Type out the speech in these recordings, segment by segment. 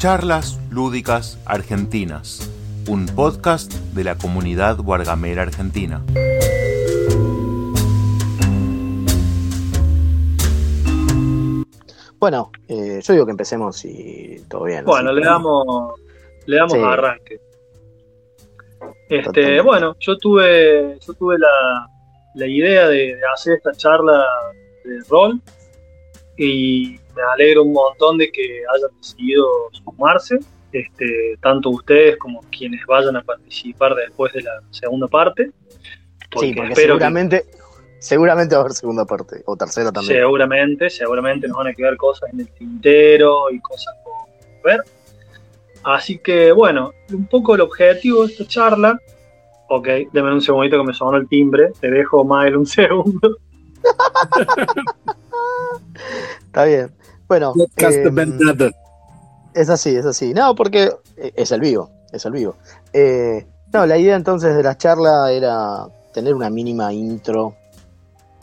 Charlas Lúdicas Argentinas, un podcast de la comunidad Guargamera Argentina. Bueno, eh, yo digo que empecemos y todo bien. Bueno, le damos, le damos Sí. arranque. Este, Totalmente. bueno, yo tuve, yo tuve la, la idea de, de hacer esta charla de rol y me alegro un montón de que hayan decidido sumarse, este, tanto ustedes como quienes vayan a participar después de la segunda parte. Sí, porque espero que- seguramente, seguramente va a haber segunda parte, o tercera también. Seguramente, seguramente nos van a quedar cosas en el tintero y cosas por ver. Así que bueno, un poco el objetivo de esta charla. Ok, denme un segundito que me sonó el timbre. Te dejo, Mael, un segundo. Está bien. Bueno, eh, Bernardo. es así, es así. No, porque eh, es el vivo, es el vivo. Eh, no, la idea entonces de la charla era tener una mínima intro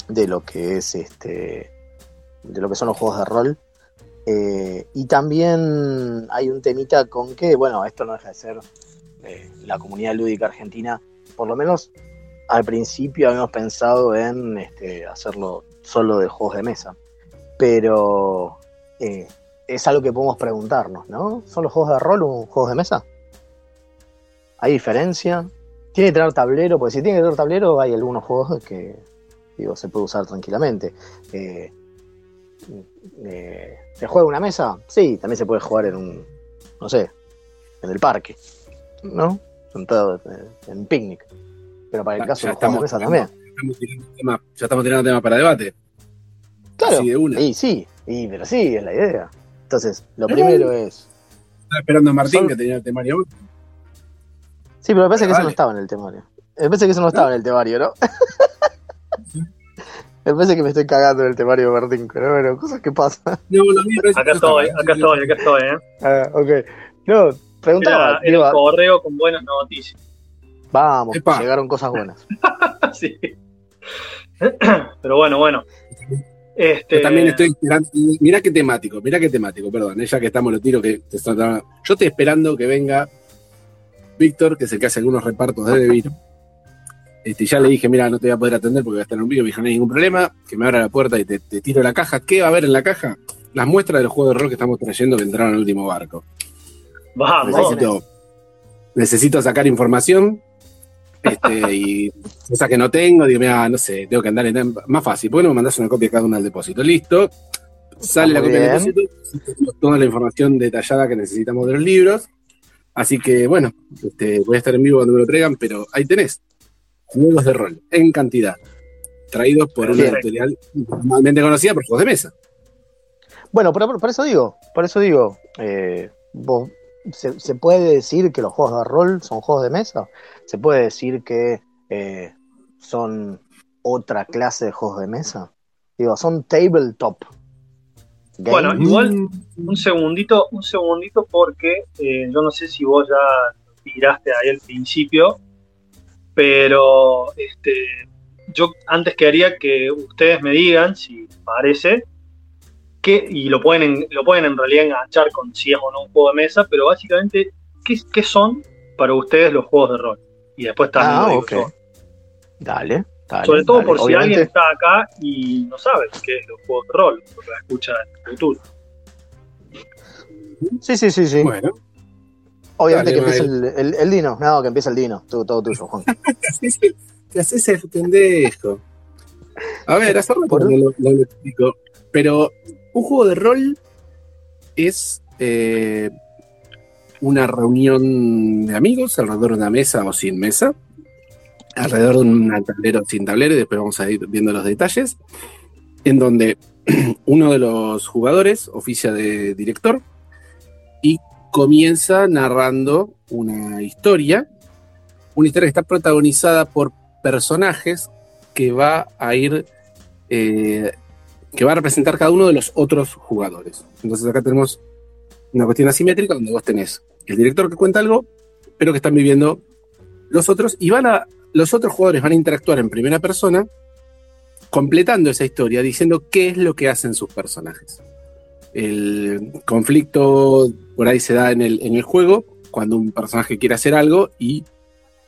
de lo que es este, de lo que son los juegos de rol. Eh, y también hay un temita con que, bueno, esto no deja de ser eh, la comunidad lúdica argentina, por lo menos al principio habíamos pensado en este, hacerlo solo de juegos de mesa, pero eh, es algo que podemos preguntarnos, ¿no? ¿Son los juegos de rol o juegos de mesa? ¿Hay diferencia? ¿Tiene que tener tablero? Porque si tiene que tener tablero hay algunos juegos que digo, se puede usar tranquilamente. Eh, eh, ¿Se juega en una mesa? Sí, también se puede jugar en un, no sé, en el parque, ¿no? Sentado en, picnic. Pero para el Ya caso de los juegos de mesa también. Estamos tirando tema- ya estamos tirando tema para debate. Claro, Así de una. y sí, y, pero sí, es la idea. Entonces, lo primero es... Estaba esperando a Martín Sol- que tenía el temario. Sí, pero me parece que eso no estaba en el temario. Me parece que eso no estaba en el temario, ¿no? me parece que me estoy cagando en el temario de Martín, pero bueno, cosas que pasan. No, Acá estoy, acá estoy, acá estoy, ¿eh? Ah, ok. No, preguntaba. Era, era un correo con buenas noticias. vamos, Epa. llegaron cosas buenas. Sí. Pero bueno, bueno. Este, Yo también estoy esperando. Mirá qué temático, mirá qué temático, perdón, eh, ya que estamos los tiros que te están. Yo estoy esperando que venga Víctor, que es el que hace algunos repartos de vino. Este, ya le dije, mira, no te voy a poder atender porque voy a estar en un video, me dijo, no hay ningún problema, que me abra la puerta y te, te tiro la caja. ¿Qué va a haber en la caja? Las muestras de los juegos de rol que estamos trayendo que entraron al último barco. Vamos. Necesito, necesito sacar información este, y cosas que no tengo. Digo, mira, no sé, tengo que andar en. Más fácil, ¿por qué no me mandás una copia cada una al depósito? Listo. Sale la copia del depósito, toda la información detallada que necesitamos de los libros. Así que, bueno, este, voy a estar en vivo cuando me lo traigan, pero ahí tenés. Juegos de rol, en cantidad. Traídos por una editorial normalmente conocida por juegos de mesa. Bueno, por, por eso digo, por eso digo, eh, vos- se, se puede decir que los juegos de rol son juegos de mesa? ¿Se puede decir que eh, son otra clase de juegos de mesa? Digo, son tabletop. games. Bueno, igual Mm, un segundito, un segundito porque eh, yo no sé si vos ya tiraste ahí al principio, pero este, yo antes quería que ustedes me digan, si les parece, que, y lo pueden, lo pueden en realidad enganchar con si es o no un juego de mesa, pero básicamente, ¿qué, qué son para ustedes los juegos de rol? Y después también Ah, lo digo ok. yo. Dale, dale, Sobre todo dale. por si alguien está acá y no sabe qué es los juegos de rol, porque la escucha en YouTube. Sí, sí, sí, sí. Bueno, Obviamente Dale, que empiece el, el- el Dino. No, que empiece el Dino. Todo, todo tuyo, Juan. te haces el pendejo. A ver, hace rato no lo explico. Pero un juego de rol es eh, una reunión de amigos alrededor de una mesa o sin mesa. Alrededor de un tablero sin tablero, y después vamos a ir viendo los detalles. En donde uno de los jugadores oficia de director y comienza narrando una historia una historia que está protagonizada por personajes que va a ir, eh, que va a representar cada uno de los otros jugadores. Entonces acá tenemos una cuestión asimétrica donde vos tenés el director que cuenta algo, pero que están viviendo los otros y van a, los otros jugadores van a interactuar en primera persona, completando esa historia, diciendo qué es lo que hacen sus personajes. el conflicto por ahí se da en el, en el juego, cuando un personaje quiere hacer algo y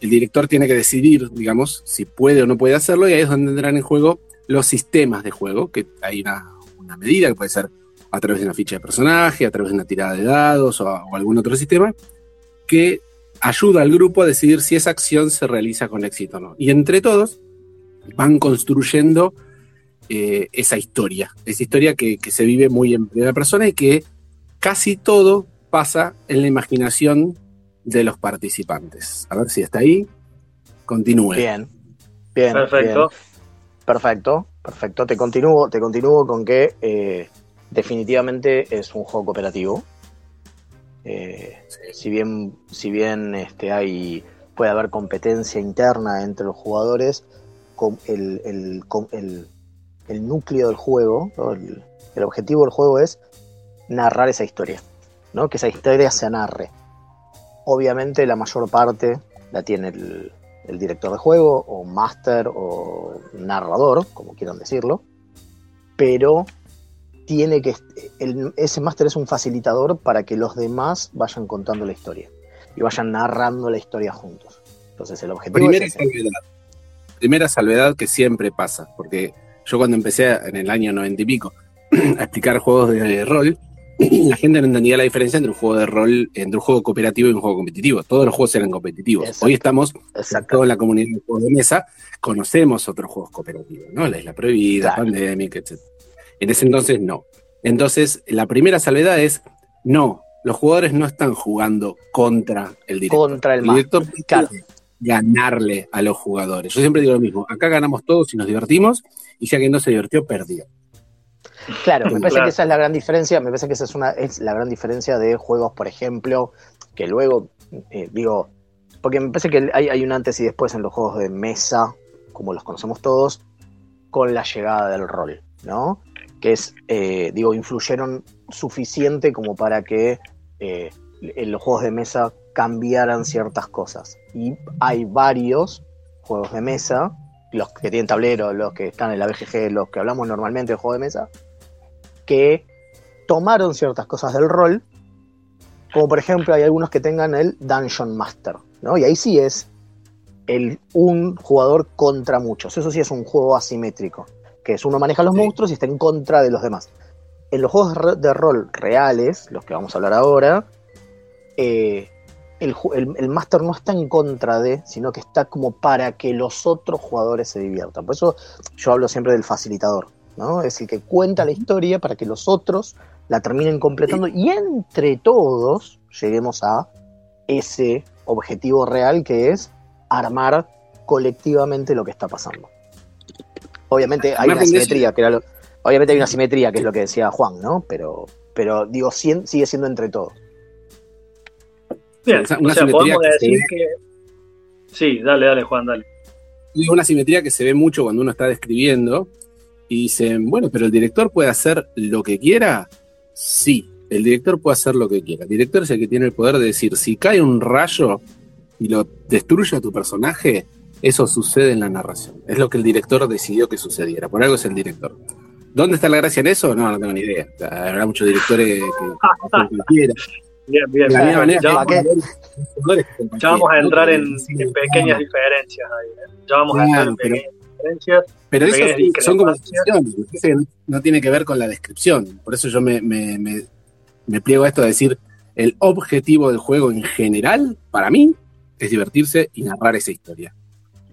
el director tiene que decidir, digamos, si puede o no puede hacerlo, y ahí es donde entran en juego los sistemas de juego, que hay una, una medida que puede ser a través de una ficha de personaje, a través de una tirada de dados o, o algún otro sistema, que ayuda al grupo a decidir si esa acción se realiza con éxito o no. Y entre todos van construyendo eh, esa historia, esa historia que, que se vive muy en primera persona y que casi todo pasa en la imaginación de los participantes. A ver si está ahí. Continúe. Bien, bien. Perfecto. bien. Perfecto, perfecto. Te continúo, te continúo con que eh, definitivamente es un juego cooperativo. Eh, Si bien, si bien este, hay, puede haber competencia interna entre los jugadores, con el, el, el, el núcleo del juego, ¿no? el, objetivo del juego es narrar esa historia, ¿no? que esa historia se narre. Obviamente la mayor parte la tiene el, el director de juego, o máster, o narrador, como quieran decirlo, pero tiene que el- ese máster es un facilitador para que los demás vayan contando la historia y vayan narrando la historia juntos. Entonces el objetivo Primera es salvedad. Primera salvedad que siempre pasa, porque yo cuando empecé en el año noventa y pico a explicar juegos de rol, la gente no entendía la diferencia entre un juego de rol, entre un juego cooperativo y un juego competitivo. Todos los juegos eran competitivos. Exacto. Hoy estamos Exacto. toda la comunidad de juegos de mesa, conocemos otros juegos cooperativos, ¿no? La Isla Prohibida, Claro. Pandemic, etc. En ese entonces no. Entonces, la primera salvedad es, no, los jugadores no están jugando contra el director. Contra el el director Claro. que ganarle a los jugadores. Yo siempre digo lo mismo, acá ganamos todos y nos divertimos, y si alguien no se divirtió, perdió. Claro, me parece Claro. que esa es la gran diferencia, me parece que esa es una es la gran diferencia de juegos, por ejemplo, que luego eh, digo, porque me parece que hay, hay un antes y después en los juegos de mesa, como los conocemos todos, con la llegada del rol, ¿no? Que es, eh, digo, influyeron suficiente como para que eh, en los juegos de mesa cambiaran ciertas cosas. Y hay varios juegos de mesa, los que tienen tablero, los que están en la BGG, los que hablamos normalmente de juego de mesa, que tomaron ciertas cosas del rol, como por ejemplo hay algunos que tengan el Dungeon Master, ¿no? Y ahí sí es el, un jugador contra muchos. Eso sí es un juego asimétrico, que es uno maneja los Sí. monstruos y está en contra de los demás. En los juegos de ro- de rol reales, los que vamos a hablar ahora, eh, el, el máster no está en contra de, sino que está como para que los otros jugadores se diviertan. Por eso yo hablo siempre del facilitador, ¿no? Es el que cuenta la historia para que los otros la terminen completando y entre todos lleguemos a ese objetivo real que es armar colectivamente lo que está pasando. Obviamente hay una simetría, que era lo- obviamente hay una simetría, que es lo que decía Juan, ¿no? Pero, pero digo, sigue siendo entre todos. Bien, Una o sea, simetría podemos que se decir ve- que. Sí, dale, dale, Juan, dale. Una simetría que se ve mucho cuando uno está describiendo y dicen, bueno, pero el director puede hacer lo que quiera. Sí, el director puede hacer lo que quiera. El director es el que tiene el poder de decir, si cae un rayo y lo destruye a tu personaje, eso sucede en la narración. Es lo que el director decidió que sucediera. Por algo es el director. ¿Dónde está la gracia en eso? No, no tengo ni idea. Habrá muchos directores que quieran. Bien, bien. De la misma manera, ya, vamos a entrar en, pequeñas diferencias ahí. ¿eh? Ya vamos a entrar en pero- pequeñas diferencias. Pero eso sí, son como descripciones, no, no tiene que ver con la descripción. Por eso yo me, me, me- me pliego a esto de decir, el objetivo del juego en general, para mí, es divertirse y narrar esa historia.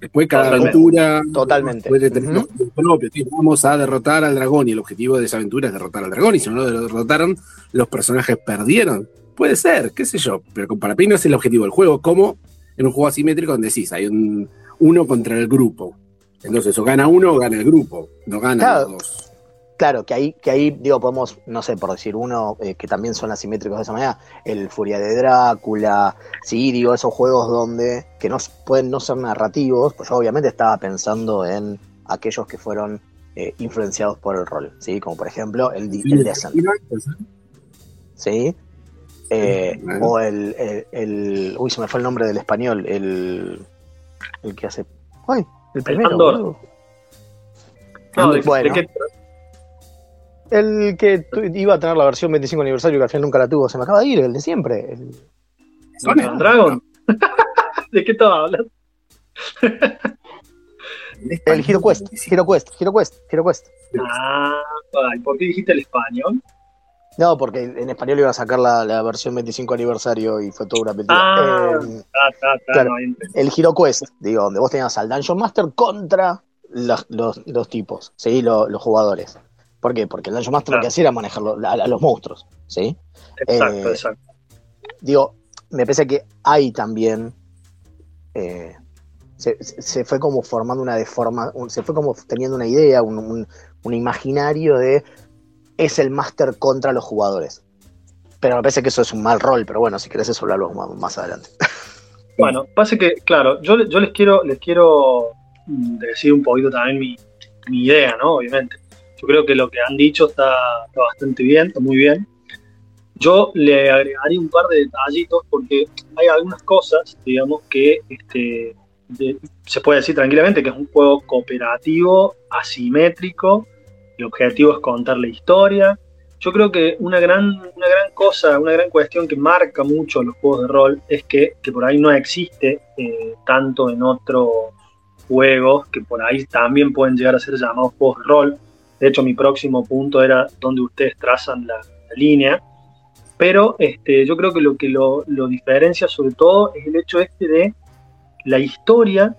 Después cada Totalmente. aventura Totalmente. puede tener un objetivo propio. Vamos a derrotar al dragón y el objetivo de esa aventura es derrotar al dragón y si no lo derrotaron, los personajes perdieron. Puede ser, qué sé yo, pero para mí no es el objetivo del juego, como en un juego asimétrico donde decís, hay un uno contra el grupo. Entonces, o gana uno o gana el grupo, no gana Claro. los dos. Claro, que ahí, que ahí, digo, podemos, no sé, por decir uno, eh, que también son asimétricos de esa manera, el Furia de Drácula, sí, digo, esos juegos donde, que no pueden no ser narrativos, pues yo obviamente estaba pensando en aquellos que fueron eh, influenciados por el rol, ¿sí? Como por ejemplo el, el Descent, ¿sí? Eh, o el, el, el- Uy, se me fue el nombre del español, el... El que hace... ¡Ay! El primero, Andor. No, ¿de, Bueno. de qué- El que iba a tener la versión 25 aniversario que al final nunca la tuvo, se me acaba de ir, el de siempre. el- Dragon. ¿De qué estaba hablando? El Hero Quest, Hero Quest, Hero Quest, Hero Quest. Ah, ay, ¿por qué dijiste el español? No, porque en español iba a sacar la, la versión 25 aniversario y fue toda una mentira. Ah. Eh, Ah, está, está, Claro. no, el Hero Quest, digo, donde vos tenías al Dungeon Master contra los, los- los tipos, ¿sí? Los, los jugadores. ¿Por qué? Porque el Dungeon Master lo Claro. que hacía era manejar lo- a, a los monstruos, ¿sí? Exacto, Eh, exacto. Digo, me parece que hay también. eh, se, fue como formando una deforma, un- se fue como teniendo una idea, un, un- un imaginario de es el máster contra los jugadores. Pero me parece que eso es un mal rol, pero bueno, si querés eso hablarlo más, más adelante. Bueno, pasa que, claro, yo, yo les quiero, les quiero mm, decir un poquito también mi, mi idea, ¿no? Obviamente. Yo creo que lo que han dicho está, bastante bien, está muy bien. Yo le agregaría un par de detallitos porque hay algunas cosas, digamos, que este, se puede decir tranquilamente que es un juego cooperativo, asimétrico, el objetivo es contar la historia. Yo creo que una gran, una gran cosa, una gran cuestión que marca mucho los juegos de rol es que, que por ahí no existe eh, tanto en otros juegos que por ahí también pueden llegar a ser llamados juegos de rol. De hecho, mi próximo punto era donde ustedes trazan la, línea. Pero este, yo creo que lo que lo, lo diferencia sobre todo es el hecho este de la historia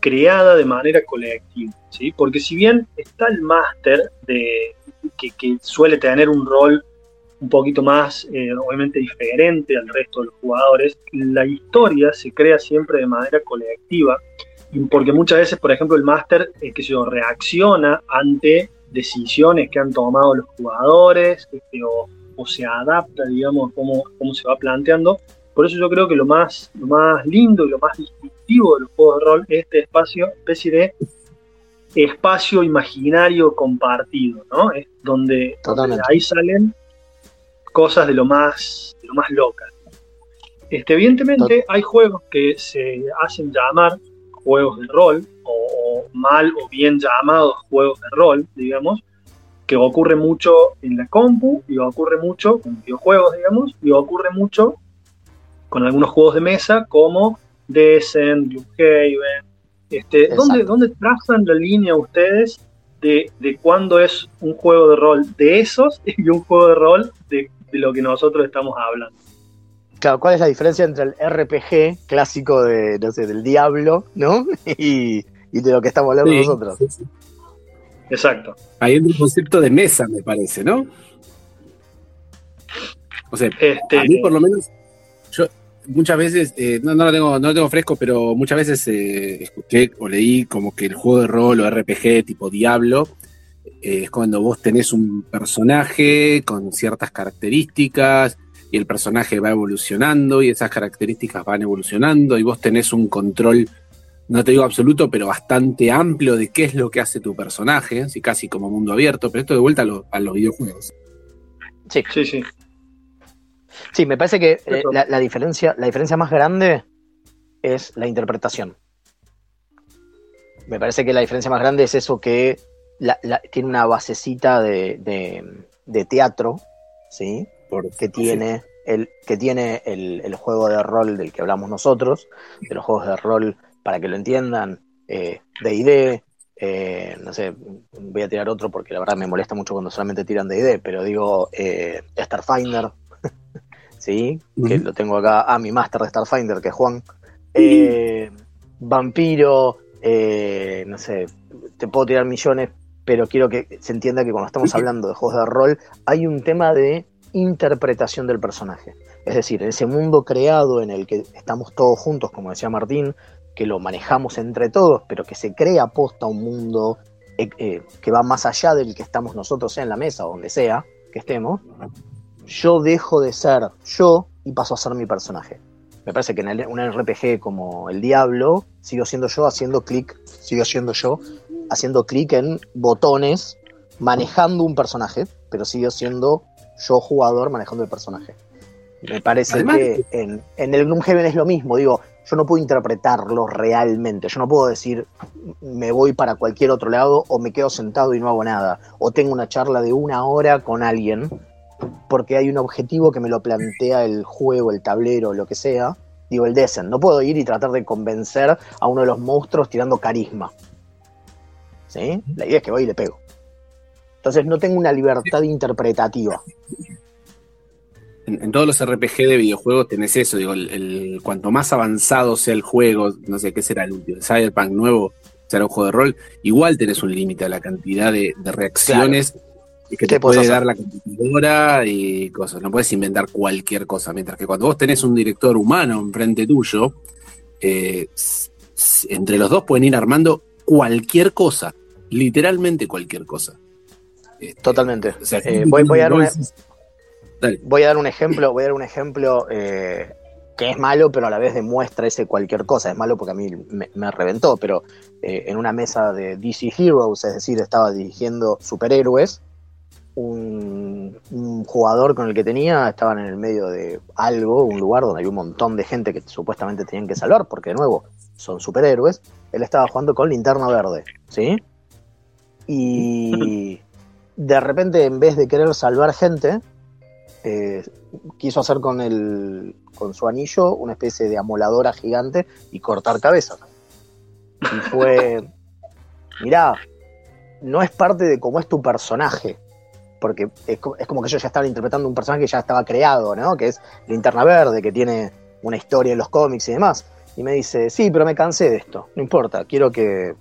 creada de manera colectiva, ¿sí? Porque si bien está el máster que, suele tener un rol un poquito más, eh, obviamente, diferente al resto de los jugadores, la historia se crea siempre de manera colectiva, porque muchas veces, por ejemplo, el máster, eh, que se reacciona ante decisiones que han tomado los jugadores, este, o, o se adapta, digamos, cómo, cómo se va planteando. Por eso yo creo que lo más, lo más lindo y lo más distintivo de los juegos de rol es este espacio, especie de espacio imaginario compartido, ¿no? Es donde, donde ahí salen cosas de lo más, de lo más locas. Este, evidentemente hay juegos que se hacen llamar juegos de rol, o, o mal o bien llamados juegos de rol, digamos, que ocurre mucho en la compu, y ocurre mucho con videojuegos, digamos, y ocurre mucho con algunos juegos de mesa como Descent, Gloomhaven. Este, ¿dónde. ¿Dónde trazan la línea ustedes de, de cuándo es un juego de rol de esos y un juego de rol de, de lo que nosotros estamos hablando? Claro, ¿cuál es la diferencia entre el RPG clásico de, no sé, del diablo, ¿no? Y, y de lo que estamos hablando Sí, nosotros. sí, sí. Exacto. Hay un concepto de mesa, me parece, ¿no? O sea, Este, a mí por lo menos, yo muchas veces, eh, no, no lo tengo, no lo tengo fresco, pero muchas veces eh, escuché o leí como que el juego de rol o RPG tipo Diablo eh, es cuando vos tenés un personaje con ciertas características y el personaje va evolucionando y esas características van evolucionando y vos tenés un control, no te digo absoluto, pero bastante amplio de qué es lo que hace tu personaje, así casi como mundo abierto, pero esto de vuelta a, lo- a los videojuegos. Sí, sí, sí. sí, me parece que eh, la, la diferencia, la diferencia más grande es la interpretación. Me parece que la diferencia más grande es eso que la- la- tiene una basecita de, de- de teatro, ¿sí? Por, que tiene el que tiene el, el juego de rol del que hablamos nosotros, de los juegos de rol para que lo entiendan, eh, D&D, eh, no sé, voy a tirar otro porque la verdad me molesta mucho cuando solamente tiran D&D, pero digo eh, Starfinder, sí, que lo tengo acá, ah, mi máster de Starfinder, que es Juan, Eh, Vampiro, no sé, te puedo tirar millones, pero quiero que se entienda que cuando estamos hablando de juegos de rol, hay un tema de interpretación del personaje. Es decir, en ese mundo creado en el que estamos todos juntos, como decía Martín, que lo manejamos entre todos, pero que se crea posta un mundo eh, eh, que va más allá del que estamos nosotros, sea en la mesa o donde sea que estemos, yo dejo de ser yo y paso a ser mi personaje. Me parece que en el- un RPG como El Diablo, sigo siendo yo haciendo clic, sigo siendo yo haciendo clic en botones, manejando un personaje, pero sigo siendo yo jugador manejando el personaje. Me parece Además- que en, en el Gloomhaven es lo mismo, digo, yo no puedo interpretarlo realmente. Yo no puedo decir me voy para cualquier otro lado o me quedo sentado y no hago nada. O tengo una charla de una hora con alguien porque hay un objetivo que me lo plantea el juego, el tablero, lo que sea. Digo, el Descent. No puedo ir y tratar de convencer a uno de los monstruos tirando carisma. ¿Sí? La idea es que voy y le pego. Entonces no tengo una libertad interpretativa en, todos los RPG de videojuegos tenés eso, digo, el, cuanto más avanzado sea el juego, no sé qué será el último, Cyberpunk nuevo, será un juego de rol, igual tenés un límite a la cantidad de, reacciones que te puede dar la computadora y cosas. No puedes inventar cualquier cosa. Mientras que cuando vos tenés un director humano enfrente tuyo, eh, entre los dos pueden ir armando cualquier cosa, literalmente cualquier cosa. Este, Totalmente. Eh, voy, a dar una, Voy a dar un ejemplo, voy a dar un ejemplo eh, que es malo, pero a la vez demuestra ese cualquier cosa. Es malo porque a mí me, reventó, pero eh, en una mesa de DC Heroes, es decir, estaba dirigiendo superhéroes, un, jugador con el que tenía estaban en el medio de algo, un lugar donde hay un montón de gente que supuestamente tenían que salvar, porque de nuevo son superhéroes. Él estaba jugando con linterna verde, ¿sí? Y de repente, en vez de querer salvar gente, eh, quiso hacer con, el, con su anillo una especie de amoladora gigante y cortar cabezas. Y fue, mirá, no es parte de cómo es tu personaje, porque es, como que ellos ya estaban interpretando un personaje que ya estaba creado, ¿no? Que es Linterna Verde, que tiene una historia en los cómics y demás. Y me dice, sí, pero me cansé de esto, no importa, quiero que...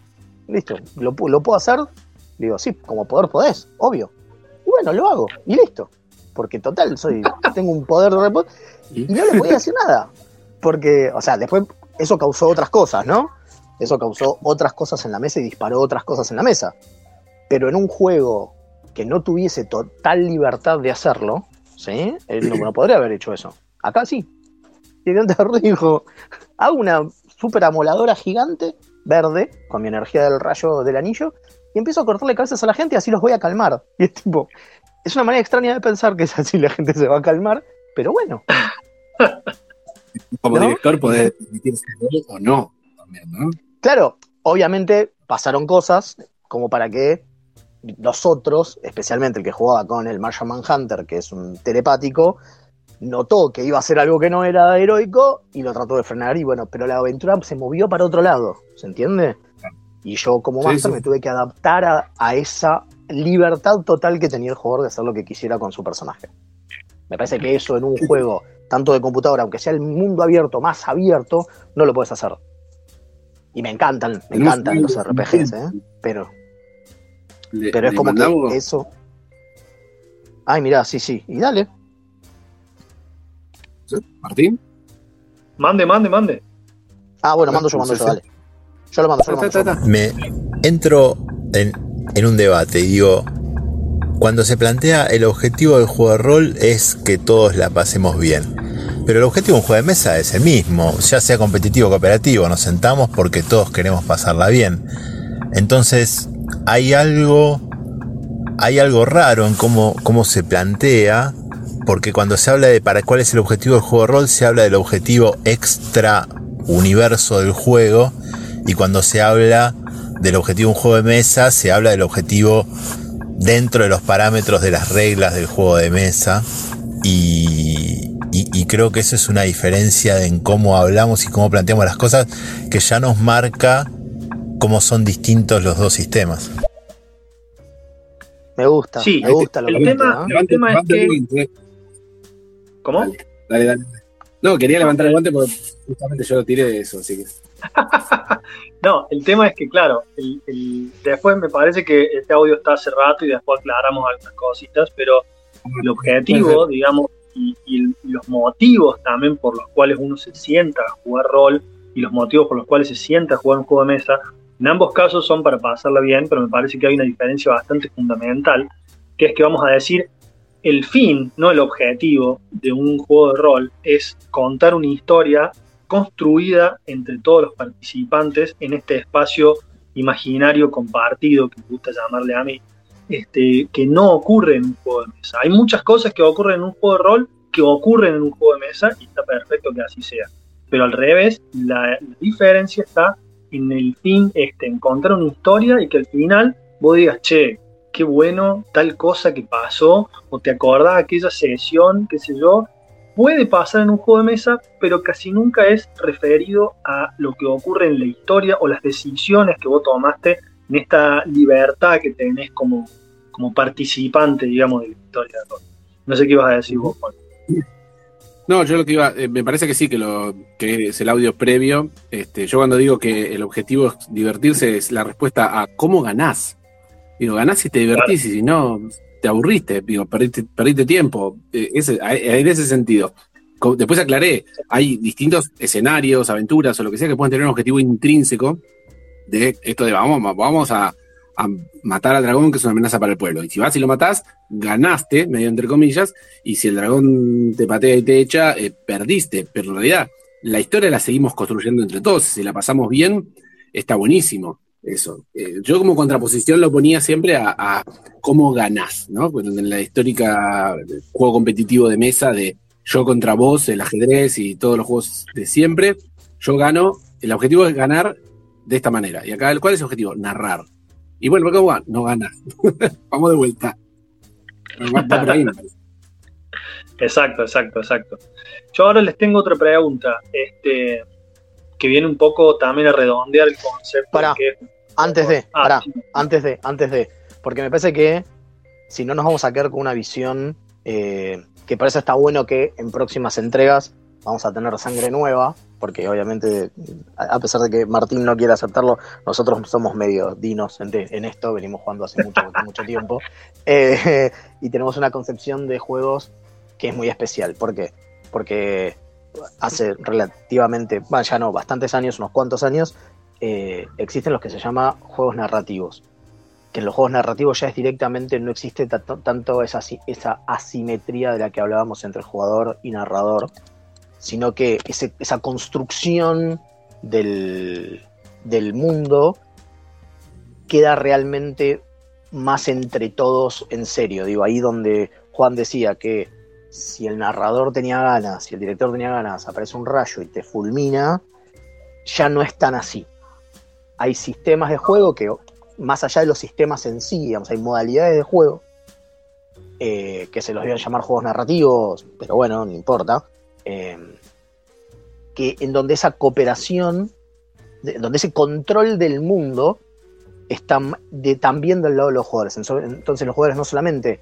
Listo, ¿lo, lo puedo hacer? Digo, sí, como poder podés, obvio. Y bueno, lo hago, y listo porque total, soy, tengo un poder de y no le podía decir nada. Porque, o sea, después eso causó otras cosas, ¿no? Eso causó otras cosas en la mesa y disparó otras cosas en la mesa. Pero en un juego que no tuviese total libertad de hacerlo, ¿sí? Él no, podría haber hecho eso. Acá sí. Y el dijo, hago una super amoladora gigante, verde, con mi energía del rayo del anillo, y empiezo a cortarle cabezas a la gente y así los voy a calmar. Y es tipo, es una manera extraña de pensar que es así la gente se va a calmar, pero bueno. Como director podés permitirse o no, ¿no? Claro, obviamente pasaron cosas como para que nosotros, especialmente el que jugaba con el Martian Manhunter, que es un telepático, notó que iba a hacer algo que no era heroico y lo trató de frenar y bueno, pero la aventura se movió para otro lado, ¿se entiende? Y yo como master me tuve que adaptar a, esa libertad total que tenía el jugador de hacer lo que quisiera con su personaje. Me parece que eso en un juego, tanto de computadora, aunque sea el mundo abierto, más abierto, no lo puedes hacer. Y me encantan, me encantan los RPGs, ¿eh? Pero, pero es como que eso... Ay, mira, sí, sí. Y dale. ¿Martín? Mande, mande, mande. Ah, bueno, mando yo, mando yo, dale. Yo lo mando, yo lo Me entro en, un debate digo, cuando se plantea el objetivo del juego de rol es que todos la pasemos bien. Pero el objetivo de un juego de mesa es el mismo, ya sea competitivo o cooperativo, nos sentamos porque todos queremos pasarla bien. Entonces, hay algo, hay algo raro en cómo, cómo se plantea, porque cuando se habla de para cuál es el objetivo del juego de rol, se habla del objetivo extra universo del juego, y cuando se habla del objetivo de un juego de mesa, se habla del objetivo dentro de los parámetros de las reglas del juego de mesa. Y, creo que eso es una diferencia en cómo hablamos y cómo planteamos las cosas que ya nos marca cómo son distintos los dos sistemas. Me gusta, sí, me gusta lo el tema, el tema es que... ¿Cómo? Dale, dale. No, quería levantar el guante porque justamente yo lo tiré de eso, así que... no, el tema es que, claro, después me parece que este audio está hace rato y después aclaramos algunas cositas, pero el objetivo, digamos, y, los motivos también por los cuales uno se sienta a jugar rol y los motivos por los cuales se sienta a jugar un juego de mesa, en ambos casos son para pasarla bien, pero me parece que hay una diferencia bastante fundamental, que es que vamos a decir, el fin, no el objetivo de un juego de rol, es contar una historia construida entre todos los participantes en este espacio imaginario compartido, que me gusta llamarle a mí, este, que no ocurre en un juego de mesa. Hay muchas cosas que ocurren en un juego de rol que ocurren en un juego de mesa y está perfecto que así sea. pero al revés, la, la diferencia está en el fin, este, encontrar una historia y que al final vos digas, che, qué bueno tal cosa que pasó, o te acordás aquella sesión, qué sé yo, puede pasar en un juego de mesa, pero casi nunca es referido a lo que ocurre en la historia o las decisiones que vos tomaste en esta libertad que tenés como, como participante, digamos, de la historia. No sé qué ibas a decir vos, Juan. No, yo lo que iba, eh, me parece que sí, que lo que es el audio previo. Este, yo cuando digo que el objetivo es divertirse, es la respuesta a cómo ganás. Digo, ganás si te divertís y si no, te aburriste, digo, perdiste, perdiste tiempo. Eh, en ese sentido. Después aclaré, hay distintos escenarios, aventuras o lo que sea que pueden tener un objetivo intrínseco de esto de vamos, vamos a, a matar al dragón que es una amenaza para el pueblo. Y si vas y lo matás, ganaste, medio entre comillas, y si el dragón te patea y te echa, eh, perdiste. Pero en realidad, la historia la seguimos construyendo entre todos. Si la pasamos bien, está buenísimo. Eso. Eh, yo como contraposición lo ponía siempre a, cómo ganás, ¿no? Bueno, en la histórica juego competitivo de mesa de yo contra vos, el ajedrez y todos los juegos de siempre, yo gano, el objetivo es ganar de esta manera. Y acá, ¿cuál es el objetivo? Narrar. Y bueno, ¿cómo va? No gana. Vamos de vuelta. Exacto, exacto, exacto. Yo ahora les tengo otra pregunta, este, que viene un poco también a redondear el concepto. Pará. que- Antes de, Ah, pará, sí. antes de, antes de. Porque me parece que si no nos vamos a quedar con una visión eh, que por eso está bueno que en próximas entregas vamos a tener sangre nueva, porque obviamente, a pesar de que Martín no quiere aceptarlo, nosotros somos medio dinos en esto, venimos jugando hace mucho, mucho tiempo, eh, y tenemos una concepción de juegos que es muy especial. ¿Por qué? Porque hace relativamente, ya no, bastantes años, unos cuantos años, eh, existen los que se llama juegos narrativos. Que en los juegos narrativos ya es directamente, no existe tanto, esa, asi- esa asimetría de la que hablábamos entre jugador y narrador, sino que esa construcción del, del mundo queda realmente más entre todos en serio. Digo, ahí donde Juan decía que si el narrador tenía ganas, si el director tenía ganas, aparece un rayo y te fulmina, ya no es tan así. Hay sistemas de juego que, más allá de los sistemas en sí, digamos, hay modalidades de juego eh, que se los iban a llamar juegos narrativos, pero bueno, no importa. eh, que en donde esa cooperación, de- donde ese control del mundo está también del lado de los jugadores. Entonces los jugadores no solamente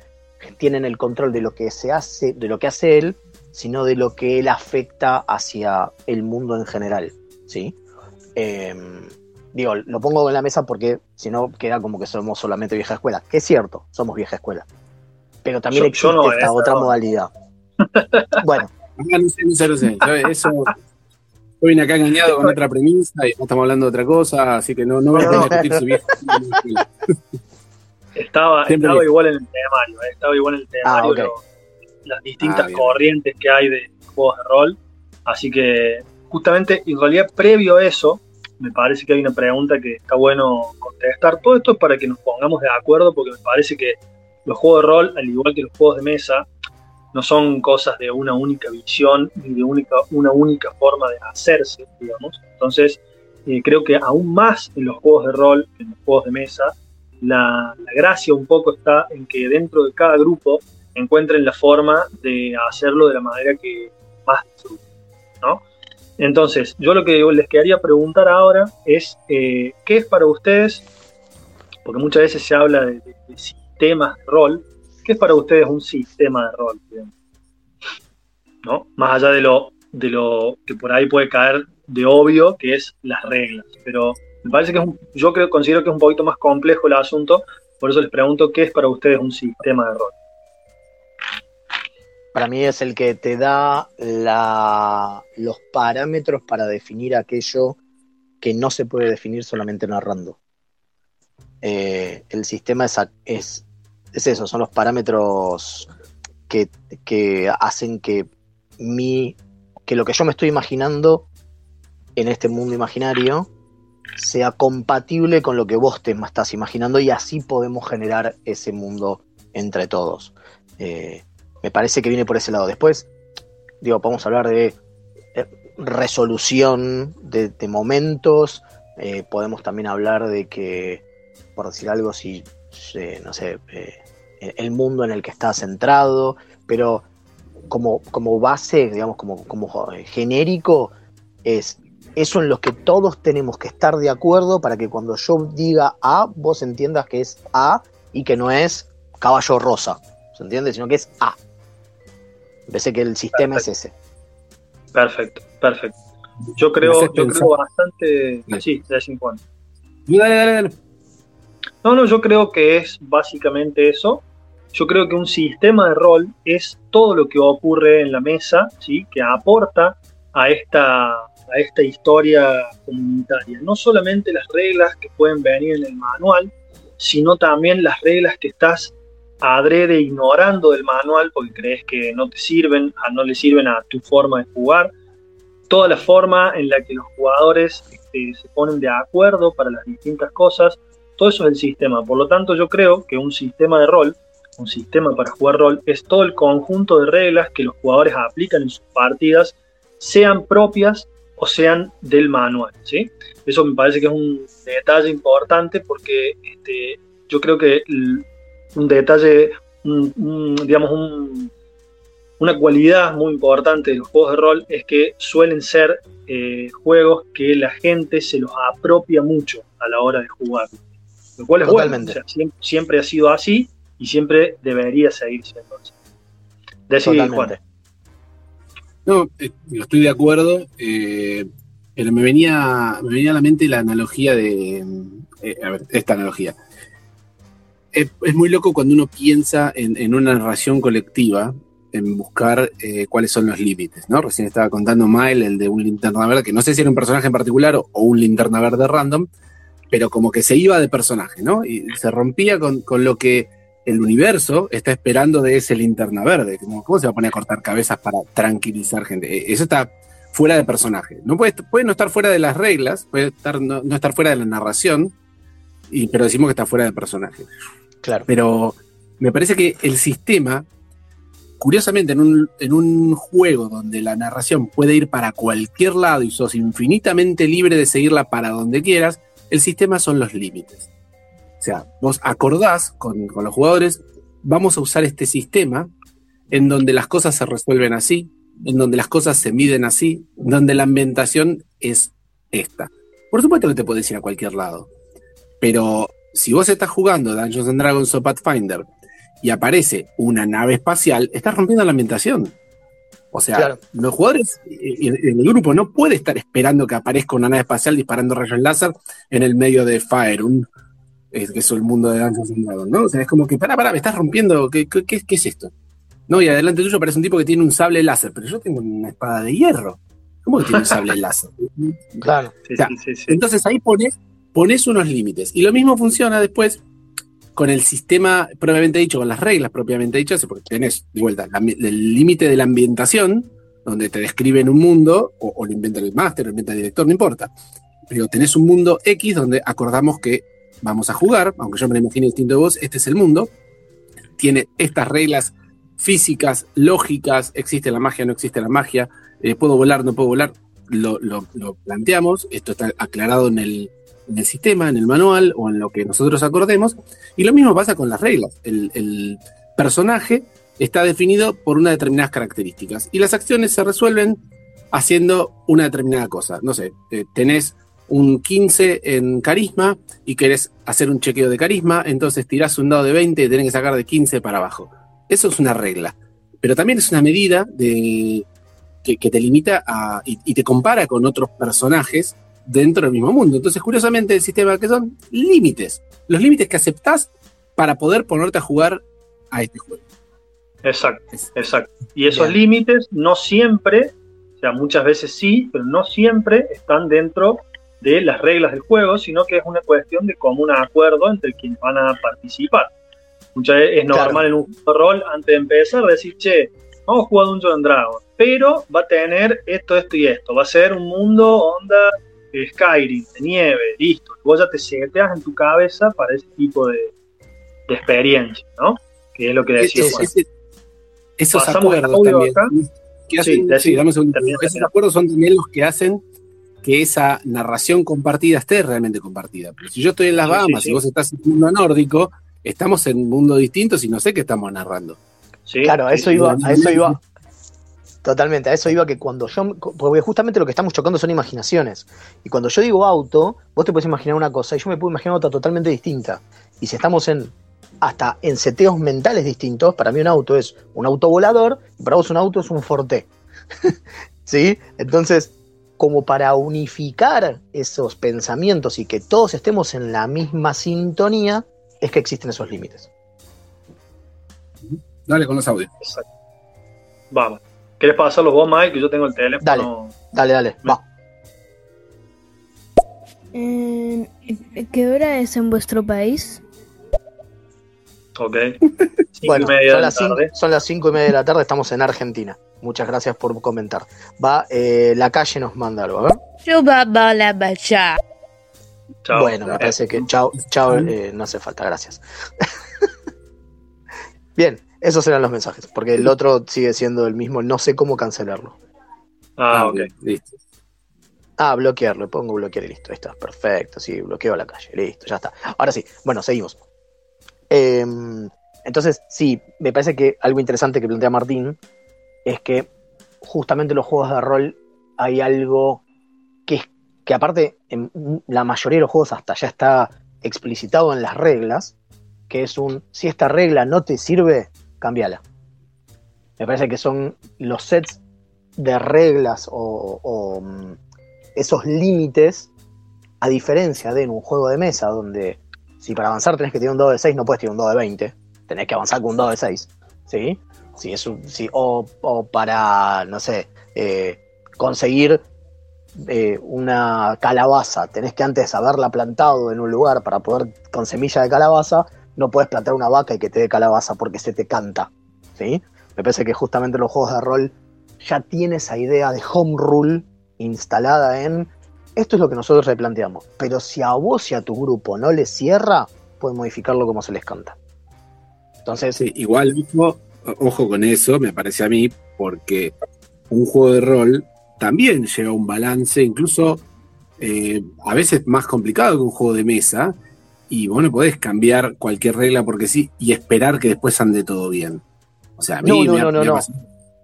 tienen el control de lo que se hace, de lo que hace él, sino de lo que él afecta hacia el mundo en general. ¿sí? Eh, digo, lo pongo en la mesa porque si no queda como que somos solamente vieja escuela. Que es cierto, somos vieja escuela. Pero también Yo- existe yo no, esta otra modalidad. Bueno, no sé, no sé, no sé. Yo, eso. Yo vine acá engañado con otra premisa y estamos hablando de otra cosa, así que no, no voy a discutir si viejo. Estaba, estaba igual en el temario, eh, estaba igual en el temario, Ah, lo- las distintas Ah, corrientes que hay de juegos de rol. Así que, justamente, en realidad, previo a eso, me parece que hay una pregunta que está bueno contestar. Todo esto es para que nos pongamos de acuerdo, porque me parece que los juegos de rol, al igual que los juegos de mesa, no son cosas de una única visión ni de única, una única forma de hacerse, digamos. Entonces, eh, creo que aún más en los juegos de rol que en los juegos de mesa, la, gracia un poco está en que dentro de cada grupo encuentren la forma de hacerlo de la manera que más disfruten, ¿no? Entonces, yo lo que les quería preguntar ahora es, eh, ¿qué es para ustedes, porque muchas veces se habla de, de- sistemas de rol, ¿qué es para ustedes un sistema de rol? ¿No? Más allá de lo, de lo que por ahí puede caer de obvio, que es las reglas, pero me parece que es yo creo, considero que es un poquito más complejo el asunto, por eso les pregunto qué es para ustedes un sistema de rol. para mí es el que te da los parámetros para definir aquello que no se puede definir solamente narrando. Eh, el sistema es, es, es eso, son los parámetros que, que hacen que mi, que lo que yo me estoy imaginando en este mundo imaginario sea compatible con lo que vos te estás imaginando y así podemos generar ese mundo entre todos. Eh, me parece que viene por ese lado. Después, digo, podemos hablar de. eh, resolución de, momentos. Eh, podemos también hablar de que, por decir algo, si, no sé, el mundo en el que está centrado, pero como, como base, digamos, como, como genérico, es eso en lo que todos tenemos que estar de acuerdo para que cuando yo diga A, vos entiendas que es A y que no es caballo rosa, ¿se entiende? Sino que es A. Pensé que el sistema es ese. Perfecto, perfecto. Yo creo, yo creo bastante. Sí, de vez en cuando. Dale, dale, dale. No, no, yo creo que es básicamente eso. Yo creo que un sistema de rol es todo lo que ocurre en la mesa, ¿sí? que aporta a esta, a esta historia comunitaria. No solamente las reglas que pueden venir en el manual, sino también las reglas que estás adrede ignorando del manual porque crees que no te sirven, no le sirven a tu forma de jugar. Toda la forma en la que los jugadores este, se ponen de acuerdo para las distintas cosas, todo eso es el sistema. Por lo tanto, yo creo que un sistema de rol, un sistema para jugar rol, es todo el conjunto de reglas que los jugadores aplican en sus partidas, sean propias o sean del manual. ¿sí? Eso me parece que es un detalle importante porque este, yo creo que un detalle, digamos, una cualidad muy importante de los juegos de rol es que suelen ser eh, juegos que la gente se los apropia mucho a la hora de jugar. Lo cual es bueno, siempre, ha sido así y siempre debería seguir siendo así. Decir, Juan. No, eh, estoy de acuerdo. Eh, pero me venía, me venía a la mente la analogía de. a ver, esta analogía es, muy loco cuando uno piensa en, una narración colectiva, en buscar eh, cuáles son los límites, ¿no? Recién estaba contando Mile, el de un linterna verde, que no sé si era un personaje en particular o, un linterna verde random, pero como que se iba de personaje, ¿no? Y se rompía con, lo que el universo está esperando de ese linterna verde. Como, ¿Cómo se va a poner a cortar cabezas para tranquilizar gente? E, eso está fuera de personaje. No puede, puede no estar fuera de las reglas, puede estar, no, no estar fuera de la narración, y, pero decimos que está fuera de personaje. Claro. Pero me parece que el sistema, curiosamente, en un, juego donde la narración puede ir para cualquier lado y sos infinitamente libre de seguirla para donde quieras, el sistema son los límites. O sea, vos acordás con, con los jugadores, vamos a usar este sistema en donde las cosas se resuelven así, en donde las cosas se miden así, donde la ambientación es esta. Por supuesto que te puedes ir a cualquier lado, pero si vos estás jugando Dungeons and Dragons o Pathfinder y aparece una nave espacial, estás rompiendo la ambientación. O sea, los jugadores, en el grupo no puede estar esperando que aparezca una nave espacial disparando rayos láser en el medio de Fire, un, que es el mundo de Dungeons and Dragons, ¿no? O sea, es como que, para, para, me estás rompiendo, ¿qué, qué, es esto? No, y adelante tuyo aparece un tipo que tiene un sable láser, pero yo tengo una espada de hierro. ¿Cómo que tiene un sable láser? Claro. entonces ahí pones pones unos límites. Y lo mismo funciona después con el sistema propiamente dicho, con las reglas propiamente dichas, porque tenés de vuelta el límite de la ambientación, donde te describen un mundo, o, lo inventa el máster, o lo inventa el director, no importa. Pero tenés un mundo X donde acordamos que vamos a jugar, aunque yo me lo imagine distinto de vos, este es el mundo. Tiene estas reglas físicas, lógicas, existe la magia, no existe la magia, eh, puedo volar, no puedo volar, lo planteamos, esto está aclarado en el, en el sistema, en el manual o en lo que nosotros acordemos. Y lo mismo pasa con las reglas. El, personaje está definido por unas determinadas características y las acciones se resuelven haciendo una determinada cosa. No sé, eh, tenés un 15 en carisma y querés hacer un chequeo de carisma, entonces tirás un dado de 20 y tenés que sacar de 15 para abajo. Eso es una regla. Pero también es una medida de, que, te limita a, y, te compara con otros personajes dentro del mismo mundo. Entonces, curiosamente, el sistema que son límites, los límites que aceptás para poder ponerte a jugar a este juego. Exacto, exacto. Y esos límites no siempre, o sea, muchas veces sí, pero no siempre están dentro de las reglas del juego, sino que es una cuestión de común acuerdo entre quienes van a participar. Muchas veces es normal en un de rol, antes de empezar, decir, che, vamos a jugar Dungeons Dragon, pero va a tener esto, esto y esto. Va a ser un mundo onda Skyrim, de nieve, listo. Vos ya te seteas en tu cabeza para ese tipo de, experiencia, ¿no? Que es lo que decía Esos acuerdos también. que hacen, sí, dame un segundo. Esos acuerdos son también los que hacen que esa narración compartida esté realmente compartida. Pero si yo estoy en las Bahamas y vos estás en un mundo nórdico, estamos en un mundo distinto y no sé qué estamos narrando. claro, a eso iba, a eso iba. Totalmente, a eso iba que cuando yo, porque justamente lo que estamos chocando son imaginaciones. Y cuando yo digo auto, vos te puedes imaginar una cosa y yo me puedo imaginar otra totalmente distinta. Y si estamos en, hasta en seteos mentales distintos, para mí un auto es un auto volador y para vos un auto es un forte. ¿Sí? Entonces, como para unificar esos pensamientos y que todos estemos en la misma sintonía, es que existen esos límites. Dale con los audios. Vamos. ¿Quieres pasarlos vos, Mike? Que yo tengo el teléfono. Dale, dale, dale. Va. ¿Qué hora es en vuestro país? Ok. bueno, son las, cinco, y media de la tarde, estamos en Argentina. Muchas gracias por comentar. Va, eh, la calle nos manda algo, a ver. Chao. Bueno, me parece que chao, chao, eh, no hace falta, gracias. Bien, esos eran los mensajes, porque el otro sigue siendo el mismo, no sé cómo cancelarlo. Ah, ah ok, listo. Ah, bloquearlo, pongo bloquear y listo, ahí está, perfecto, sí, bloqueo la calle, listo, ya está. Ahora sí, bueno, seguimos. Em, entonces, sí, me parece que algo interesante que plantea Martín es que justamente en los juegos de rol hay algo que, que aparte en la mayoría de los juegos hasta ya está explicitado en las reglas, que es un, si esta regla no te sirve, cámbiala. Me parece que son los sets de reglas o, o mm, esos límites, a diferencia de en un juego de mesa donde si para avanzar tenés que tener un dado de 6, no puedes tener un dado de 20. Tenés que avanzar con un dado de 6. ¿Sí? Si es si, o, para, no sé, eh, conseguir eh, una calabaza, tenés que antes haberla plantado en un lugar para poder, con semilla de calabaza, no puedes plantar una vaca y que te dé calabaza porque se te canta. ¿Sí? Me parece que justamente los juegos de rol ya tiene esa idea de home rule instalada en esto es lo que nosotros replanteamos. Pero si a vos y a tu grupo no les cierra, pueden modificarlo como se les canta. Entonces. igual, ojo, con eso, me parece a mí, porque un juego de rol también lleva un balance, incluso eh, a veces más complicado que un juego de mesa. Y vos no podés cambiar cualquier regla porque sí y esperar que después ande todo bien. O sea, a mí no, no, no, no,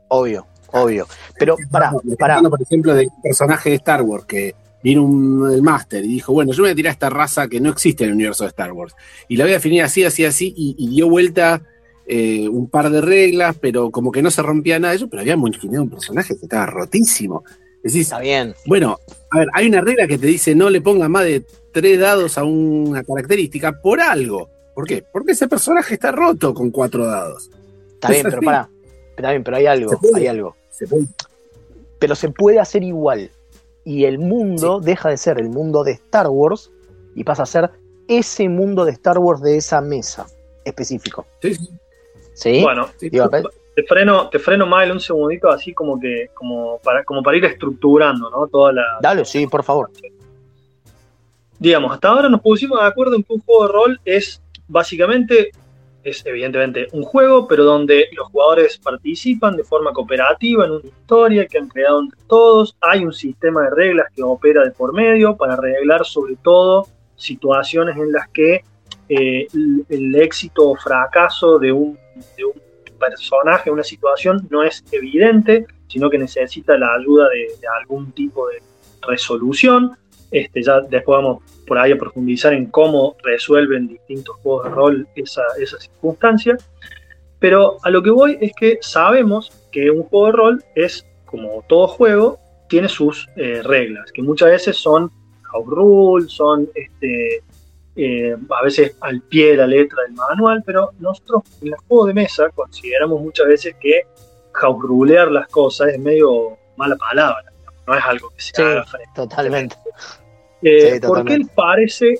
Obvio, obvio. Pero para, para. Por ejemplo, del personaje de Star Wars que vino un, el máster y dijo, bueno, yo voy a tirar esta raza que no existe en el universo de Star Wars. Y la voy a definir así, así, así, y, dio vuelta eh, un par de reglas, pero como que no se rompía nada de eso, pero había un personaje que estaba rotísimo. Decís, Está bien. Bueno, a ver, hay una regla que te dice no le ponga más de tres dados a una característica por algo. ¿Por qué? Porque ese personaje está roto con cuatro dados. Está bien, pero para. Está bien, pero hay algo, hay algo. Pero se puede hacer igual y el mundo deja de ser el mundo de Star Wars y pasa a ser ese mundo de Star Wars de esa mesa específico. Sí, sí. Bueno, te freno, te freno mal un segundito así como que, como para, como para ir estructurando, ¿no? Toda la. Dale, sí, por favor. Digamos, hasta ahora nos pusimos de acuerdo en que un juego de rol es básicamente es evidentemente un juego, pero donde los jugadores participan de forma cooperativa en una historia que han creado entre todos. Hay un sistema de reglas que opera de por medio para arreglar sobre todo situaciones en las que eh, el, éxito o fracaso de un, de un personaje, una situación, no es evidente, sino que necesita la ayuda de, de algún tipo de resolución. Este, ya después vamos por ahí a profundizar en cómo resuelven distintos juegos de rol esa, esa circunstancia. Pero a lo que voy es que sabemos que un juego de rol es, como todo juego, tiene sus eh, reglas, que muchas veces son house rules, son este, eh, a veces al pie de la letra del manual, pero nosotros en el juego de mesa consideramos muchas veces que house rulear las cosas es medio mala palabra no es algo que se haga frente. Totalmente. Eh, ¿Por qué parece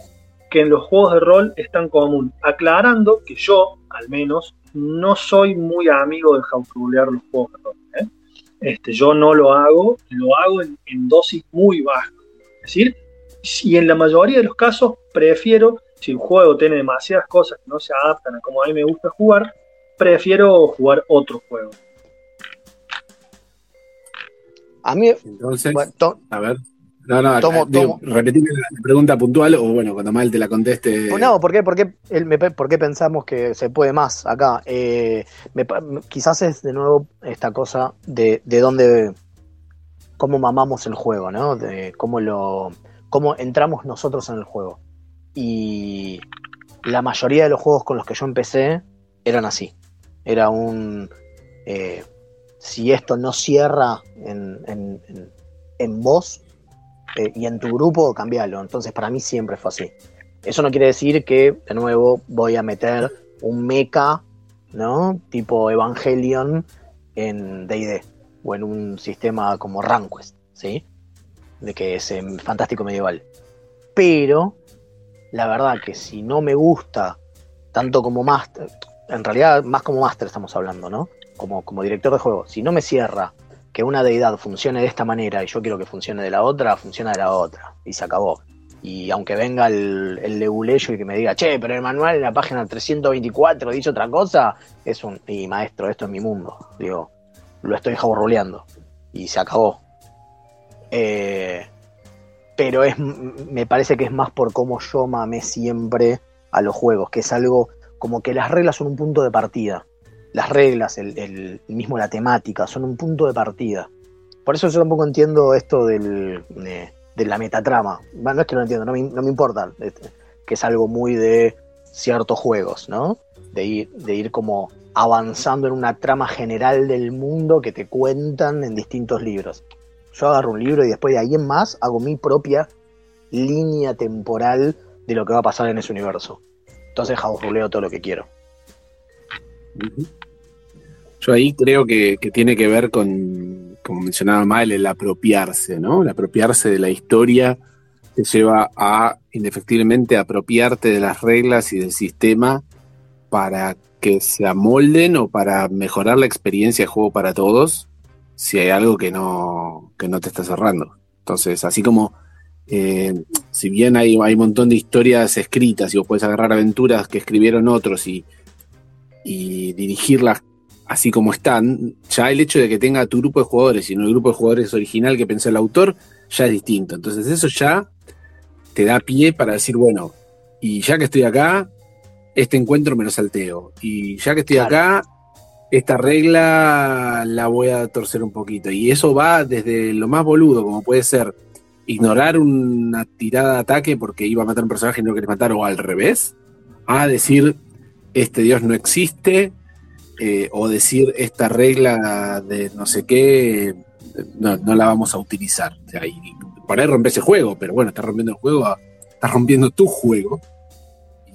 que en los juegos de rol es tan común? Aclarando que yo, al menos, no soy muy amigo de jaurulear los juegos de rol. ¿eh? Este, yo no lo hago, lo hago en, dosis muy bajas. Es decir, si en la mayoría de los casos prefiero, si un juego tiene demasiadas cosas que no se adaptan a como a mí me gusta jugar, prefiero jugar otro juego. A mí, Entonces, bueno, to- a ver. No, no, Tomo- digo, tomo. repetime la pregunta puntual o bueno, cuando mal te la conteste. Pues no, ¿por qué, por qué por qué pensamos que se puede más acá? Eh, me quizás es de nuevo esta cosa de, de dónde, cómo mamamos el juego, ¿no? De cómo lo, cómo entramos nosotros en el juego. Y la mayoría de los juegos con los que yo empecé eran así. Era un, eh, si esto no cierra en, en, en- vos eh, y en tu grupo, cambialo. Entonces para mí siempre fue así. Eso no quiere decir que, de nuevo, voy a meter un mecha, ¿no? Tipo Evangelion en DD o en un sistema como Ranquest, ¿sí? De que es em, fantástico medieval. Pero, la verdad que si no me gusta tanto como Master, en realidad más como Master estamos hablando, ¿no? Como, como director de juego, si no me cierra que una deidad funcione de esta manera y yo quiero que funcione de la otra, funciona de la otra. Y se acabó. Y aunque venga el, el leguleyo y que me diga, che, pero el manual en la página 324 dice otra cosa, es un, y maestro, esto es mi mundo. Digo, lo estoy jaborroleando. Y se acabó. Eh, pero es, me parece que es más por cómo yo mamé siempre a los juegos, que es algo como que las reglas son un punto de partida. Las reglas, el, mismo la temática, son un punto de partida. Por eso yo tampoco entiendo esto del, de, de la metatrama. Bueno, no es que no lo entiendo, no me, no me importa, este, que es algo muy de ciertos juegos, ¿no? De ir, de ir como avanzando en una trama general del mundo que te cuentan en distintos libros. Yo agarro un libro y después de ahí en más hago mi propia línea temporal de lo que va a pasar en ese universo. Entonces jaburruleo todo lo que quiero. Yo ahí creo que, que tiene que ver con, como mencionaba Mal, el apropiarse, ¿no? El apropiarse de la historia te lleva a, indefectiblemente, apropiarte de las reglas y del sistema para que se amolden o para mejorar la experiencia de juego para todos si hay algo que no, que no te está cerrando. Entonces, así como eh, si bien hay, hay un montón de historias escritas y vos puedes agarrar aventuras que escribieron otros y, y dirigirlas así como están, ya el hecho de que tenga tu grupo de jugadores y no el grupo de jugadores original que pensó el autor, ya es distinto. Entonces eso ya te da pie para decir, bueno, y ya que estoy acá, este encuentro me lo salteo. Y ya que estoy Claro. acá, esta regla la voy a torcer un poquito. Y eso va desde lo más boludo, como puede ser ignorar una tirada de ataque porque iba a matar a un personaje y no lo querés matar, o al revés, a decir, este dios no existe, eh, o decir, esta regla de no sé qué, no, no la vamos a utilizar. O sea, y por ahí rompes el juego, pero bueno, estás rompiendo el juego, estás rompiendo tu juego.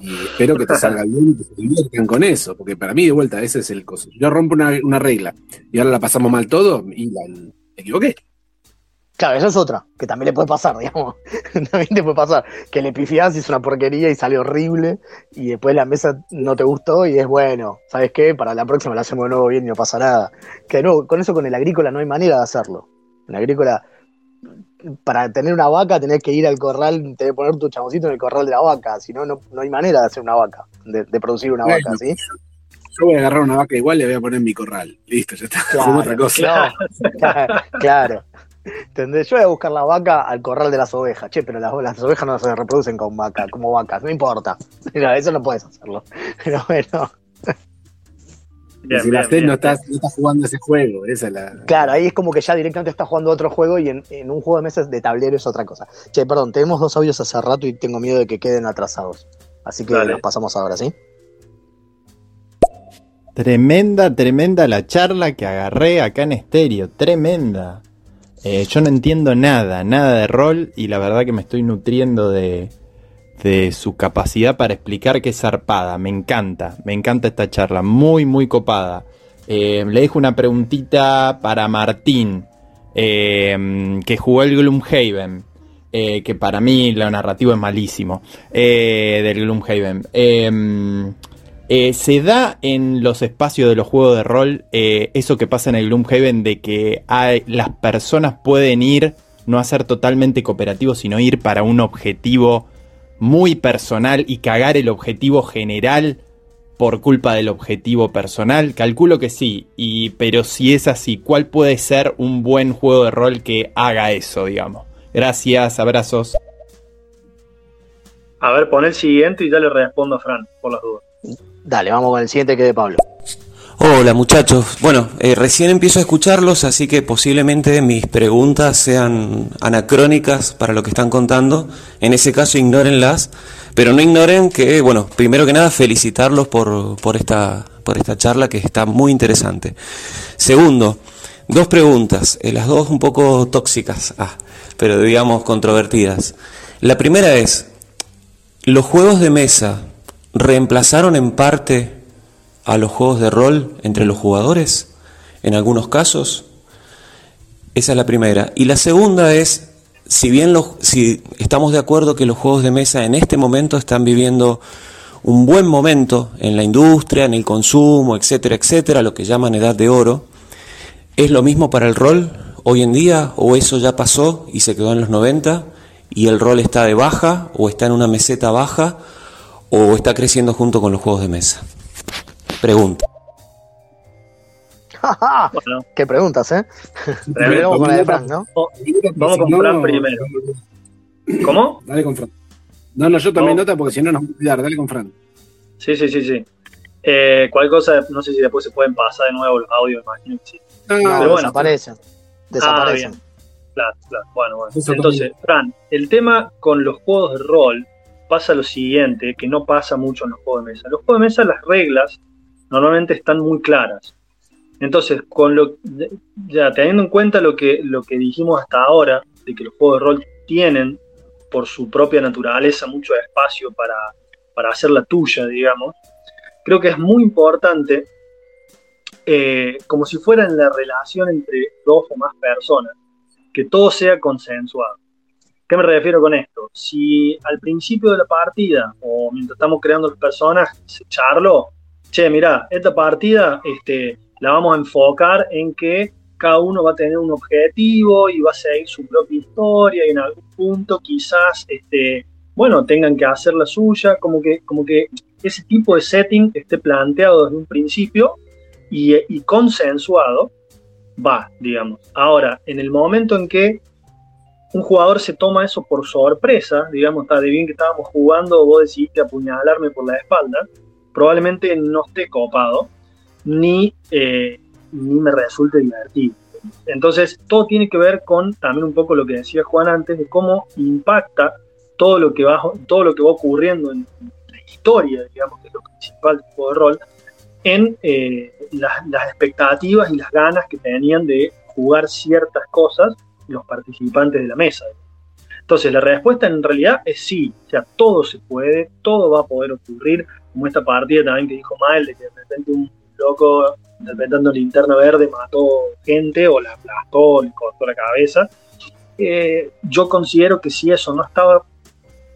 Y espero que te salga bien y que se diviertan con eso, porque para mí, de vuelta, ese es el coso. Yo rompo una, una regla y ahora la pasamos mal todo y la, me equivoqué. Claro, esa es otra, que también le puede pasar, digamos. también te puede pasar. Que le pifiás, hizo una porquería y sale horrible, y después la mesa no te gustó y es bueno, ¿sabes qué? Para la próxima la hacemos de nuevo bien y no pasa nada. Que no, con eso con el agrícola no hay manera de hacerlo. En el agrícola, para tener una vaca tenés que ir al corral, tenés que poner tu chaboncito en el corral de la vaca, si no, no no hay manera de hacer una vaca, de, de producir una Bueno, vaca, ¿sí? Yo voy a agarrar una vaca igual y le voy a poner en mi corral. Listo, ya está. Como otra cosa. claro, claro. ¿Entendés? Yo voy a buscar la vaca al corral de las ovejas. Che, pero las, las ovejas no se reproducen con vaca, como vacas, no importa. Mira, eso no puedes hacerlo. Pero bueno, Y Bien, si la bien, no estás, no estás jugando ese juego. Esa es la. claro, ahí es como que ya directamente estás jugando otro juego y en, en un juego de mesas de tablero es otra cosa. Che, perdón, tenemos dos audios hace rato y tengo miedo de que queden atrasados. Así que Dale. los pasamos ahora, ¿sí? Tremenda, tremenda la charla que agarré acá en estéreo. Tremenda. Eh, yo no entiendo nada, nada de rol y la verdad que me estoy nutriendo de, de su capacidad para explicar que es zarpada. Me encanta, me encanta esta charla. Muy, muy copada. Eh, le dejo una preguntita para Martín, eh, que jugó el Gloomhaven. que para mí lo narrativo es malísimo. del Gloomhaven. Eh, ¿Se da en los espacios de los juegos de rol eh, eso que pasa en el Gloomhaven de que las personas pueden ir, no a ser totalmente cooperativos, sino ir para un objetivo muy personal y cagar el objetivo general por culpa del objetivo personal? Calculo que sí, y, pero si es así, ¿cuál puede ser un buen juego de rol que haga eso, digamos? Gracias, abrazos. A ver, pon el siguiente y ya le respondo a Fran, por las dudas. Dale, vamos con el siguiente que es de Pablo. Hola muchachos, bueno, eh, recién empiezo a escucharlos, así que posiblemente mis preguntas sean anacrónicas para lo que están contando. En ese caso, ignórenlas, pero no ignoren que, bueno, primero que nada, felicitarlos por, por, esta, por esta charla que está muy interesante. Segundo, dos preguntas, eh, las dos un poco tóxicas, ah, pero digamos controvertidas. La primera es, ¿los juegos de mesa reemplazaron en parte a los juegos de rol entre los jugadores, en algunos casos. Esa es la primera. Y la segunda es, si bien los, si estamos de acuerdo que los juegos de mesa en este momento están viviendo un buen momento en la industria, en el consumo, etcétera, etcétera, lo que llaman edad de oro, ¿es lo mismo para el rol hoy en día o eso ya pasó y se quedó en los 90 y el rol está de baja o está en una meseta baja o está creciendo junto con los juegos de mesa? Pregunta. bueno. Qué preguntas, ¿eh? Primero vamos con la de Frank, ¿no? Vamos con Frank primero. ¿Cómo? Dale con Frank. No, no, yo tomé nota porque si no nos vamos a olvidar. Dale con Frank. Sí, sí, sí, sí. Eh, cualquier cosa, no sé si después se pueden pasar de nuevo los audios, imagino que sí. No, Pero bueno, desaparecen. Desaparecen. Ah, claro, claro. Bueno, bueno. Entonces, Fran, el tema con los juegos de rol pasa lo siguiente, que no pasa mucho en los juegos de mesa. En los juegos de mesa las reglas normalmente están muy claras. Entonces, con lo, ya teniendo en cuenta lo que, lo que dijimos hasta ahora, de que los juegos de rol tienen por su propia naturaleza mucho espacio para, para hacer la tuya, digamos, creo que es muy importante, eh, como si fuera en la relación entre dos o más personas, que todo sea consensuado. ¿Qué me refiero con esto? Si al principio de la partida o mientras estamos creando los personajes se charló, che, mira, esta partida este, la vamos a enfocar en que cada uno va a tener un objetivo y va a seguir su propia historia y en algún punto quizás, este, bueno, tengan que hacer la suya, como que, como que ese tipo de setting esté planteado desde un principio y, y consensuado, va, digamos. Ahora, en el momento en que un jugador se toma eso por sorpresa, digamos, está de bien que estábamos jugando, vos decidiste apuñalarme por la espalda, probablemente no esté copado, ni, eh, ni me resulte divertido. Entonces, todo tiene que ver con también un poco lo que decía Juan antes, de cómo impacta todo lo que va, todo lo que va ocurriendo en la historia, digamos, que es lo principal del juego de rol, en eh, las, las expectativas y las ganas que tenían de jugar ciertas cosas los participantes de la mesa. Entonces, la respuesta en realidad es sí, o sea, todo se puede, todo va a poder ocurrir, como esta partida también que dijo Mal, de que de repente un loco interpretando linterna verde mató gente o la aplastó, le cortó la cabeza. Eh, yo considero que si eso no estaba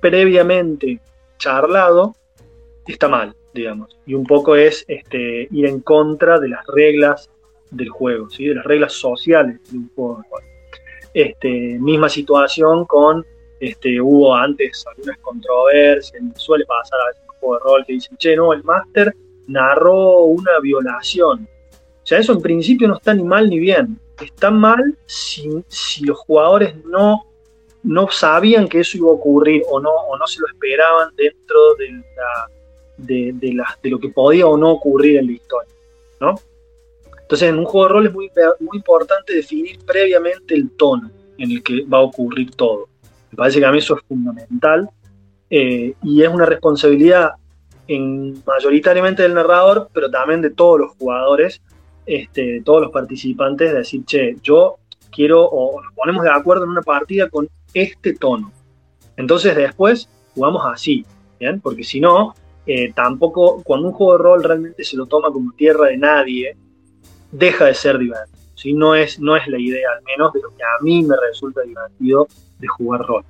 previamente charlado, está mal, digamos. Y un poco es este, ir en contra de las reglas del juego, ¿sí? de las reglas sociales de un juego de juego. Este, misma situación con, este, hubo antes algunas controversias, suele pasar a veces en juego de rol que dicen, che, no, el máster narró una violación. O sea, eso en principio no está ni mal ni bien. Está mal si, los jugadores no, no sabían que eso iba a ocurrir o no, o no se lo esperaban dentro de, la, de, de, de lo que podía o no ocurrir en la historia. ¿no? Entonces, en un juego de rol es muy, muy importante definir previamente el tono en el que va a ocurrir todo. Me parece que a mí eso es fundamental eh, y es una responsabilidad en, mayoritariamente del narrador, pero también de todos los jugadores, este, todos los participantes, de decir, che, yo quiero o nos ponemos de acuerdo en una partida con este tono. Entonces después jugamos así, ¿bien? Porque si no, eh, tampoco, cuando un juego de rol realmente se lo toma como tierra de nadie, deja de ser divertido. ¿sí? No, es, no es la idea, al menos, de lo que a mí me resulta divertido de jugar rol.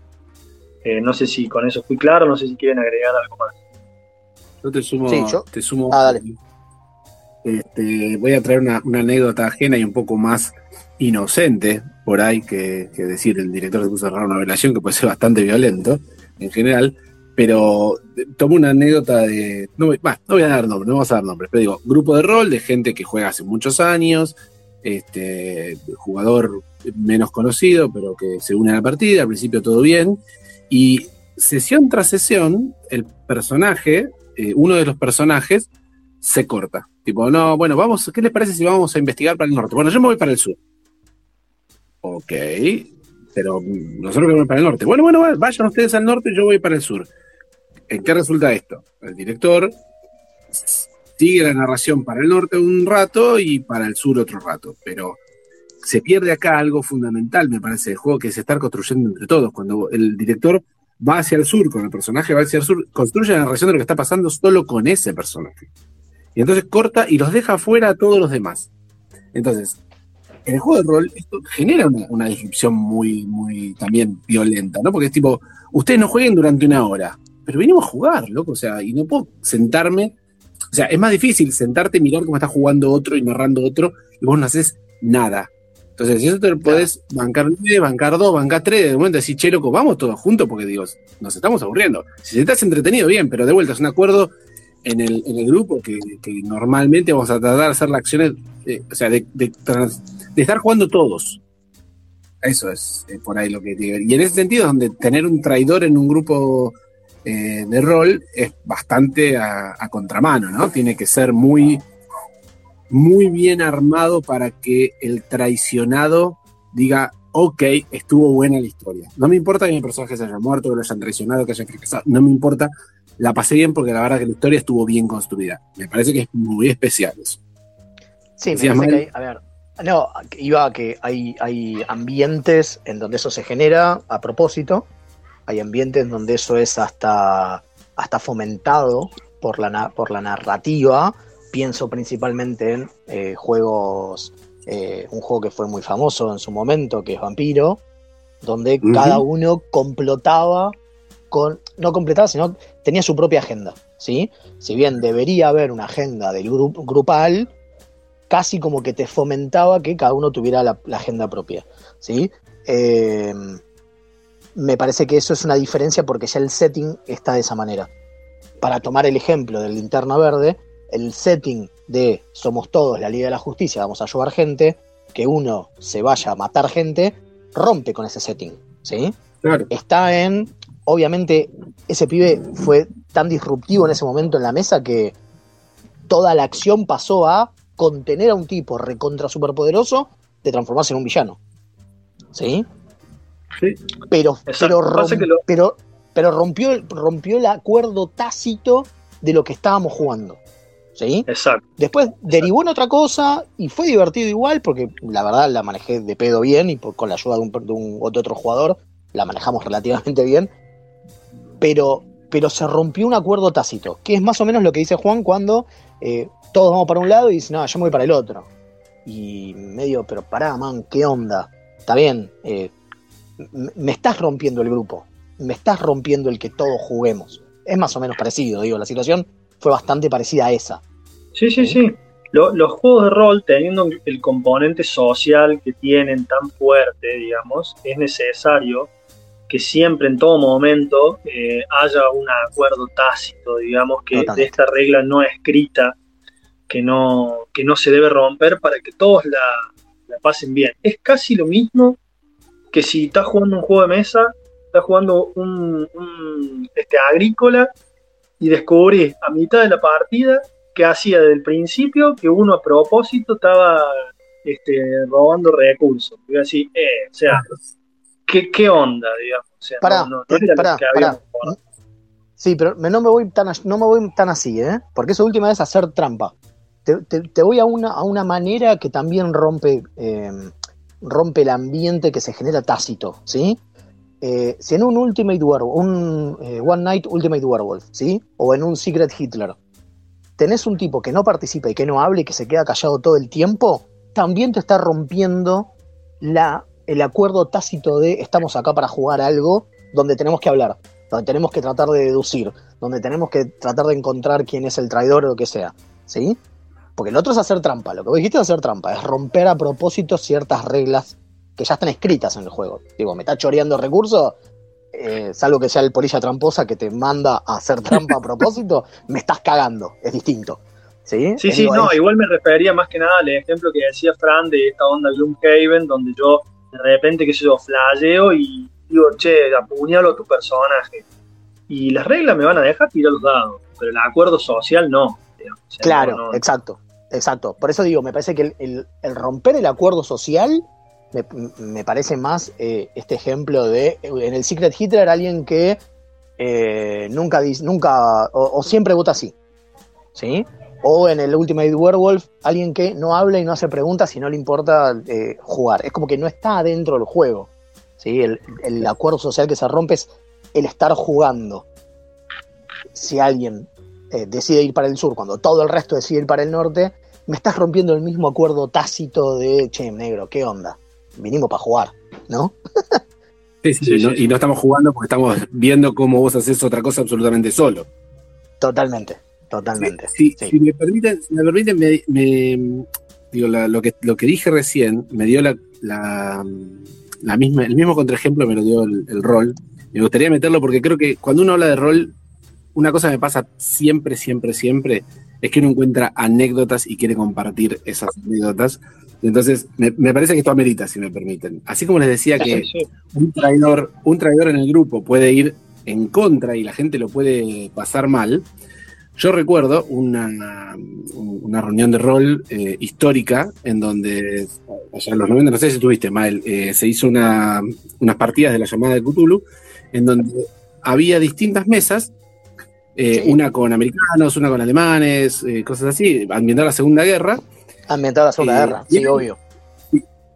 Eh, no sé si con eso fui claro, no sé si quieren agregar algo más. Yo te sumo. Sí, yo. Te sumo Ah, dale. Este, voy a traer una, una anécdota ajena y un poco más inocente por ahí que, que decir el director se puso a narrar una velación que puede ser bastante violento en general. Pero tomo una anécdota de. No, bah, no voy a dar nombres, no vamos a dar nombres, pero digo, grupo de rol de gente que juega hace muchos años, este jugador menos conocido, pero que se une a la partida, al principio todo bien, y sesión tras sesión, el personaje, eh, uno de los personajes, se corta. Tipo, no, bueno, vamos, ¿qué les parece si vamos a investigar para el norte? Bueno, yo me voy para el sur. Ok, pero nosotros ir para el norte. Bueno, bueno, va- vayan ustedes al norte, yo voy para el sur. ¿En qué resulta esto? El director sigue la narración para el norte un rato y para el sur otro rato, pero se pierde acá algo fundamental, me parece, del juego, que es estar construyendo entre todos. Cuando el director va hacia el sur, con el personaje va hacia el sur, construye la narración de lo que está pasando solo con ese personaje. Y entonces corta y los deja fuera a todos los demás. Entonces, en el juego de rol, esto genera una, una disrupción muy, muy también violenta, ¿no? Porque es tipo, ustedes no jueguen durante una hora, pero venimos a jugar, loco, o sea, y no puedo sentarme. O sea, es más difícil sentarte y mirar cómo está jugando otro y narrando otro, y vos no haces nada. Entonces, si eso te lo podés bancar 9, bancar 2, bancar 3, de momento decir, che, loco, vamos todos juntos, porque digo, nos estamos aburriendo. Si estás entretenido, bien, pero de vuelta es un acuerdo en el, en el grupo que, que normalmente vamos a tratar de hacer las acciones, eh, o sea, de, de trans- de estar jugando todos. Eso es eh, por ahí lo que tiene. Y en ese sentido, es donde tener un traidor en un grupo eh, de rol es bastante a, a contramano, ¿no? Tiene que ser muy, muy bien armado para que el traicionado diga, ok, estuvo buena la historia. No me importa que mi personaje se haya muerto, que lo hayan traicionado, que haya fracasado. No me importa. La pasé bien porque la verdad que la historia estuvo bien construida. Me parece que es muy especial eso. Sí, me parece que hay, a ver, no, iba a que hay, hay ambientes en donde eso se genera a propósito, hay ambientes en donde eso es hasta, hasta fomentado por la, por la narrativa, pienso principalmente en eh, juegos, eh, un juego que fue muy famoso en su momento, que es Vampiro, donde cada uno complotaba con, no completaba, sino tenía su propia agenda, ¿sí? Si bien debería haber una agenda del grupo grupal, casi como que te fomentaba que cada uno tuviera la, la agenda propia, ¿sí? Eh, me parece que eso es una diferencia porque ya el setting está de esa manera. Para tomar el ejemplo del linterna verde, el setting de somos todos la Liga de la Justicia, vamos a ayudar gente, que uno se vaya a matar gente, rompe con ese setting, ¿sí? Claro. Está en, obviamente, ese pibe fue tan disruptivo en ese momento en la mesa que toda la acción pasó a contener a un tipo recontra superpoderoso de transformarse en un villano. ¿Sí? Sí. Pero, pero, Lo rom- pero, pero rompió, el- rompió el acuerdo tácito de lo que estábamos jugando. ¿Sí? Exacto. Después derivó en otra cosa y fue divertido igual porque la verdad la manejé de pedo bien y por- con la ayuda de un, de un- de otro jugador la manejamos relativamente bien. Pero, pero se rompió un acuerdo tácito, que es más o menos lo que dice Juan cuando eh, todos vamos para un lado y dice, no, yo me voy para el otro. Y medio, pero pará, man, ¿qué onda? Está bien, eh, me estás rompiendo el grupo, me estás rompiendo el que todos juguemos. Es más o menos parecido, digo, la situación fue bastante parecida a esa. Sí, sí, sí. Lo- los juegos de rol, teniendo el componente social que tienen tan fuerte, digamos, es necesario que siempre, en todo momento, eh, haya un acuerdo tácito, digamos, que Totalmente. de esta regla no escrita, que no, que no se debe romper para que todos la, la pasen bien. Es casi lo mismo que si estás jugando un juego de mesa, estás jugando un, un, este, agrícola y descubrís a mitad de la partida que hacía desde el principio que uno a propósito estaba este, robando recursos. Y así, eh, o sea, ¿qué, qué onda, digamos? O sea, Pará, no, no, pará. Sí, pero me- no me voy tan, no me voy tan así, ¿eh? Porque eso última es hacer trampa. Te, te- te voy a una, a una manera que también rompe, eh, rompe el ambiente que se genera tácito, ¿sí? Eh, si en un Ultimate Werewolf, un eh, One Night Ultimate Werewolf, ¿sí? O en un Secret Hitler, tenés un tipo que no participa y que no habla y que se queda callado todo el tiempo, también te está rompiendo la, el acuerdo tácito de estamos acá para jugar algo donde tenemos que hablar, donde tenemos que tratar de deducir, donde tenemos que tratar de encontrar quién es el traidor o lo que sea, ¿sí? Porque el otro es hacer trampa, lo que vos dijiste es hacer trampa, es romper a propósito ciertas reglas que ya están escritas en el juego. Digo, me está choreando recursos, eh, salvo que sea el polilla tramposa que te manda a hacer trampa a propósito, me estás cagando, es distinto. Sí, Sí, sí, no, es- igual me refería más que nada al ejemplo que decía Fran de esta onda Gloomhaven, donde yo de repente, qué sé yo, flasheo y digo, che, apuñalo a tu personaje. Y las reglas me van a dejar tirar los dados, pero el acuerdo social no. digamos. O sea, Claro, no, no. exacto, exacto. Por eso digo, me parece que el, romper el acuerdo social me, parece más eh, este ejemplo de en el Secret Hitler alguien que eh, nunca dice, nunca o, o siempre vota así, ¿sí? O en el Ultimate Werewolf alguien que no habla y no hace preguntas y no le importa eh, jugar. Es como que no está adentro del juego, ¿sí? El, el acuerdo social que se rompe es el estar jugando. Si alguien eh, decide ir para el sur, cuando todo el resto decide ir para el norte, me estás rompiendo el mismo acuerdo tácito de, che, negro, ¿qué onda? Vinimos para jugar, ¿no? Sí, sí, Sí, y no-. Y estamos jugando porque estamos viendo cómo vos haces otra cosa absolutamente solo. Totalmente, totalmente. Si, sí. si me permiten, si me, permiten me, me- digo, la- lo, que, lo que dije recién me dio la, la, la misma, el mismo contraejemplo me lo dio el, el rol. Me gustaría meterlo porque creo que cuando uno habla de rol, una cosa que me pasa siempre, siempre, siempre, es que uno encuentra anécdotas y quiere compartir esas anécdotas. Entonces, me, me parece que esto amerita, si me permiten. Así como les decía que un traidor, un traidor en el grupo puede ir en contra y la gente lo puede pasar mal. Yo recuerdo una, una reunión de rol eh, histórica en donde, allá en los 90, no sé si tuviste, Mael, eh, se hizo una, unas partidas de la llamada de Cthulhu en donde había distintas mesas, eh, Sí. una con americanos, una con alemanes, eh, cosas así, ambientada la Segunda Guerra, Ambientada la Segunda Eh, Guerra, sí, obvio.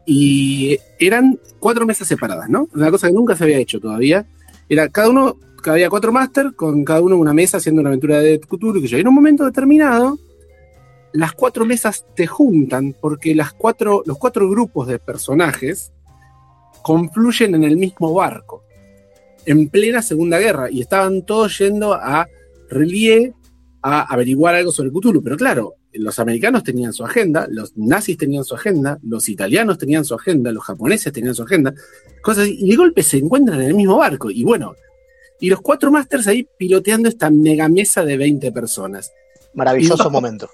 y eran cuatro mesas separadas, ¿no? Una cosa que nunca se había hecho todavía. Era cada uno, cada había cuatro máster, con cada uno una mesa haciendo una aventura de Cthulhu, que yo. En un momento determinado, las cuatro mesas te juntan, porque las cuatro, los cuatro grupos de personajes confluyen en el mismo barco, en plena Segunda Guerra, y estaban todos yendo a Relie a averiguar algo sobre Cthulhu. Pero claro, los americanos tenían su agenda, los nazis tenían su agenda, los italianos tenían su agenda, los japoneses tenían su agenda, cosas así, y de golpe se encuentran en el mismo barco. Y bueno, y los cuatro masters ahí piloteando esta mega mesa de 20 personas. Maravilloso no- momento.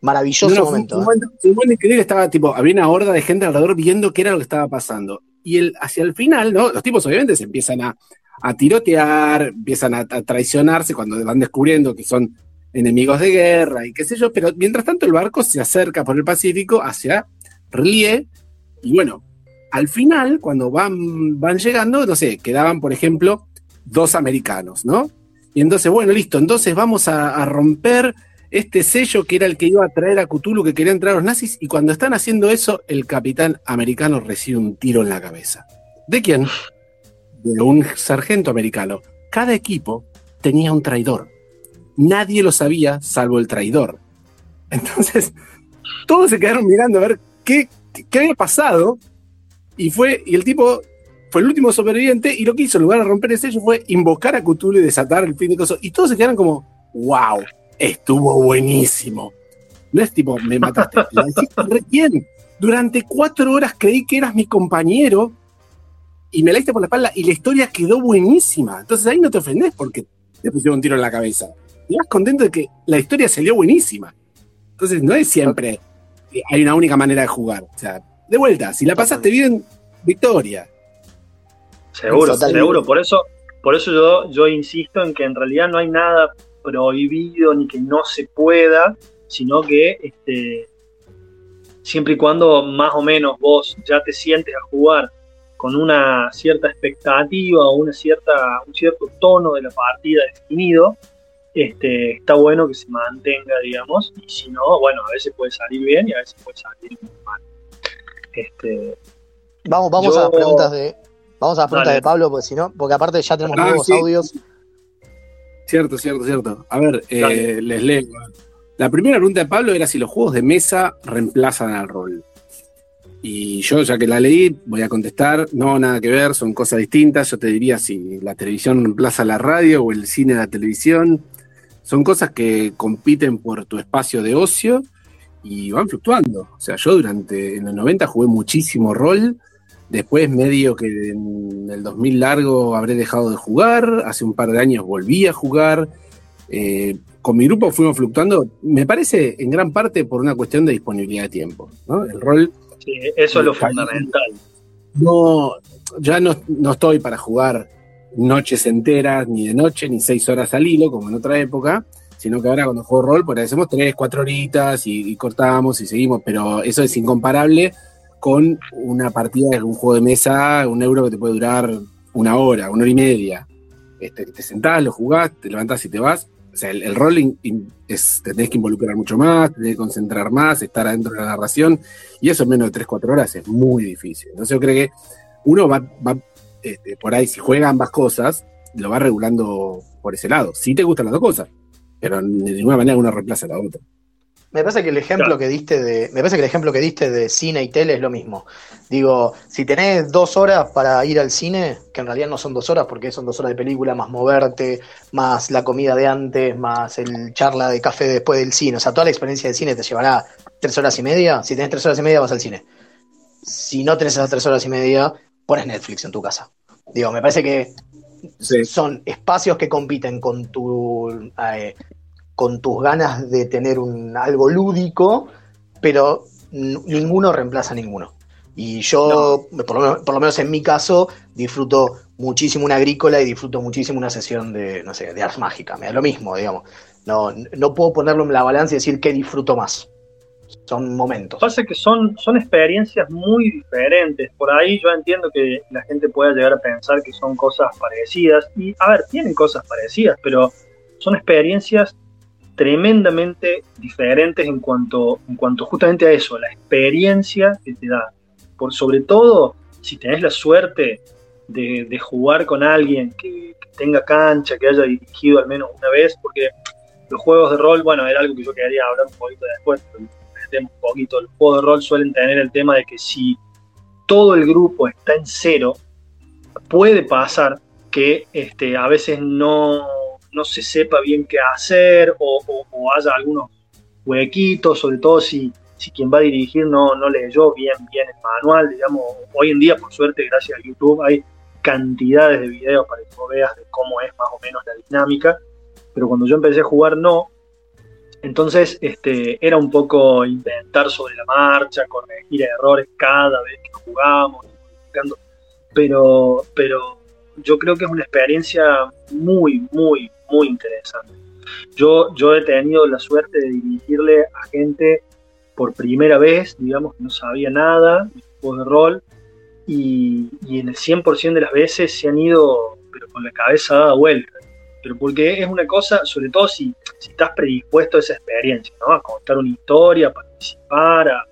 Maravilloso No, no, fue momento. Un ¿eh? momento, un momento increíble, estaba tipo, había una horda de gente alrededor viendo qué era lo que estaba pasando. Y el, hacia el final, ¿no? Los tipos obviamente se empiezan a, a tirotear, empiezan a, a traicionarse cuando van descubriendo que son enemigos de guerra y qué sé yo, pero mientras tanto el barco se acerca por el Pacífico hacia Rie, y bueno, al final, cuando van, van llegando, no sé, quedaban, por ejemplo, dos americanos, ¿no? Y entonces, bueno, listo, entonces vamos a, a romper este sello que era el que iba a traer a Cthulhu, que querían traer a los nazis, y cuando están haciendo eso, el capitán americano recibe un tiro en la cabeza. ¿De quién? De un sargento americano. Cada equipo tenía un traidor. Nadie lo sabía, salvo el traidor. Entonces, todos se quedaron mirando a ver qué, qué había pasado, y fue, y el tipo fue el último superviviente, y lo que hizo en lugar de romper el sello fue invocar a Cthulhu y desatar el fin de cosas. Y todos se quedaron como, wow, estuvo buenísimo. No es tipo, me mataste, bien. Durante cuatro horas creí que eras mi compañero y me la diste por la espalda y la historia quedó buenísima. Entonces ahí no te ofendés porque te pusieron un tiro en la cabeza. Y vas contento de que la historia salió buenísima. Entonces no es siempre que hay una única manera de jugar. O sea, de vuelta, si la pasaste bien, victoria. Seguro, Totalmente. seguro. Por eso, por eso yo, yo insisto en que en realidad no hay nada prohibido ni que no se pueda, sino que este, siempre y cuando más o menos vos ya te sientes a jugar con una cierta expectativa o una cierta, un cierto tono de la partida definido, este, está bueno que se mantenga, digamos, y si no, bueno, a veces puede salir bien y a veces puede salir mal. Este, Vamos, vamos Yo- a las preguntas de. Vamos a las preguntas Dale. de Pablo, porque si no, porque aparte ya tenemos Ah, nuevos sí. audios. Cierto, cierto, cierto. A ver, eh, les leo. La primera pregunta de Pablo era si los juegos de mesa reemplazan al rol. Y yo, ya que la leí, voy a contestar, no, nada que ver, son cosas distintas. Yo te diría si la televisión reemplaza la radio o el cine a la televisión. Son cosas que compiten por tu espacio de ocio y van fluctuando. O sea, yo durante, en los 90 jugué muchísimo rol, Después, medio que en el 2000 largo habré dejado de jugar. Hace un par de años volví a jugar. Eh, con mi grupo fuimos fluctuando, me parece en gran parte por una cuestión de disponibilidad de tiempo. ¿no? El rol. Sí, eso es lo fundamental. No, ya no, no estoy para jugar noches enteras, ni de noche, ni seis horas al hilo, como en otra época, sino que ahora cuando juego rol, pues hacemos tres, cuatro horitas y, y cortamos y seguimos, pero eso es incomparable con una partida de un juego de mesa, un euro que te puede durar una hora, una hora y media. Este, te sentás, lo jugás, te levantás y te vas. O sea, el, el rol in- in- es, te tenés que involucrar mucho más, te tenés que concentrar más, estar adentro de la narración, y eso en menos de 3, 4 horas es muy difícil. Entonces yo creo que uno va, este, por ahí, si juega ambas cosas, lo va regulando por ese lado. Si te gustan las dos cosas, pero de ninguna manera uno reemplaza a la otra. Me parece que el ejemplo Claro. que diste de. Me parece que el ejemplo que diste de cine y tele es lo mismo. Digo, si tenés dos horas para ir al cine, que en realidad no son dos horas, porque son dos horas de película, más moverte, más la comida de antes, más el charla de café después del cine. O sea, toda la experiencia del cine te llevará tres horas y media. Si tenés tres horas y media, vas al cine. Si no tenés esas tres horas y media, pones Netflix en tu casa. Digo, me parece que Sí. son espacios que compiten con tu eh, con tus ganas de tener un algo lúdico, pero ninguno reemplaza a ninguno. Y yo, por, lo menos, por lo menos en mi caso, disfruto muchísimo una agrícola y disfruto muchísimo una sesión de, no sé, de ars mágica. Me da lo mismo, digamos. No, no puedo ponerlo en la balanza y decir qué disfruto más. Son momentos. Pasa que son, son experiencias muy diferentes. Por ahí yo entiendo que la gente pueda llegar a pensar que son cosas parecidas. Y, a ver, tienen cosas parecidas, pero son experiencias tremendamente diferentes en cuanto, en cuanto justamente a eso, la experiencia que te da. Por sobre todo, si tenés la suerte de, jugar con alguien que, que tenga cancha, que haya dirigido al menos una vez, porque los juegos de rol, bueno, era algo que yo quería hablar un poquito después, pero un poquito. Los juegos de rol suelen tener el tema de que si todo el grupo está en cero, puede pasar que este, a veces no, no se sepa bien qué hacer o, o- haya algunos huequitos, sobre todo si, si quien va a dirigir no, no leyó bien, bien el manual, digamos, hoy en día por suerte gracias a YouTube hay cantidades de videos para que vos veas de cómo es más o menos la dinámica, pero cuando yo empecé a jugar no, entonces este, era un poco inventar sobre la marcha, corregir errores cada vez que jugábamos, pero, pero yo creo que es una experiencia muy, muy, muy interesante. Yo, yo he tenido la suerte de dirigirle a gente por primera vez, digamos que no sabía nada de juegos de rol, y, y en el 100% de las veces se han ido, pero con la cabeza dada vuelta. Pero porque es una cosa, sobre todo si, si estás predispuesto a esa experiencia, ¿no? A contar una historia, a participar, a,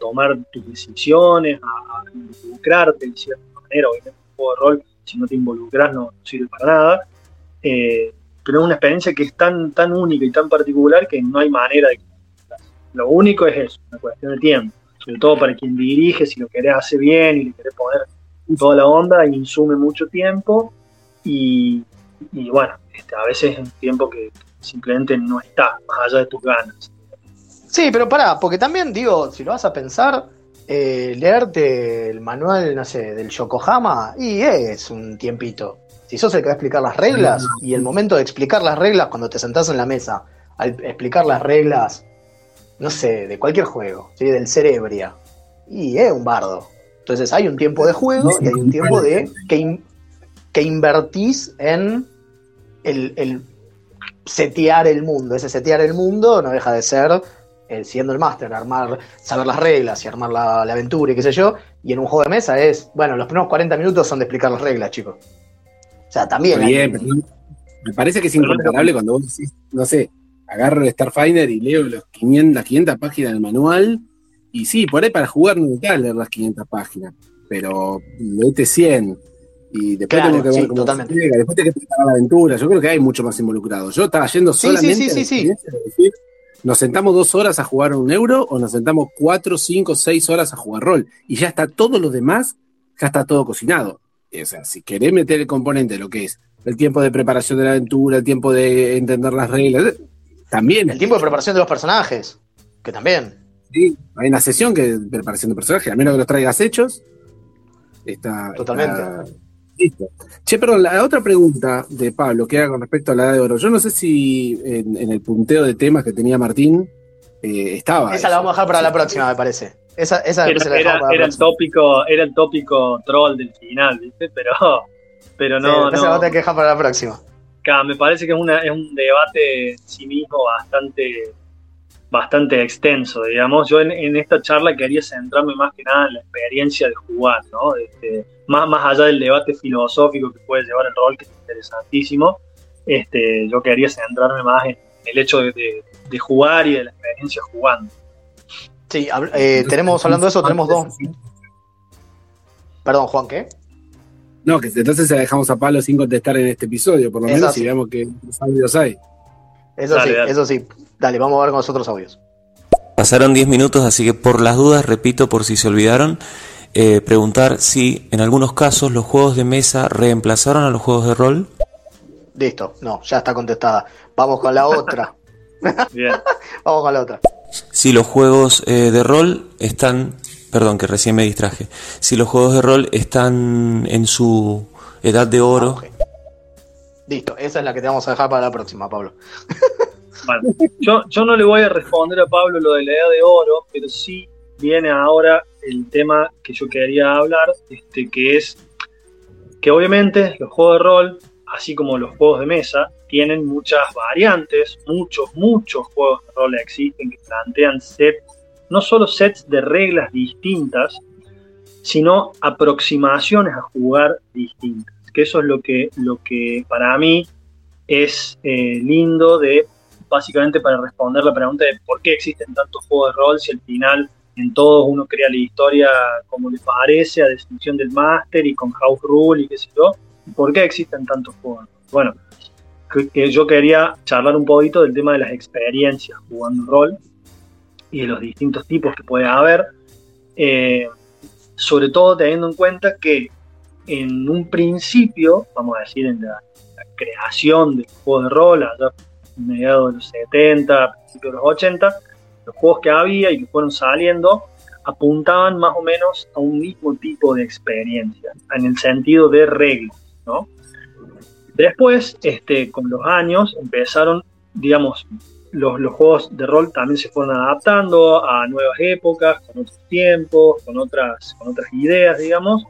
tomar tus decisiones, a, involucrarte de cierta manera. Obviamente, un juego de rol, si no te involucras, no, no sirve para nada. Eh, pero es una experiencia que es tan, tan única y tan particular que no hay manera de que lo único es eso, una cuestión de tiempo. Sobre todo para quien dirige, si lo querés hacer bien y le querés poner toda la onda, insume mucho tiempo y, y bueno, este, a veces es un tiempo que simplemente no está, más allá de tus ganas. Sí, pero pará, porque también digo, si lo vas a pensar, eh, leerte el manual, no sé, del Yokohama, y es un tiempito. Si sos el que va a explicar las reglas, y el momento de explicar las reglas cuando te sentás en la mesa, al explicar las reglas, no sé, de cualquier juego, ¿sí? del Cerebria, y es un bardo. Entonces hay un tiempo de juego y hay un tiempo de que, in- que invertís en el, el setear el mundo. Ese setear el mundo no deja de ser eh, siendo el máster, armar, saber las reglas y armar la, la aventura y qué sé yo. Y en un juego de mesa es, bueno, los primeros 40 minutos son de explicar las reglas, chicos. O sea, también. Bien, pero me parece que es incomparable cuando vos decís, no sé, agarro el Starfinder y leo los 500, las 500 páginas del manual, y sí, por ahí para jugar no necesitas leer las 500 páginas, pero leete 100, y después Claro, tengo que ver sí, cómo totalmente. se después tengo que preparar la aventura, yo creo que hay mucho más involucrado. Yo estaba yendo Sí, sí, solamente sí, a sí, sí. decir, nos sentamos dos horas a jugar un euro o nos sentamos cuatro, cinco, seis horas a jugar rol, y ya está todo lo demás, ya está todo cocinado. O sea, si querés meter el componente de lo que es el tiempo de preparación de la aventura, el tiempo de entender las reglas, eh, también. El tiempo de preparación de los personajes, que también. Sí, hay una sesión que de preparación de personajes, a menos que los traigas hechos. Está, Totalmente. está- listo. Che, pero la otra pregunta de Pablo, que era con respecto a la edad de oro. Yo no sé si en, en el punteo de temas que tenía Martín eh, estaba. Esa la vamos a dejar para la próxima, me parece. Esa, esa Era, se la era- para era el tópico, era el tópico troll del final, ¿viste? Pero, pero Sí, no, esa la no. vamos a tener que dejar para la próxima. Ca- me parece que es, una, es un debate en sí mismo bastante, bastante extenso, digamos. Yo en, en esta charla quería centrarme más que nada en la experiencia de jugar, ¿no? Este, más, más allá del debate filosófico que puede llevar el rol, que es interesantísimo, este, yo quería centrarme más en el hecho de, de- de jugar y de la experiencia jugando. Sí, hab- eh, tenemos, hablando de eso, tenemos dos. Perdón, Juan, ¿qué? No, que entonces se la dejamos a Pablo sin contestar en este episodio, por lo menos, y veamos qué audios hay. Eso Dale, sí, dale. eso sí. Dale, vamos a ver con los otros audios. Pasaron 10 minutos, así que por las dudas, repito, por si se olvidaron, eh, preguntar si en algunos casos los juegos de mesa reemplazaron a los juegos de rol. Listo, no, ya está contestada. Vamos con la otra. Bien. Vamos con la otra. Si los juegos eh, de rol están, perdón que recién me distraje, si los juegos de rol están en su edad de oro. Listo, esa es la que te vamos a dejar para la próxima, Pablo. Bueno, yo, yo no le voy a responder a Pablo lo de la edad de oro, pero sí viene ahora el tema que yo quería hablar, este, que es que obviamente los juegos de rol, así como los juegos de mesa, tienen muchas variantes, muchos, muchos juegos de rol existen que plantean sets, no solo sets de reglas distintas, sino aproximaciones a jugar distintas. Que eso es lo que, lo que para mí es eh, lindo de básicamente para responder la pregunta de por qué existen tantos juegos de rol si al final en todos uno crea la historia como le parece, a definición del máster y con house rule y qué sé yo. ¿Por qué existen tantos juegos? Bueno, que, que yo quería charlar un poquito del tema de las experiencias jugando rol y de los distintos tipos que puede haber, eh, sobre todo teniendo en cuenta que en un principio, vamos a decir, en la, la creación de los juegos de rol, allá mediados de los 70, principios de los 80, los juegos que había y que fueron saliendo apuntaban más o menos a un mismo tipo de experiencia, en el sentido de reglas, Después, este, con los años, empezaron, digamos, los, los juegos de rol también se fueron adaptando a nuevas épocas, con otros tiempos, con otras, con otras ideas, digamos.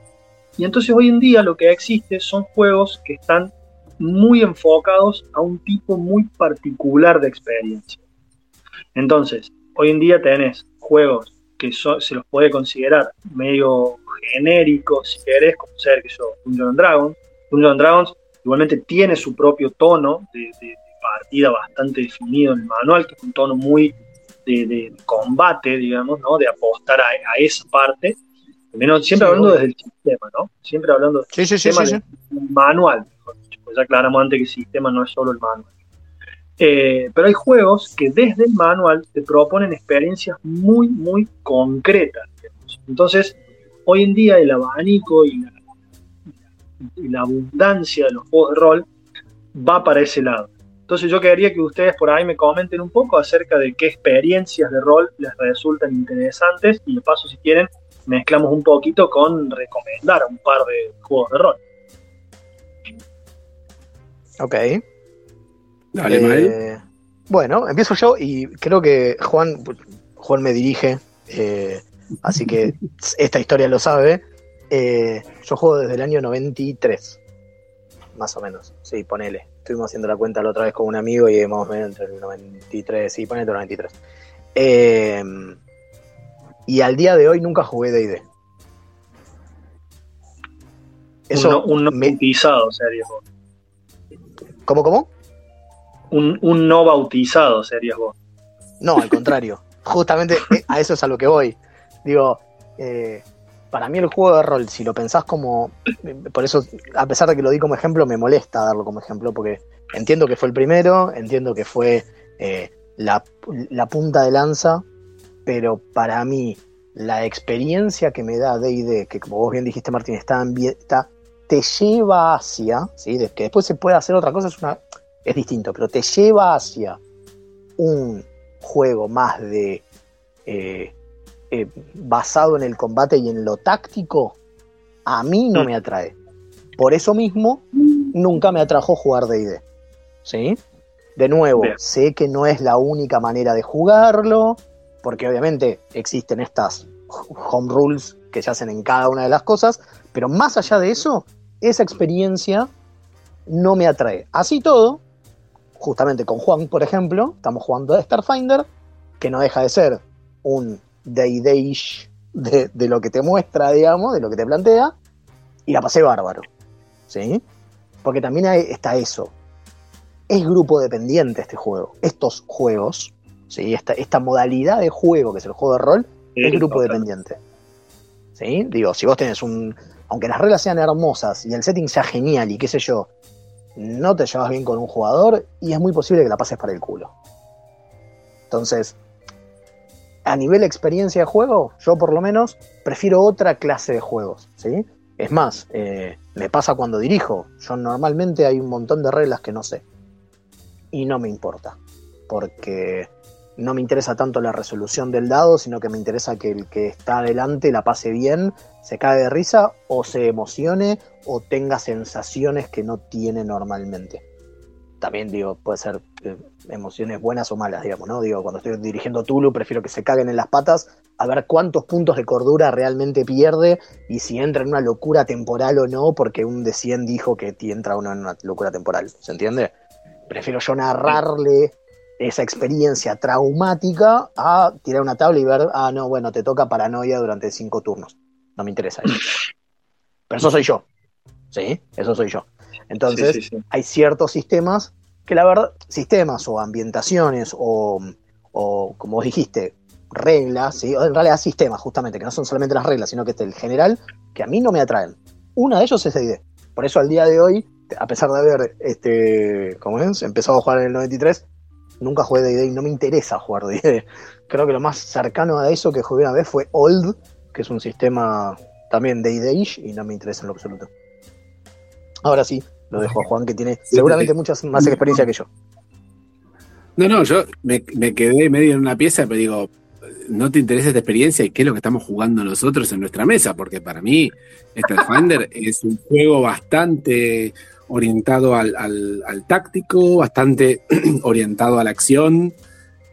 Y entonces hoy en día lo que existe son juegos que están muy enfocados a un tipo muy particular de experiencia. Entonces, hoy en día tenés juegos que se los puede considerar medio genéricos, si querés, como ser que yo, Dungeons and Dragons. Dungeons Dragons igualmente tiene su propio tono de, de- de partida bastante definido en el manual, que es un tono muy de, de combate, digamos, ¿no? De apostar a, a esa parte. Menos, siempre Sí, hablando obvio. desde el sistema, ¿no? Siempre hablando Sí, sí, sí, Tema sí, de- sí. un manual, mejor dicho, pues ya aclaramos antes que el sistema no es solo el manual. Eh, pero hay juegos que desde el manual te proponen experiencias muy, muy concretas. digamos. Entonces, hoy en día el abanico y la, y la abundancia de los juegos de rol va para ese lado. Entonces yo quería que ustedes por ahí me comenten un poco acerca de qué experiencias de rol les resultan interesantes y de paso si quieren mezclamos un poquito con recomendar un par de juegos de rol. Ok. Dale, Eh, bueno, empiezo yo y creo que Juan, Juan me dirige, eh, así que esta historia lo sabe. Eh, yo juego desde el año 93, más o menos. Sí, ponele. Estuvimos haciendo la cuenta la otra vez con un amigo y más o menos entre el 93, sí, ponele el 93. Eh, y al día de hoy nunca jugué D&D. Eso un, no- un no me- bautizado serías vos. ¿Cómo, cómo? Un, un no bautizado serías vos. No, al contrario. Justamente eh, a eso es a lo que voy. Digo, eh, para mí el juego de rol, si lo pensás como. Por eso, a pesar de que lo di como ejemplo, me molesta darlo como ejemplo, porque entiendo que fue el primero, entiendo que fue eh, la, punta de lanza, pero para mí, la experiencia que me da DD, que como vos bien dijiste, Martín, está, está te lleva hacia, ¿sí? Que después se puede hacer otra cosa, es, una, es distinto, pero te lleva hacia un juego más de eh, eh, basado en el combate y en lo táctico, a mí no me atrae. Por eso mismo, nunca me atrajo jugar DD. ¿Sí? De nuevo, Bien. sé que no es la única manera de jugarlo, porque obviamente existen estas home rules que se hacen en cada una de las cosas, pero más allá de eso, esa experiencia no me atrae. Así todo, justamente con Juan, por ejemplo, estamos jugando a Starfinder, que no deja de ser un day-day-ish de, de lo que te muestra, digamos, de lo que te plantea, y la pasé bárbaro. ¿Sí? Porque también hay- está eso. Es grupo dependiente este juego. Estos juegos, ¿sí? esta, esta modalidad de juego que es el juego de rol, es grupo Total. dependiente. ¿Sí? Digo, si vos tenés un. Aunque las reglas sean hermosas y el setting sea genial y qué sé yo, no te llevas bien con un jugador y es muy posible que la pases para el culo. Entonces, a nivel experiencia de juego, yo por lo menos prefiero otra clase de juegos. ¿sí? Es más, eh, me pasa cuando dirijo. Yo normalmente hay un montón de reglas que no sé. Y no me importa. Porque no me interesa tanto la resolución del dado, sino que me interesa que el que está adelante la pase bien, se cae de risa o se emocione o tenga sensaciones que no tiene normalmente. También digo, puede ser eh, emociones buenas o malas, digamos, ¿no? Digo, cuando estoy dirigiendo Tulu, prefiero que se caguen en las patas a ver cuántos puntos de cordura realmente pierde y si entra en una locura temporal o no, porque un de 100 dijo que entra uno en una locura temporal, ¿se entiende? Prefiero yo narrarle esa experiencia traumática a tirar una tabla y ver, ah, no, bueno, te toca paranoia durante cinco turnos. No me interesa eso. Pero eso soy yo. ¿Sí? Eso soy yo. Entonces, Sí, sí, sí. hay ciertos sistemas que la verdad, sistemas o ambientaciones o, o como dijiste, reglas, ¿sí? en realidad sistemas justamente, que no son solamente las reglas, sino que es el general, que a mí no me atraen. Una de ellos es D&D. Por eso al día de hoy, a pesar de haber, este, ¿cómo es? Empezado a jugar en el 93, nunca jugué D&D y no me interesa jugar D&D. Creo que lo más cercano a eso que jugué una vez fue Old, que es un sistema también D&D-ish y no me interesa en lo absoluto. Ahora sí, lo dejo a Juan, que tiene seguramente mucha más experiencia que yo. No, no, yo me, me quedé medio en una pieza, pero digo, no te interesa esta experiencia y qué es lo que estamos jugando nosotros en nuestra mesa, porque para mí Starfinder es un juego bastante orientado al, al- al táctico, bastante orientado a la acción,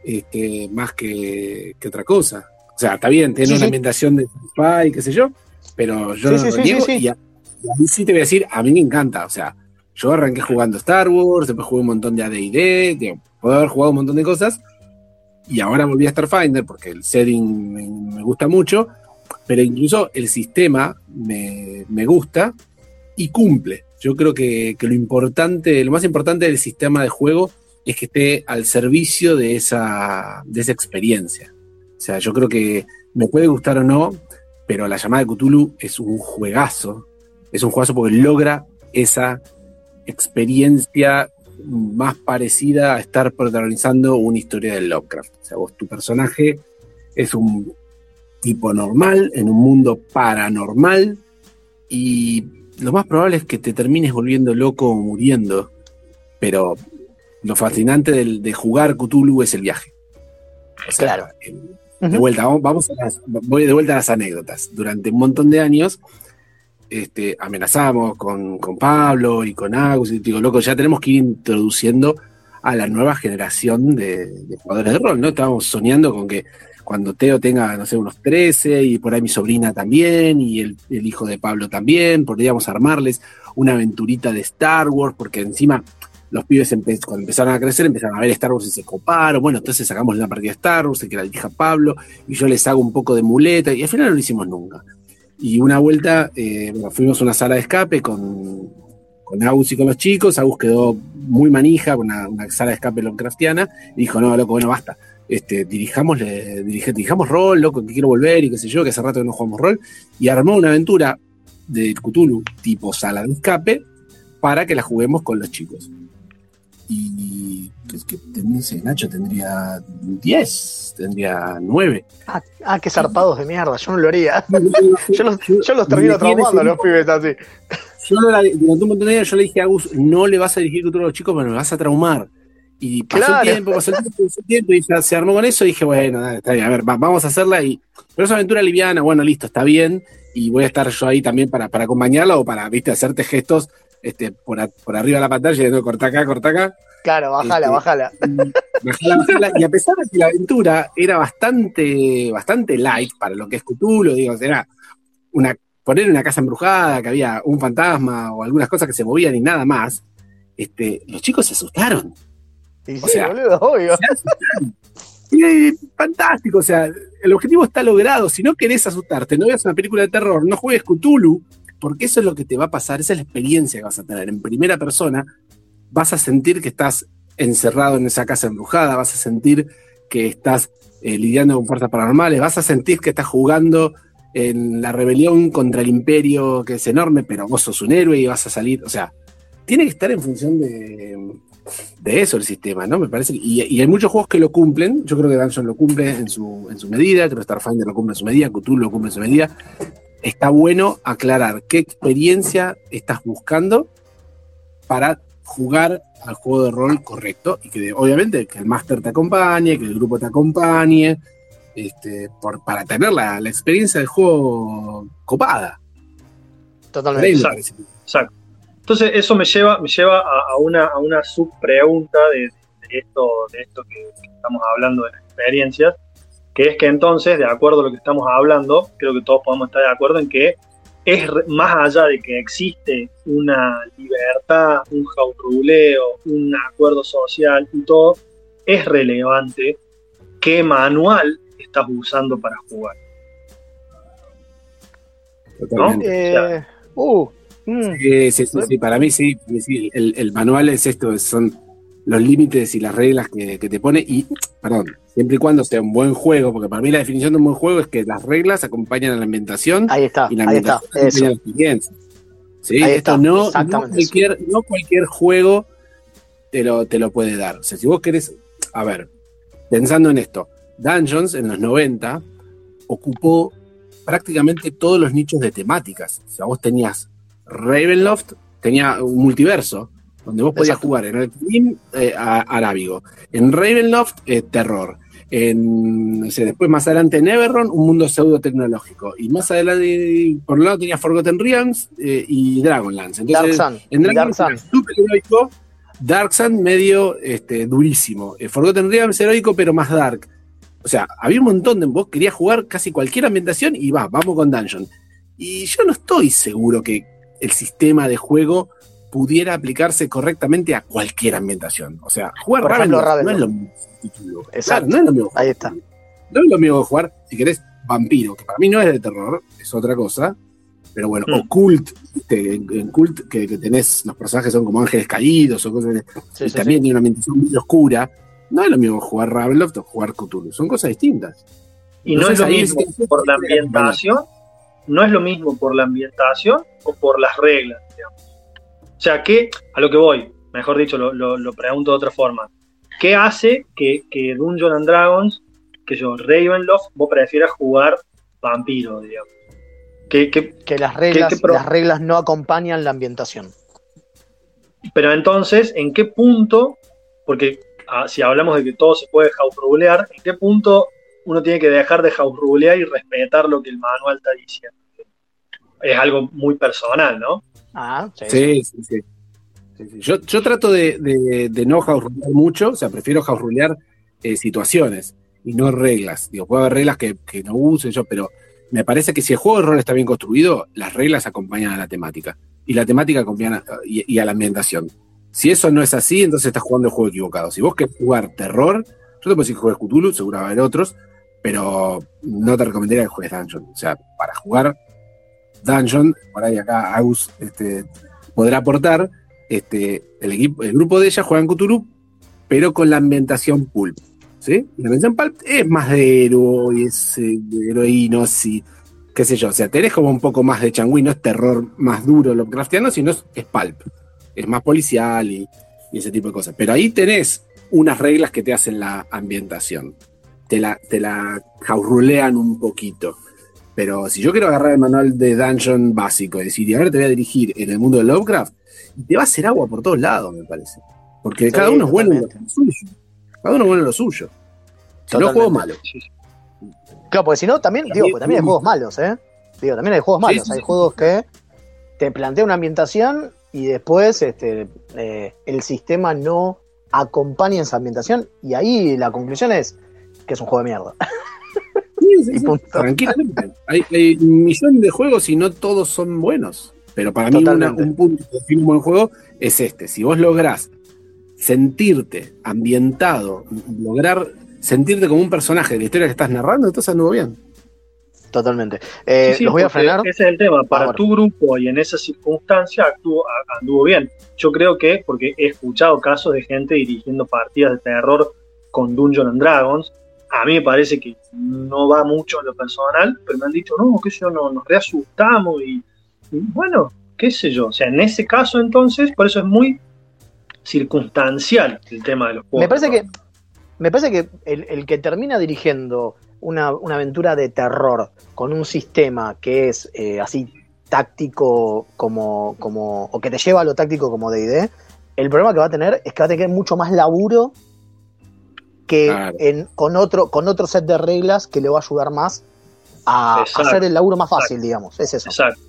este, más que, que otra cosa. O sea, está bien, tiene Sí, una sí. ambientación de spy, qué sé yo, pero yo Sí, no lo niego y a- y a mí sí te voy a decir, a mí me encanta, o sea, yo arranqué jugando Star Wars, después jugué un montón de AD&D, puedo haber jugado un montón de cosas, y ahora volví a Starfinder porque el setting me, me gusta mucho, pero incluso el sistema me, me gusta y cumple. Yo creo que, que lo importante, lo más importante del sistema de juego es que esté al servicio de esa, de esa experiencia. O sea, yo creo que me puede gustar o no, pero la llamada de Cthulhu es un juegazo. Es un juegazo porque logra esa experiencia más parecida a estar protagonizando una historia de Lovecraft. O sea, vos, tu personaje es un tipo normal en un mundo paranormal y lo más probable es que te termines volviendo loco o muriendo. Pero lo fascinante del- de jugar Cthulhu es el viaje. O sea, Claro. el- de vuelta, vamos, vamos a las, voy de vuelta a las anécdotas. Durante un montón de años este, amenazamos con, con Pablo y con Agus y digo, loco, ya tenemos que ir introduciendo a la nueva generación de, jugadores de rol, ¿no? Estábamos soñando con que cuando Teo tenga, no sé, unos 13 y por ahí mi sobrina también y el, hijo de Pablo también, podríamos armarles una aventurita de Star Wars, porque encima los pibes cuando empezaron a crecer empezaron a ver Star Wars y se coparon, bueno, entonces sacamos una partida de Star Wars, que la dirija Pablo, y yo les hago un poco de muleta, y al final no lo hicimos nunca. Y una vuelta, eh, fuimos a una sala de escape con, con Agus y con los chicos, Agus quedó muy manija con una, una sala de escape Lovecraftiana, y dijo, no, loco, bueno, basta, este, dirijamos, dirige- dirijamos rol, loco, que quiero volver, y qué sé yo, que hace rato que no jugamos rol, y armó una aventura de Cthulhu tipo sala de escape para que la juguemos con los chicos. Y es que no sé, Nacho tendría 10, tendría 9. Ah, ah, qué zarpados de mierda, yo no lo haría. Yo los, yo los termino traumando a los pibes así. Yo no la- durante un montón de yo le dije a Agus, no le vas a dirigir Cthulhu a los chicos, pero me vas a traumar. Y pasó Claro. tiempo, pasó tiempo, pasó tiempo, y ya se armó con eso y dije, bueno, dale, está bien, a ver, va- vamos a hacerla y. Pero es aventura liviana, bueno, listo, está bien. Y voy a estar yo ahí también para, para acompañarla o para, viste, hacerte gestos este, por, a- por arriba de la pantalla, diciendo, corta acá, corta acá. Claro, bájala, Este, bájala. Y a pesar de que la aventura era bastante, bastante light para lo que es Cthulhu, digo, era una, poner una casa embrujada, que había un fantasma o algunas cosas que se movían y nada más, este, los chicos se asustaron. Y o sí, sea, boludo, obvio. Y, eh, fantástico, o sea, el objetivo está logrado. Si no querés asustarte, no veas una película de terror, no juegues Cthulhu, porque eso es lo que te va a pasar, esa es la experiencia que vas a tener. En primera persona, vas a sentir que estás encerrado en esa casa embrujada, vas a sentir que estás eh, lidiando con fuerzas paranormales, vas a sentir que estás jugando en la rebelión contra el imperio, que es enorme, pero vos sos un héroe y vas a salir, o sea, tiene que estar en función de, eso el sistema, ¿no? Me parece y hay muchos juegos que lo cumplen, yo creo que Dungeon lo cumple en su, en su medida, creo que Starfinder lo cumple en su medida, Cthulhu lo cumple en su medida. Está bueno aclarar qué experiencia estás buscando para jugar al juego de rol correcto y que obviamente que el máster te acompañe, que el grupo te acompañe, este, por, para tener la, la experiencia del juego copada. Totalmente. Exacto. Entonces eso me lleva, me lleva a, a una, a una subpregunta de, de esto, de esto que, que estamos hablando de las experiencias, que es que entonces, de acuerdo a lo que estamos hablando, creo que todos podemos estar de acuerdo en que es más allá de que existe una libertad, un jauruleo, un acuerdo social y todo, es relevante qué manual estás usando para jugar. Totalmente. Eh, uh, mm, Sí, sí, sí, sí, para mí sí, para mí sí, El, el manual es esto, son los límites y las reglas que, que te pone y, perdón, siempre y cuando sea un buen juego, porque para mí la definición de un buen juego es que las reglas acompañan a la ambientación ahí está, y la ahí está. ambientación Eso. Sí, Ahí esto está, no, cualquier, no cualquier juego te lo, te lo puede dar. O sea, si vos querés, a ver, pensando en esto, Dungeons en los 90 ocupó prácticamente todos los nichos de temáticas. O sea, vos tenías Ravenloft, tenía un multiverso, donde vos podías Exacto. jugar en el Team eh, arábigo, en Ravenloft, eh, terror. En, no sé, después más adelante en Everron, un mundo pseudo tecnológico. Y más adelante, por un lado tenía Forgotten Realms eh, y Dragonlance. Dark Entonces, Sun. en Dark Dragonlance Sun. era súper heroico, Dark Sun medio este, durísimo. Forgotten Realms heroico, pero más dark. O sea, había un montón de. Vos querías jugar casi cualquier ambientación y va, vamos con Dungeon. Y yo no estoy seguro que el sistema de juego pudiera aplicarse correctamente a cualquier ambientación. O sea, jugar Por ejemplo, Ravenloft no es lo mismo. Exacto. Claro, no es lo mismo. Ahí está. No es lo mismo que jugar, si querés, vampiro, que para mí no es de terror, es otra cosa. Pero bueno, Mm. o cult, ¿viste? en, en cult que, que tenés, los personajes son como ángeles caídos o cosas Sí, y sí, también sí. tiene una ambientación muy oscura. No es lo mismo jugar Ravenloft o jugar Cthulhu, son cosas distintas. Y no es lo mismo por la ambientación, no es lo mismo por la ambientación o por las reglas, digamos. O sea, que a lo que voy, mejor dicho, lo, lo- lo pregunto de otra forma. ¿Qué hace que, que Dungeons and Dragons, que yo, Ravenloft, vos prefieras jugar vampiro, digamos? ¿Qué, qué- Que las reglas, qué pro- las reglas no acompañan la ambientación. pero entonces, ¿en qué punto? Porque ah, si hablamos de que todo se puede house ¿en qué punto uno tiene que dejar de house y respetar lo que el manual está diciendo? Es algo muy personal, ¿no? Ah, sí. Sí, sí. Yo, yo trato de, no house mucho, o sea, prefiero house eh, situaciones y no reglas. Digo, puede haber reglas que, que no use yo, pero me parece que si el juego de rol está bien construido, las reglas acompañan a la temática. Y la temática acompaña a- y, y a la ambientación. Si eso no es así, entonces estás jugando el juego equivocado. Si vos querés jugar terror, yo te puedo decir que juegues Cthulhu, seguro va a haber otros, pero no te recomendaría que juegues Dungeon. O sea, para jugar Dungeon, por ahí acá Agus este, podrá aportar, este, el, equipo, el grupo de ella juega en Cthulhu, pero con la ambientación pulp. ¿sí? La ambientación pulp es más de héroes, eh, de heroínos y qué sé yo. O sea, tenés como un poco más de changüí, no es terror más duro Lovecraftiano, sino es, es pulp. Es más policial y, y ese tipo de cosas. Pero ahí tenés unas reglas que te hacen la ambientación. Te la, te la jaurulean un poquito. Pero si yo quiero agarrar el manual de Dungeon básico y decir, y ahora te voy a dirigir en el mundo de Lovecraft, te va a hacer agua por todos lados, me parece. Porque Sí, cada uno es bueno en lo suyo. Cada uno es bueno en lo suyo. Si no Totalmente. juego malo. Claro, porque si no, también, digo, porque también hay juegos malos, ¿eh? Digo, también hay juegos malos. sí, hay juegos que te plantean una ambientación y después este, eh, el sistema no acompaña esa ambientación y ahí la conclusión es que es un juego de mierda. Sí. Tranquilamente. Hay, hay un millón de juegos y no todos son buenos. Pero para mí una- Totalmente. un punto define un buen juego es este. Si vos lográs sentirte ambientado, lograr sentirte como un personaje de la historia que estás narrando, entonces anduvo bien. Totalmente. Eh, Sí, sí, los voy a frenar. Ese es el tema. Para Ahora. tu grupo y en esa circunstancia actuó, anduvo bien. Yo creo que, porque he escuchado casos de gente dirigiendo partidas de terror con Dungeons and Dragons, a mí me parece que no va mucho en lo personal, pero me han dicho, no, qué sé yo, no, nos reasustamos y, y bueno, qué sé yo. O sea, en ese caso entonces, por eso es muy circunstancial el tema de los juegos. Me parece que, me parece que el, el que termina dirigiendo una, una aventura de terror con un sistema que es eh, así táctico como, como. o que te lleva a lo táctico como DD, el problema que va a tener es que va a tener mucho más laburo que Claro. en, con, otro, con otro set de reglas que le va a ayudar más a Exacto. hacer el laburo más fácil, digamos. Es eso. Exacto.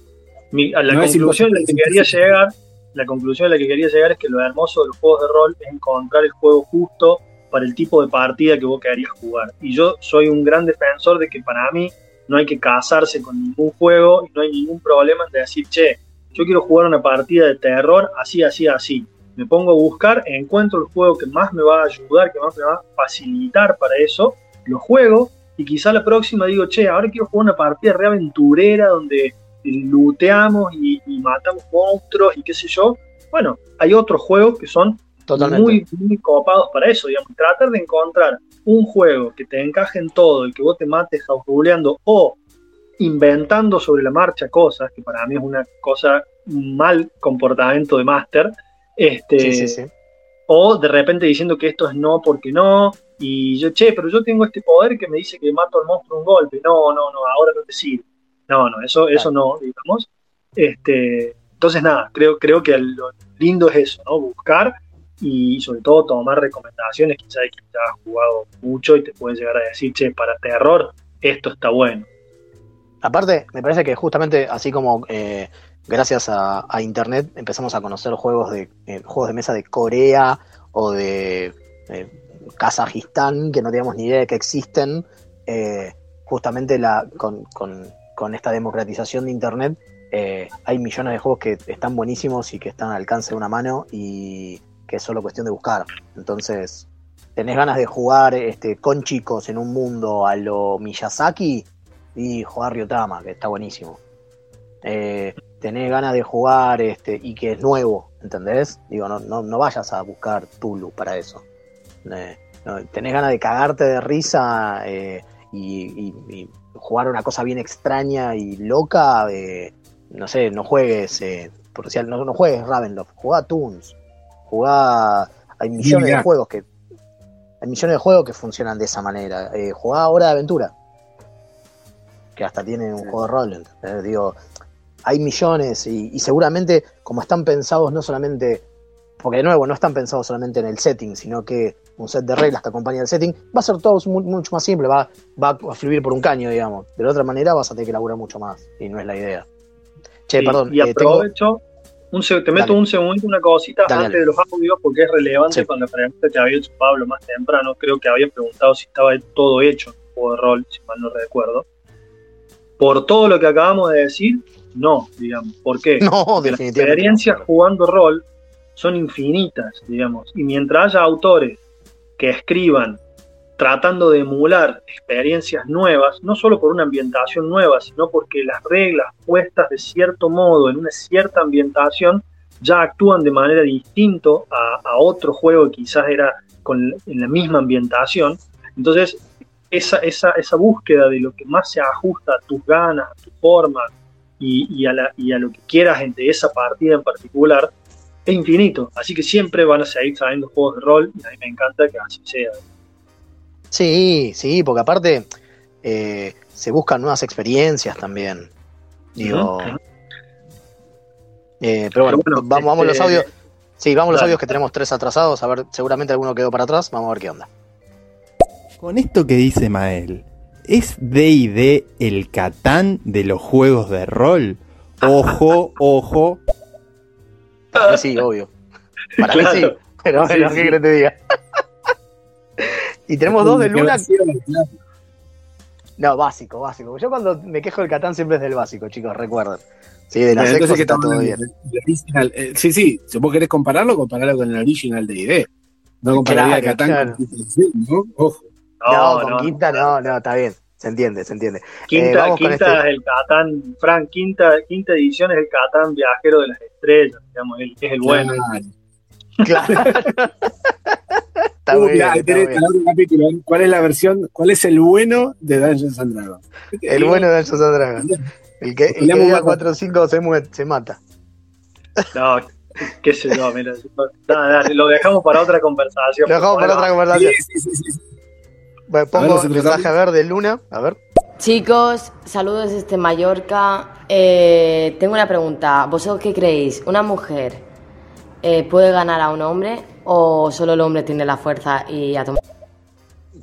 Mi- a la No conclusión a la que quería llegar, la conclusión a la que quería llegar es que lo hermoso de los juegos de rol es encontrar el juego justo para el tipo de partida que vos querías jugar. Y yo soy un gran defensor de que para mí no hay que casarse con ningún juego y no hay ningún problema en decir, che, yo quiero jugar una partida de terror así, así, así. Me pongo a buscar, encuentro el juego que más me va a ayudar, que más me va a facilitar para eso, lo juego y quizá la próxima digo, che, ahora quiero jugar una partida re aventurera donde looteamos y, y matamos monstruos y qué sé yo. Bueno, hay otros juegos que son Totalmente. muy, muy copados para eso, digamos. Tratar de encontrar un juego que te encaje en todo y que vos te mates ruleando o inventando sobre la marcha cosas, que para mí es una cosa, un mal comportamiento de máster. Este, Sí, sí, sí. o de repente diciendo que esto es no porque no, y yo, che, pero yo tengo este poder que me dice que mato al monstruo un golpe. No, no, no, ahora no te sirve. No, no, eso, eso no, digamos. Este, entonces, nada, creo, creo que lo lindo es eso, ¿no? Buscar y sobre todo tomar recomendaciones, quizás de quien ya has jugado mucho y te puede llegar a decir, che, para terror, esto está bueno. Aparte, me parece que justamente así como eh, gracias a, internet empezamos a conocer juegos de eh, juegos de mesa de Corea o de eh, Kazajistán que no teníamos ni idea de que existen, eh, justamente la, con, esta democratización de internet hay millones de juegos que están buenísimos y que están al alcance de una mano y que es solo cuestión de buscar. Entonces, tenés ganas de jugar este, con chicos en un mundo a lo Miyazaki, y jugar Ryotama, que está buenísimo. Tenés ganas de jugar este, y que es nuevo, ¿entendés? Digo, no, no, no vayas a buscar Tulu para eso. Eh, no, tenés ganas de cagarte de risa eh, y, y- y jugar una cosa bien extraña y loca, eh, no sé, no juegues, eh, por decir, no, no juegues Ravenloft, jugá Toons, jugá, hay millones de juegos que hay millones de juegos que funcionan de esa manera. Eh, jugá Hora de Aventura, que hasta tiene un juego de rol, ¿entendés? Digo, hay millones y, y seguramente como están pensados no solamente, porque de nuevo no están pensados solamente en el setting, sino que un set de reglas que acompaña el setting, va a ser todo mu- mucho más simple, va, va a fluir por un caño, digamos. De la otra manera vas a tener que laburar mucho más y no es la idea. Che, Y- perdón, y eh, tengo- aprovecho, un se- te meto Dale. un segundito, una cosita Dale, antes dale. de los audios, porque es relevante Sí. la pregunta que había hecho Pablo más temprano. Creo que había preguntado si estaba todo hecho en el juego de rol, si mal no recuerdo. Por todo lo que acabamos de decir, no, digamos. ¿Por qué? no, Porque las experiencias jugando rol son infinitas, digamos. Y mientras haya autores que escriban tratando de emular experiencias nuevas, no solo por una ambientación nueva, sino porque las reglas puestas de cierto modo en una cierta ambientación ya actúan de manera distinta a, a otro juego que quizás era con, en la misma ambientación. Entonces, esa, esa, esa búsqueda de lo que más se ajusta a tus ganas, a tu forma y, y a, la- y a lo que quieras de esa partida en particular, es infinito. Así que siempre van a seguir saliendo juegos de rol y a mí me encanta que así sea. Sí, sí, porque aparte eh, se buscan nuevas experiencias también. Digo. Eh, pero bueno, Pero bueno, vamos, vamos a los este, audios. Sí, vamos los Dale. audios que tenemos tres atrasados. A ver, seguramente alguno quedó para atrás. Vamos a ver qué onda. Con esto que dice Mael, ¿es D&D el Catán de los juegos de rol? Ojo, ojo. Para mí sí, obvio. Para mí sí. Pero Sí, bueno, sí. ¿qué que te diga? y tenemos dos de Luna. No, básico, básico. Yo cuando me quejo del Catán siempre es del básico, chicos, recuerden. Sí, de la Bueno, sexta entonces, ¿qué está estamos todo bien. El original, eh, sí, sí, si vos querés compararlo, compararlo con el original de ID. No compararía Claro, Catán claro. con Edición, ¿no? Ojo. No, con Quinta no, no, está bien. Se entiende, se entiende. Eh, Quinta, con quinta este. es el Catán, Frank, quinta, quinta edición es el Catán viajero de las estrellas, digamos, el- es el bueno. Claro. Está Uh, bien, está otro capítulo. ¿Cuál es la versión, cuál es el bueno de Dungeons and Dragons? El bueno de Dungeons and Dragons. El que, el que más- 4 o 5 se, mata. No, qué sé yo, mira. Nada, dale, lo dejamos para otra conversación. Lo dejamos para otra conversación. Sí, sí, sí, sí. Bueno, A ver, pongo el mensaje a ver de Luna. A ver. Chicos, saludos desde Mallorca. Eh, tengo una pregunta. ¿Vosotros qué creéis? ¿Una mujer eh, puede ganar a un hombre o solo el hombre tiene la fuerza y a tomar?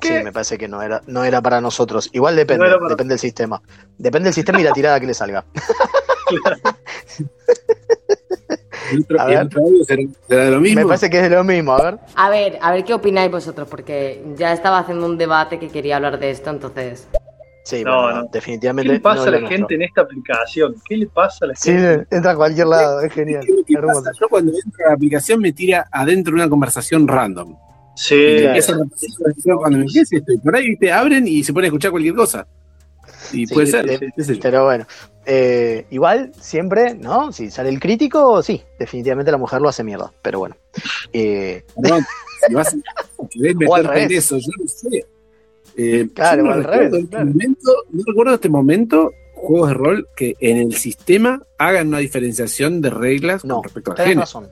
Sí, me parece que no era, no era para nosotros. Igual depende, No era para- depende del sistema. Depende del sistema y la tirada que le salga. El otro, A ver. será, será de lo mismo. Me parece que es de lo mismo. A ver. A ver, a ver qué opináis vosotros, porque ya estaba haciendo un debate que quería hablar de esto, entonces. Sí, No, bueno, no. no, ¿Qué definitivamente. le pasa no a la gente nuestro. en esta aplicación? ¿Qué le pasa a la Sí, gente? entra a cualquier lado, es genial. ¿Qué- qué Hermoso. pasa? Yo cuando entro a la aplicación me tira adentro de una conversación random. Sí, Y claro. conversación cuando me empiece esto. Y por ahí te abren y se ponen a escuchar cualquier cosa. Y Sí, puede ser. sí. Pero bueno, eh, igual, siempre, ¿no? Si sale el crítico, sí, definitivamente la mujer lo hace mierda. Pero bueno. Eh, Perdón, si vas a meterte en revés. eso, yo no sé. Eh, Claro, yo no recuerdo revés, en este claro. momento, no recuerdo este momento juegos de rol que en el sistema hagan una diferenciación de reglas no, con respecto al tenés género. razón.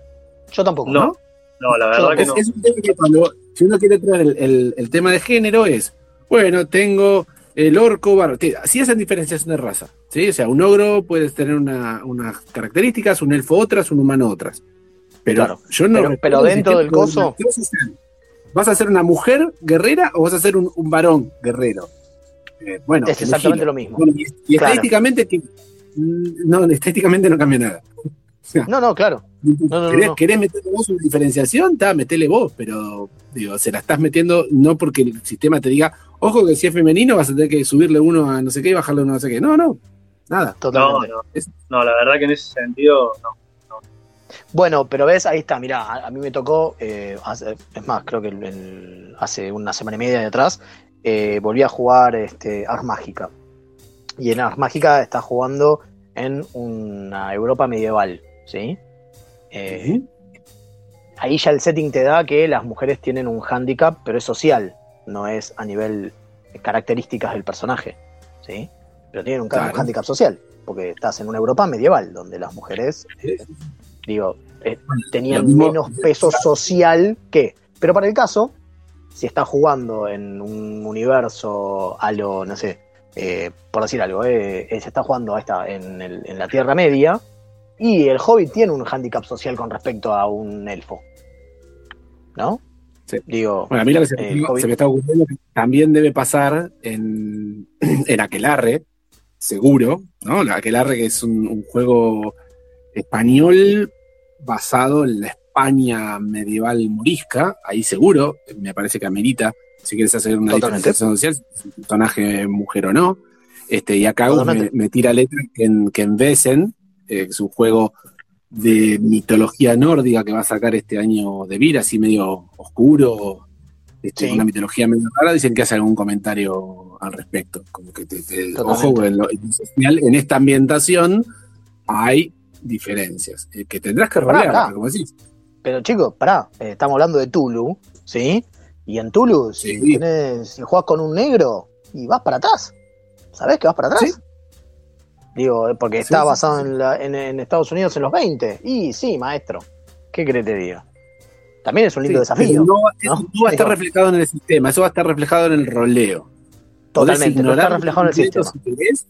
Yo tampoco. No. No, la verdad que Es, no. es un tema que cuando si uno quiere traer el, el- el tema de género es, bueno, tengo el orco, varón. que Así hacen diferenciación de raza. ¿sí? O sea, un ogro puede tener una- unas características, un elfo otras, un humano otras. Pero Claro. yo no Pero- pero dentro del coso- ¿qué vas a hacer? ¿Vas a ser una mujer guerrera o vas a ser un, un varón guerrero? Eh, bueno, Es exactamente lo mismo. Bueno, y, y Claro. estadísticamente, que, mm, no, estadísticamente no cambia nada. No, no, claro. no, no, ¿Querés, no. querés meterle vos una diferenciación? Está, metele vos, pero digo, se la estás metiendo no porque el sistema te diga, ojo que si es femenino vas a tener que subirle uno a no sé qué y bajarle uno a no sé qué. No, no, nada. No, Totalmente. no. No, la verdad que en ese sentido, no. Bueno, pero ves, ahí está, mirá, a, a mí me tocó, eh, hace- es más, creo que el- el- hace una semana y media de atrás, eh, volví a jugar este, Ars Mágica. Y en Ars Mágica está jugando en una Europa medieval, ¿sí? Eh, ahí ya el setting te da que las mujeres tienen un handicap, pero es social, no es a nivel de características del personaje, ¿sí? Pero tienen un, Claro. handicap social, porque estás en una Europa medieval, donde las mujeres, eh, digo, eh, tenían mismo- menos peso social que... Pero para el caso, si estás jugando en un universo a lo, no sé, eh, por decir algo, eh, se está jugando el- en la Tierra Media, y el Hobbit tiene un handicap social con respecto a un elfo. ¿No? Sí. Digo, Bueno, a mí lo que se, Eh, me- Hobbit. se me está ocurriendo que también debe pasar en, en Aquelarre, seguro, ¿no? La Aquelarre que es un, un juego español basado en la España medieval morisca, ahí seguro, me parece que amerita, si quieres hacer una diferenciación social, si es un personaje mujer o no. Este, y acá me, tira letra que en, que en Besen, eh, es un juego de mitología nórdica que va a sacar este año de Vir, así medio oscuro, este, Sí. una mitología medio rara, dicen que hace algún comentario al respecto. Como que te, ojo, en, lo- en esta ambientación hay diferencias eh, que tendrás que rodear, como decís. pero chicos, pará, eh, estamos hablando de Tulu, ¿sí? Y en Tulu, si, Sí. tenés, si jugás con un negro y vas para atrás, ¿sabés que vas para atrás? Sí. Digo, eh, porque está sí, basado sí, sí. En, la- en- en Estados Unidos en los 20. Y sí, maestro, ¿qué que te diga? También es un lindo desafío. No, eso ¿no? no va a estar Digo, reflejado en el sistema, eso va a estar reflejado en el roleo. Totalmente, ignorar está reflejado en el sistema. Si querés.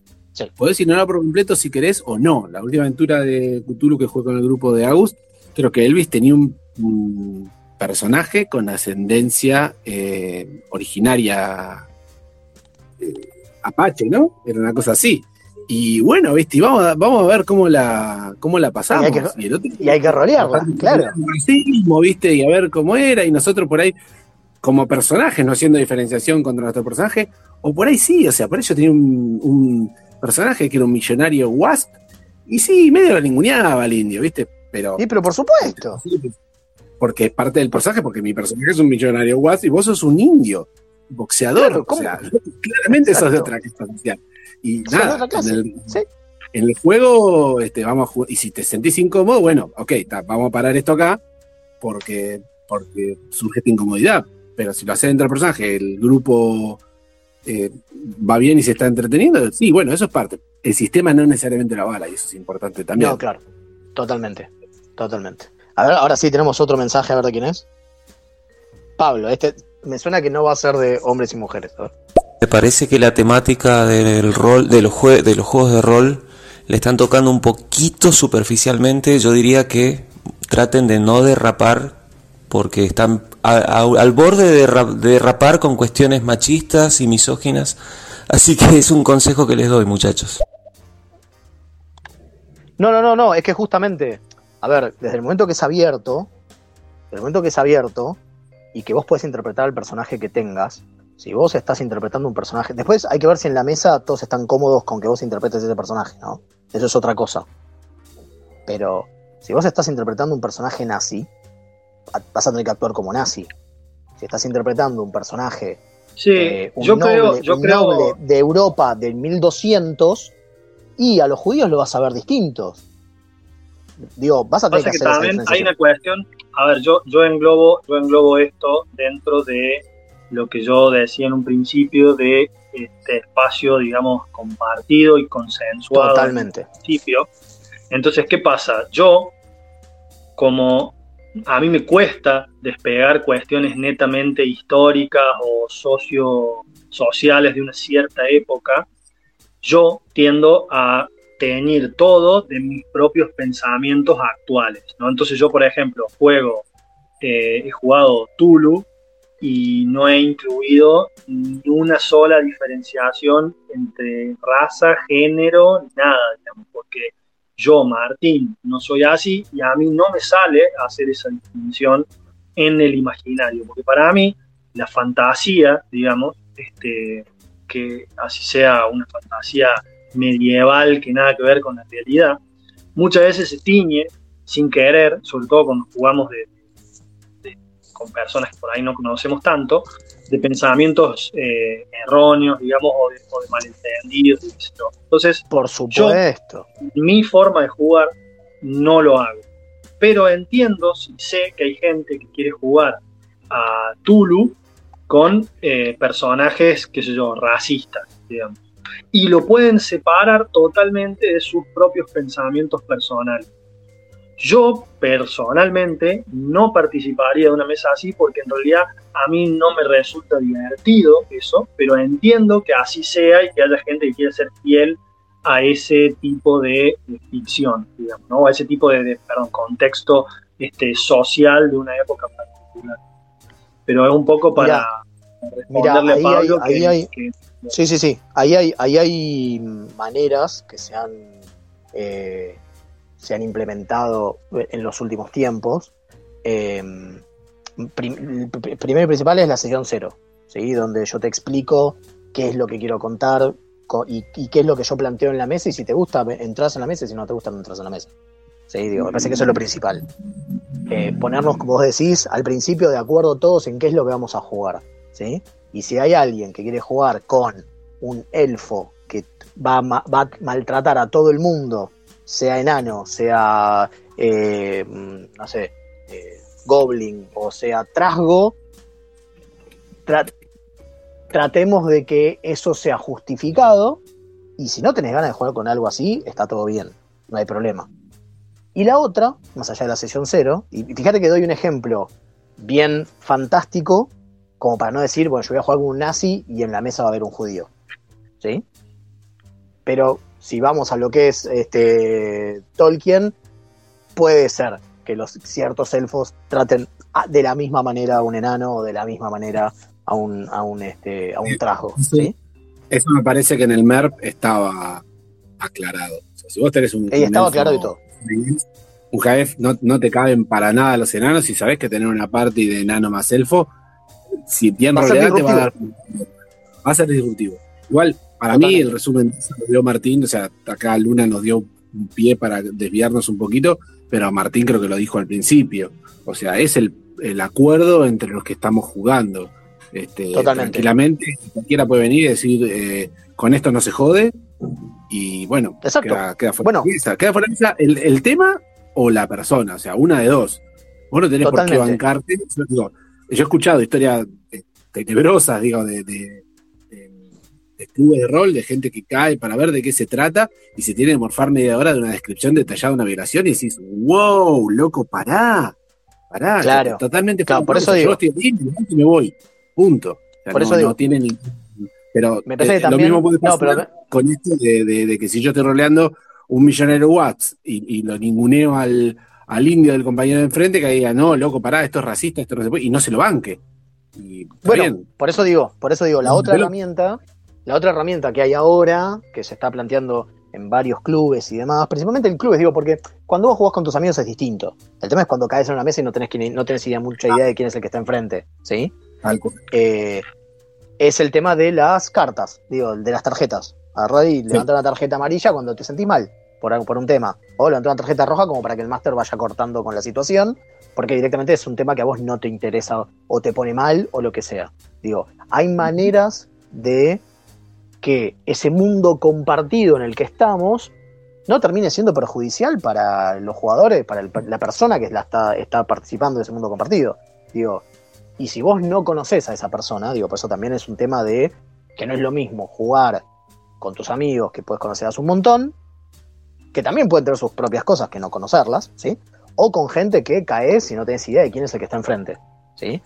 Podés ignorar por completo si querés o no. La última aventura de Cthulhu que jugué con el grupo de Agus, creo que Elvis tenía un un personaje con ascendencia eh, originaria eh, apache, ¿no? Era una cosa así. Y bueno, viste, y vamos a, vamos a ver cómo la, cómo la pasamos. Y hay que- Y el otro- Y hay que rolearla, claro. racismo, viste, y a ver cómo era, y nosotros por ahí, como personajes, no haciendo diferenciación contra nuestro personaje, o por ahí sí, o sea, por yo tenía un, un personaje que era un millonario wasp, y sí, medio lo ninguneaba al indio, viste, pero Sí, pero por supuesto. porque es parte del personaje, porque mi personaje es un millonario wasp y vos sos un indio, boxeador, Claro, o ¿cómo? sea, claramente sos de otra clase social. Y nada, en el, sí. en el juego, este, vamos a jugar, y si te sentís incómodo, bueno, ok, ta, vamos a parar esto acá, porque, porque surge esta incomodidad. Pero si lo haces dentro del personaje, el grupo eh, va bien y se está entreteniendo, sí, bueno, eso es parte. El sistema no necesariamente la bala, y eso es importante también. No, claro. Totalmente. Totalmente. A ver, ahora sí tenemos otro mensaje, a ver de quién es. Pablo, este me suena que no va a ser de hombres y mujeres. A ver. Me parece que la temática del rol, de los, jue- de los juegos de rol le están tocando un poquito superficialmente. Yo diría que traten de no derrapar porque están a- a- al borde de derra- de derrapar con cuestiones machistas y misóginas. Así que es un consejo que les doy, muchachos. No, no, no, no, es que justamente, a ver, desde el momento que es abierto, desde el momento que es abierto y que vos puedes interpretar el personaje que tengas, si vos estás interpretando un personaje, después hay que ver si en la mesa todos están cómodos con que vos interpretes ese personaje, ¿no? Eso es otra cosa. Pero si vos estás interpretando un personaje nazi, vas a tener que actuar como nazi. Si estás interpretando un personaje Sí, eh, un yo noble, creo, yo un creo, noble de Europa del 1200 y a los judíos lo vas a ver distintos. Digo, vas a tener que que hacer esa también hay una cuestión, a ver, yo, yo englobo, yo englobo esto dentro de lo que yo decía en un principio de este espacio, digamos, compartido y consensuado. Totalmente. en principio. Entonces, ¿qué pasa? Yo, como a mí me cuesta despegar cuestiones netamente históricas o socio sociales de una cierta época, yo tiendo a teñir todo de mis propios pensamientos actuales. ¿no? Entonces yo, por ejemplo, juego, eh, he jugado Tulu y no he incluido ni una sola diferenciación entre raza, género, nada, digamos, porque yo, Martín, no soy así y a mí no me sale hacer esa distinción en el imaginario, porque para mí la fantasía, digamos, este, que así sea una fantasía medieval que nada que ver con la realidad, muchas veces se tiñe sin querer, sobre todo cuando jugamos de, de- con personas que por ahí no conocemos tanto, de pensamientos eh, erróneos, digamos, o de, o de malentendidos. y. Entonces, Por supuesto. mi forma de jugar no lo hago. Pero entiendo, si sé que hay gente que quiere jugar a Tulu con eh, personajes, qué sé yo, racistas, digamos. Y lo pueden separar totalmente de sus propios pensamientos personales. Yo personalmente no participaría de una mesa así porque en realidad a mí no me resulta divertido eso, pero entiendo que así sea y que haya gente que quiera ser fiel a ese tipo de, ficción, digamos, ¿no? a ese tipo de, perdón, contexto este, social de una época particular. Pero es un poco para Mira, ahí hay- ahí que, hay- que- Sí, sí, sí. Ahí hay, ahí hay maneras que se han, eh, se han implementado en los últimos tiempos. Eh, prim- pr- primero y principal es la sesión cero, ¿sí? donde yo te explico qué es lo que quiero contar co- y, y qué es lo que yo planteo en la mesa y si te gusta entras en la mesa y si no te gusta no entras en la mesa. ¿Sí? Digo, me parece que eso es lo principal. Eh, ponernos, como vos decís, al principio de acuerdo todos en qué es lo que vamos a jugar. ¿Sí? Y si hay alguien que quiere jugar con un elfo que va a, maltratar a todo el mundo, sea enano, sea, eh, mm, no sé, eh, goblin o sea trasgo, tra- tratemos de que eso sea justificado y si no tenés ganas de jugar con algo así, está todo bien, no hay problema. Y la otra, más allá de la sesión cero, y fíjate que doy un ejemplo bien fantástico, como para no decir, bueno, yo voy a jugar con un nazi y en la mesa va a haber un judío. ¿Sí? Pero si vamos a lo que es este Tolkien, puede ser que los ciertos elfos traten a- de la misma manera a un enano o de la misma manera a un, a un, este, a un trajo. ¿sí? Eso me parece que en el MERP estaba aclarado. O sea, si vos tenés un. Ey, estaba aclarado y todo. Un Jaef, no, no te caben para nada los enanos y sabés que tener una party de enano más elfo, si bien Va roleada te va a dar. Va a ser disruptivo. Igual, para mí, el resumen se lo dio Martín, o sea, acá Luna nos dio un pie para desviarnos un poquito, pero Martín creo que lo dijo al principio. O sea, es el, el acuerdo entre los que estamos jugando. Este, Totalmente. Tranquilamente, cualquiera puede venir y decir, eh, con esto no se jode, y bueno, Exacto. queda, queda fuera Bueno. de. Queda fuera de el, el tema o la persona, o sea, una de dos. Vos no tenés por qué Totalmente. bancarte. Yo, digo, yo he escuchado historias tenebrosas, digo, de, de- de- de clubes de rol, de gente que cae para ver de qué se trata y se tiene que morfar media hora de una descripción detallada de una violación y decís, wow, loco, pará, pará, Claro. totalmente Claro, por eso digo. Yo estoy me levanto y me voy, punto. O sea, Por no, eso digo. no tiene ni... Pero, Me parece eh, que también. lo mismo puede no, pasar pero con esto de, de- de que si yo estoy roleando un millonero Watts y, y lo ninguneo al, al indio del compañero de enfrente, que diga, no, loco, pará, esto es racista, esto no se puede, y no se lo banque. Y Bueno, bien. por eso digo, por eso digo, la otra pero- herramienta, la otra herramienta que hay ahora, que se está planteando en varios clubes y demás, principalmente en clubes, digo, porque cuando vos jugás con tus amigos es distinto. El tema es cuando caes en una mesa y no tenés, no tenés idea, mucha idea de quién es el que está enfrente, ¿sí? Eh, es el tema de las cartas, digo, de las tarjetas. Agarrá y levanta una tarjeta amarilla cuando te sentís mal por, por un tema. O levanta una tarjeta roja como para que el máster vaya cortando con la situación, porque directamente es un tema que a vos no te interesa o te pone mal o lo que sea. Digo, hay maneras de que ese mundo compartido en el que estamos no termine siendo perjudicial para los jugadores, para el- la persona que la está, está participando de ese mundo compartido. Digo, y si vos no conoces a esa persona, digo, por eso también es un tema de que no es lo mismo jugar con tus amigos que puedes conocer a un montón, que también pueden tener sus propias cosas que no conocerlas, ¿sí? O con gente que caes y no tenés idea de quién es el que está enfrente, ¿sí?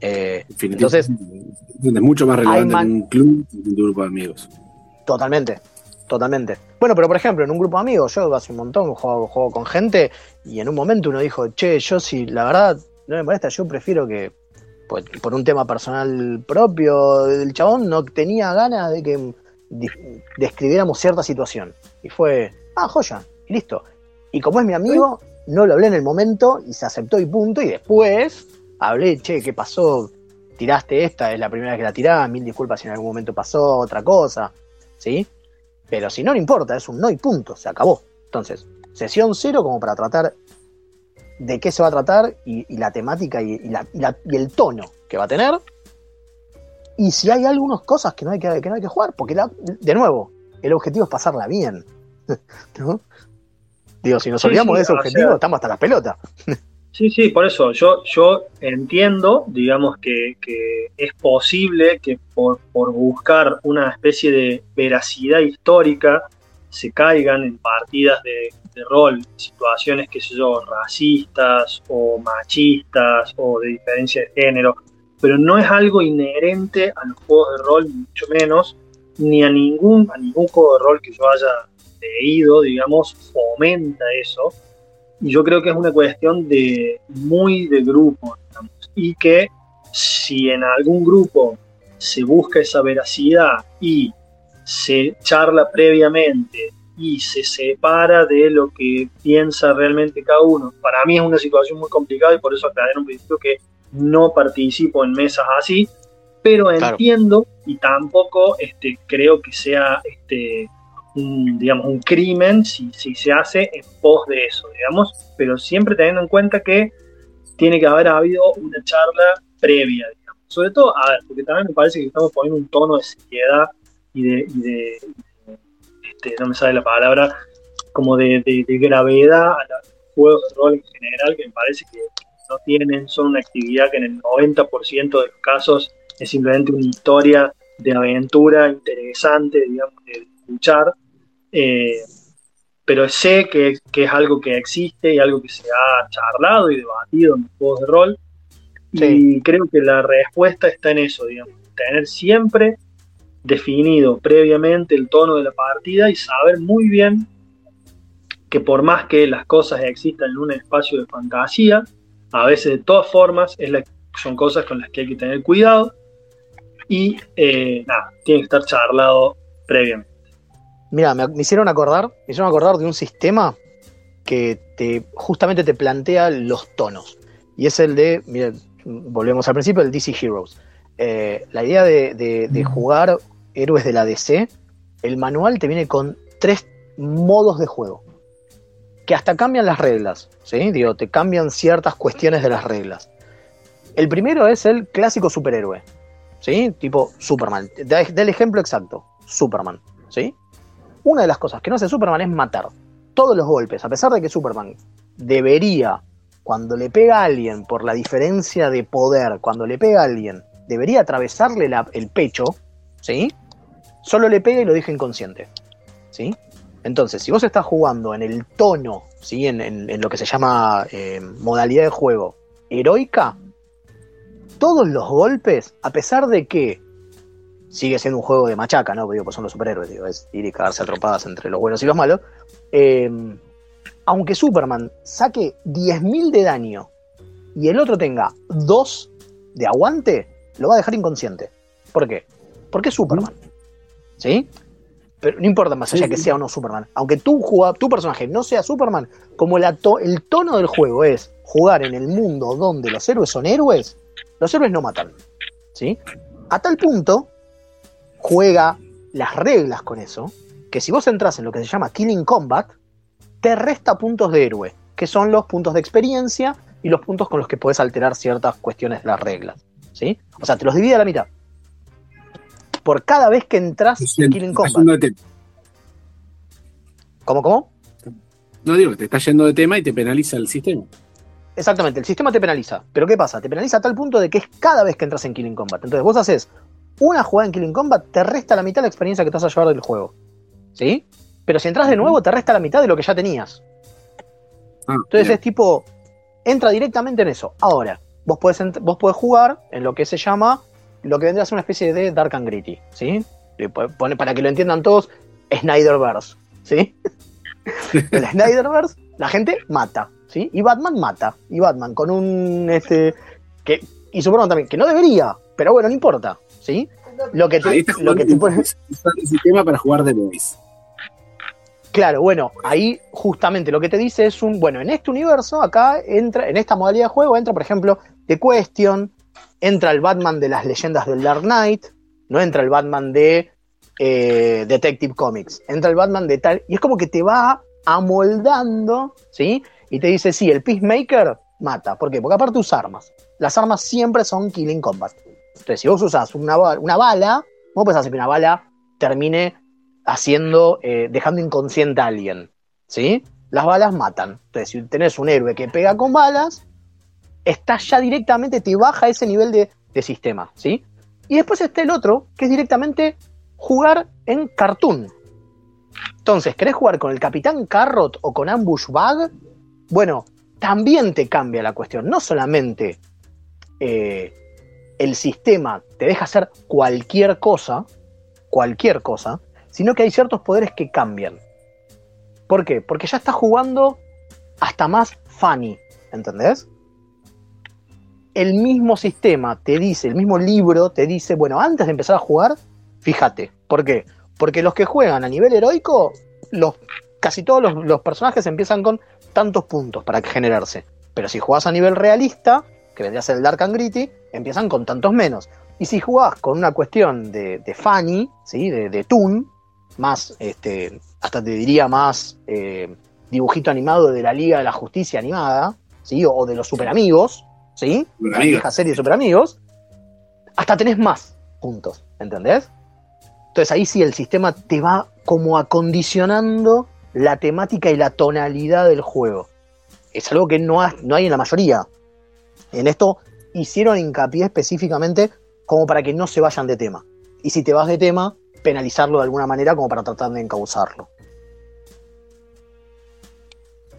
Eh, entonces, es mucho más relevante en un club que en un grupo de amigos. Totalmente, totalmente. Bueno, pero por ejemplo, en un grupo de amigos, yo hace un montón juego, juego con gente y en un momento uno dijo, che, yo si la verdad no me molesta, yo prefiero que, pues, por un tema personal propio, el chabón no tenía ganas de que describiéramos cierta situación. Y fue, ah, joya, y listo. Y como es mi amigo, no lo hablé en el momento y se aceptó y punto. Y después hablé, che, ¿qué pasó? Tiraste esta, es la primera vez que la tirás, mil disculpas si en algún momento pasó otra cosa. ¿sí? Pero si no, no importa, es un no y punto, se acabó. Entonces, sesión cero como para tratar de qué se va a tratar y, la temática y el tono que va a tener. Y si hay algunas cosas que no hay que, que, no hay que jugar, porque la- de nuevo, el objetivo es pasarla bien. ¿no? Digo, si nos olvidamos sí, de ese objetivo, sea- estamos hasta las pelotas. Sí, sí, por eso yo, yo entiendo, digamos, que, que es posible que por, por buscar una especie de veracidad histórica se caigan en partidas de, de rol, situaciones, qué sé yo, racistas o machistas o de diferencia de género, pero no es algo inherente a los juegos de rol, ni mucho menos, ni a ningún, a ningún juego de rol que yo haya leído, digamos, fomenta eso y yo creo que es una cuestión de muy de grupo digamos, y que si en algún grupo se busca esa veracidad y se charla previamente y se separa de lo que piensa realmente cada uno, para mí es una situación muy complicada y por eso aclaré en un principio que no participo en mesas así, pero Claro. entiendo y tampoco este, creo que sea este, un, digamos, un crimen si, se hace en pos de eso, digamos, pero siempre teniendo en cuenta que tiene que haber habido una charla previa, digamos. Sobre todo, a ver, porque también me parece que estamos poniendo un tono de seriedad y de, y de- este, no me sale la palabra, como de, de- de gravedad a los juegos de rol en general, que me parece que no tienen, son una actividad que en el 90% de los casos es simplemente una historia de aventura interesante, digamos, de escuchar. Eh, pero sé que, que es algo que existe y algo que se ha charlado y debatido en los juegos de rol. Y creo que la respuesta está en eso, digamos, tener siempre definido previamente el tono de la partida y saber muy bien que por más que las cosas existan en un espacio de fantasía, a veces de todas formas es la- son cosas con las que hay que tener cuidado y eh, nada, tiene que estar charlado previamente. Mira, me, me hicieron acordar, me hicieron acordar de un sistema que te justamente te plantea los tonos. Y es el de, mira, volvemos al principio, el DC Heroes. Eh, la idea de, de- de jugar héroes de la DC, el manual te viene con tres modos de juego. Que hasta cambian las reglas, ¿sí? Digo, te cambian ciertas cuestiones de las reglas. El primero es el clásico superhéroe, ¿sí? Tipo Superman. Da, da el ejemplo exacto, Superman, ¿sí? Una de las cosas que no hace Superman es matar todos los golpes, a pesar de que Superman debería, cuando le pega a alguien por la diferencia de poder, cuando le pega a alguien, debería atravesarle el pecho, ¿sí? Solo le pega y lo deja inconsciente, ¿sí? Entonces, si vos estás jugando en el tono, ¿sí? En lo que se llama eh, modalidad de juego heroica, todos los golpes, a pesar de que sigue siendo un juego de machaca, ¿no? Digo, pues son los superhéroes, digo, es ir y cagarse a trompadas entre los buenos y los malos. Eh, aunque Superman saque 10.000 de daño y el otro tenga 2 de aguante, lo va a dejar inconsciente. ¿Por qué? Porque es Superman. ¿Sí? Pero no importa más allá Sí, que sea o no Superman. Aunque tu, tu personaje no sea Superman, como la to- el tono del juego es jugar en el mundo donde los héroes son héroes, los héroes no matan. ¿Sí? A tal punto, juega las reglas con eso, que si vos entras en lo que se llama Killing Combat, te resta puntos de héroe, que son los puntos de experiencia y los puntos con los que podés alterar ciertas cuestiones de las reglas. ¿Sí? O sea, te los divide a la mitad. Por cada vez que entras en Killing Estás Combat. ¿Cómo, cómo? No digo te está yendo de tema y te penaliza el sistema. Exactamente, el sistema te penaliza. Pero ¿qué pasa? Te penaliza a tal punto de que es cada vez que entras en Killing Combat. Entonces vos haces una jugada en Killing Combat, te resta la mitad de la experiencia que te vas a llevar del juego. ¿Sí? Pero si entras de nuevo, te resta la mitad de lo que ya tenías. Ah, Entonces bien. es tipo, entra directamente en eso. Ahora, vos podés, vos podés jugar en lo que se llama, lo que vendría a ser una especie de Dark and Gritty, ¿sí? Para que lo entiendan todos, Snyderverse, ¿sí? el Snyderverse, la gente mata, ¿sí? Y Batman mata. Y Batman con un, este, que, y Superman también, que no debería, pero bueno, no importa, ¿sí? Lo que lo que pone- usando el sistema para jugar de Boys. Claro, bueno, ahí justamente lo que te dice es un, bueno, en este universo, acá entra, en esta modalidad de juego, entra, por ejemplo, The Question, entra el Batman de las leyendas del Dark Knight, no entra el Batman de eh, Detective Comics, entra el Batman de tal, y es como que te va amoldando, ¿sí? Y te dice, sí, el Peacemaker mata, ¿por qué? Porque aparte usa armas, las armas siempre son Killing Combat. Si vos usas una, una bala, puedes hacer que una bala termine haciendo, eh, dejando inconsciente a alguien, ¿sí? Las balas matan. Entonces, si tenés un héroe que pega con balas, está ya directamente, te baja ese nivel de, de sistema, ¿sí? Y después está el otro, que es directamente jugar en cartoon. Entonces, ¿querés jugar con el Capitán Carrot o con Ambush Bag? Bueno, también te cambia la cuestión. No solamente eh, el sistema te deja hacer cualquier cosa, cualquier cosa, sino que hay ciertos poderes que cambian. ¿Por qué? Porque ya estás jugando hasta más funny, ¿entendés? El mismo sistema te dice, el mismo libro te dice, bueno, antes de empezar a jugar, fíjate. ¿Por qué? Porque los que juegan a nivel heroico, los, casi todos los, los personajes empiezan con tantos puntos para generarse. Pero si jugás a nivel realista, que vendría a ser el Dark and Gritty, empiezan con tantos menos. Y si jugás con una cuestión de, de funny, ¿sí? de, de toon, más, este, hasta te diría más eh, dibujito animado de la Liga de la Justicia animada, ¿sí? o, o de los Super Amigos, ¿sí? La vieja serie de Super Amigos, hasta tenés más puntos, ¿entendés? Entonces ahí sí el sistema te va como acondicionando la temática y la tonalidad del juego. Es algo que no, ha- no hay en la mayoría. En esto hicieron hincapié específicamente como para que no se vayan de tema. Y si te vas de tema, penalizarlo de alguna manera como para tratar de encauzarlo.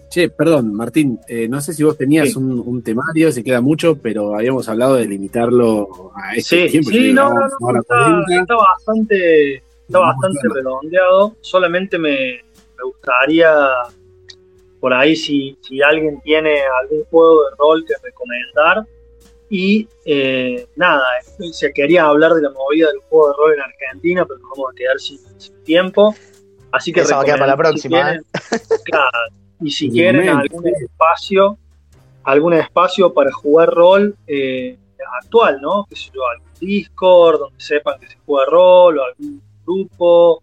Che, perdón, Martín, eh, no sé si vos tenías Sí. un, un temario, si queda mucho, pero habíamos hablado de limitarlo a este Sí, tiempo. sí, no, no, no, está, 40. está bastante, está bastante redondeado. Solamente me, me gustaría por ahí si, si alguien tiene algún juego de rol que recomendar. Y eh, nada, se quería hablar de la movida del juego de rol en Argentina, pero nos vamos a quedar sin, sin tiempo. Así que Eso va a quedar para la próxima, si quieren- claro, y si Y quieren algún espacio, algún espacio para jugar rol eh, actual, ¿no? Que sé yo, algún Discord donde sepan que se juega rol o algún grupo,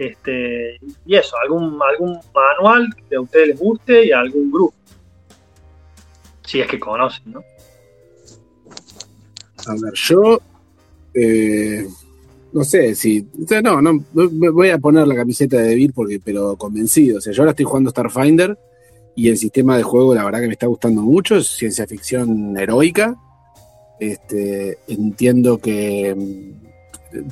este, y eso, algún, algún manual que a ustedes les guste y algún grupo. Si es que conocen, ¿no? A ver, yo. eh, no sé si. no, no. Voy a poner la camiseta de Devir porque, pero convencido. O sea, yo ahora estoy jugando Starfinder y el sistema de juego, la verdad que me está gustando mucho. Es ciencia ficción heroica. Este, entiendo que.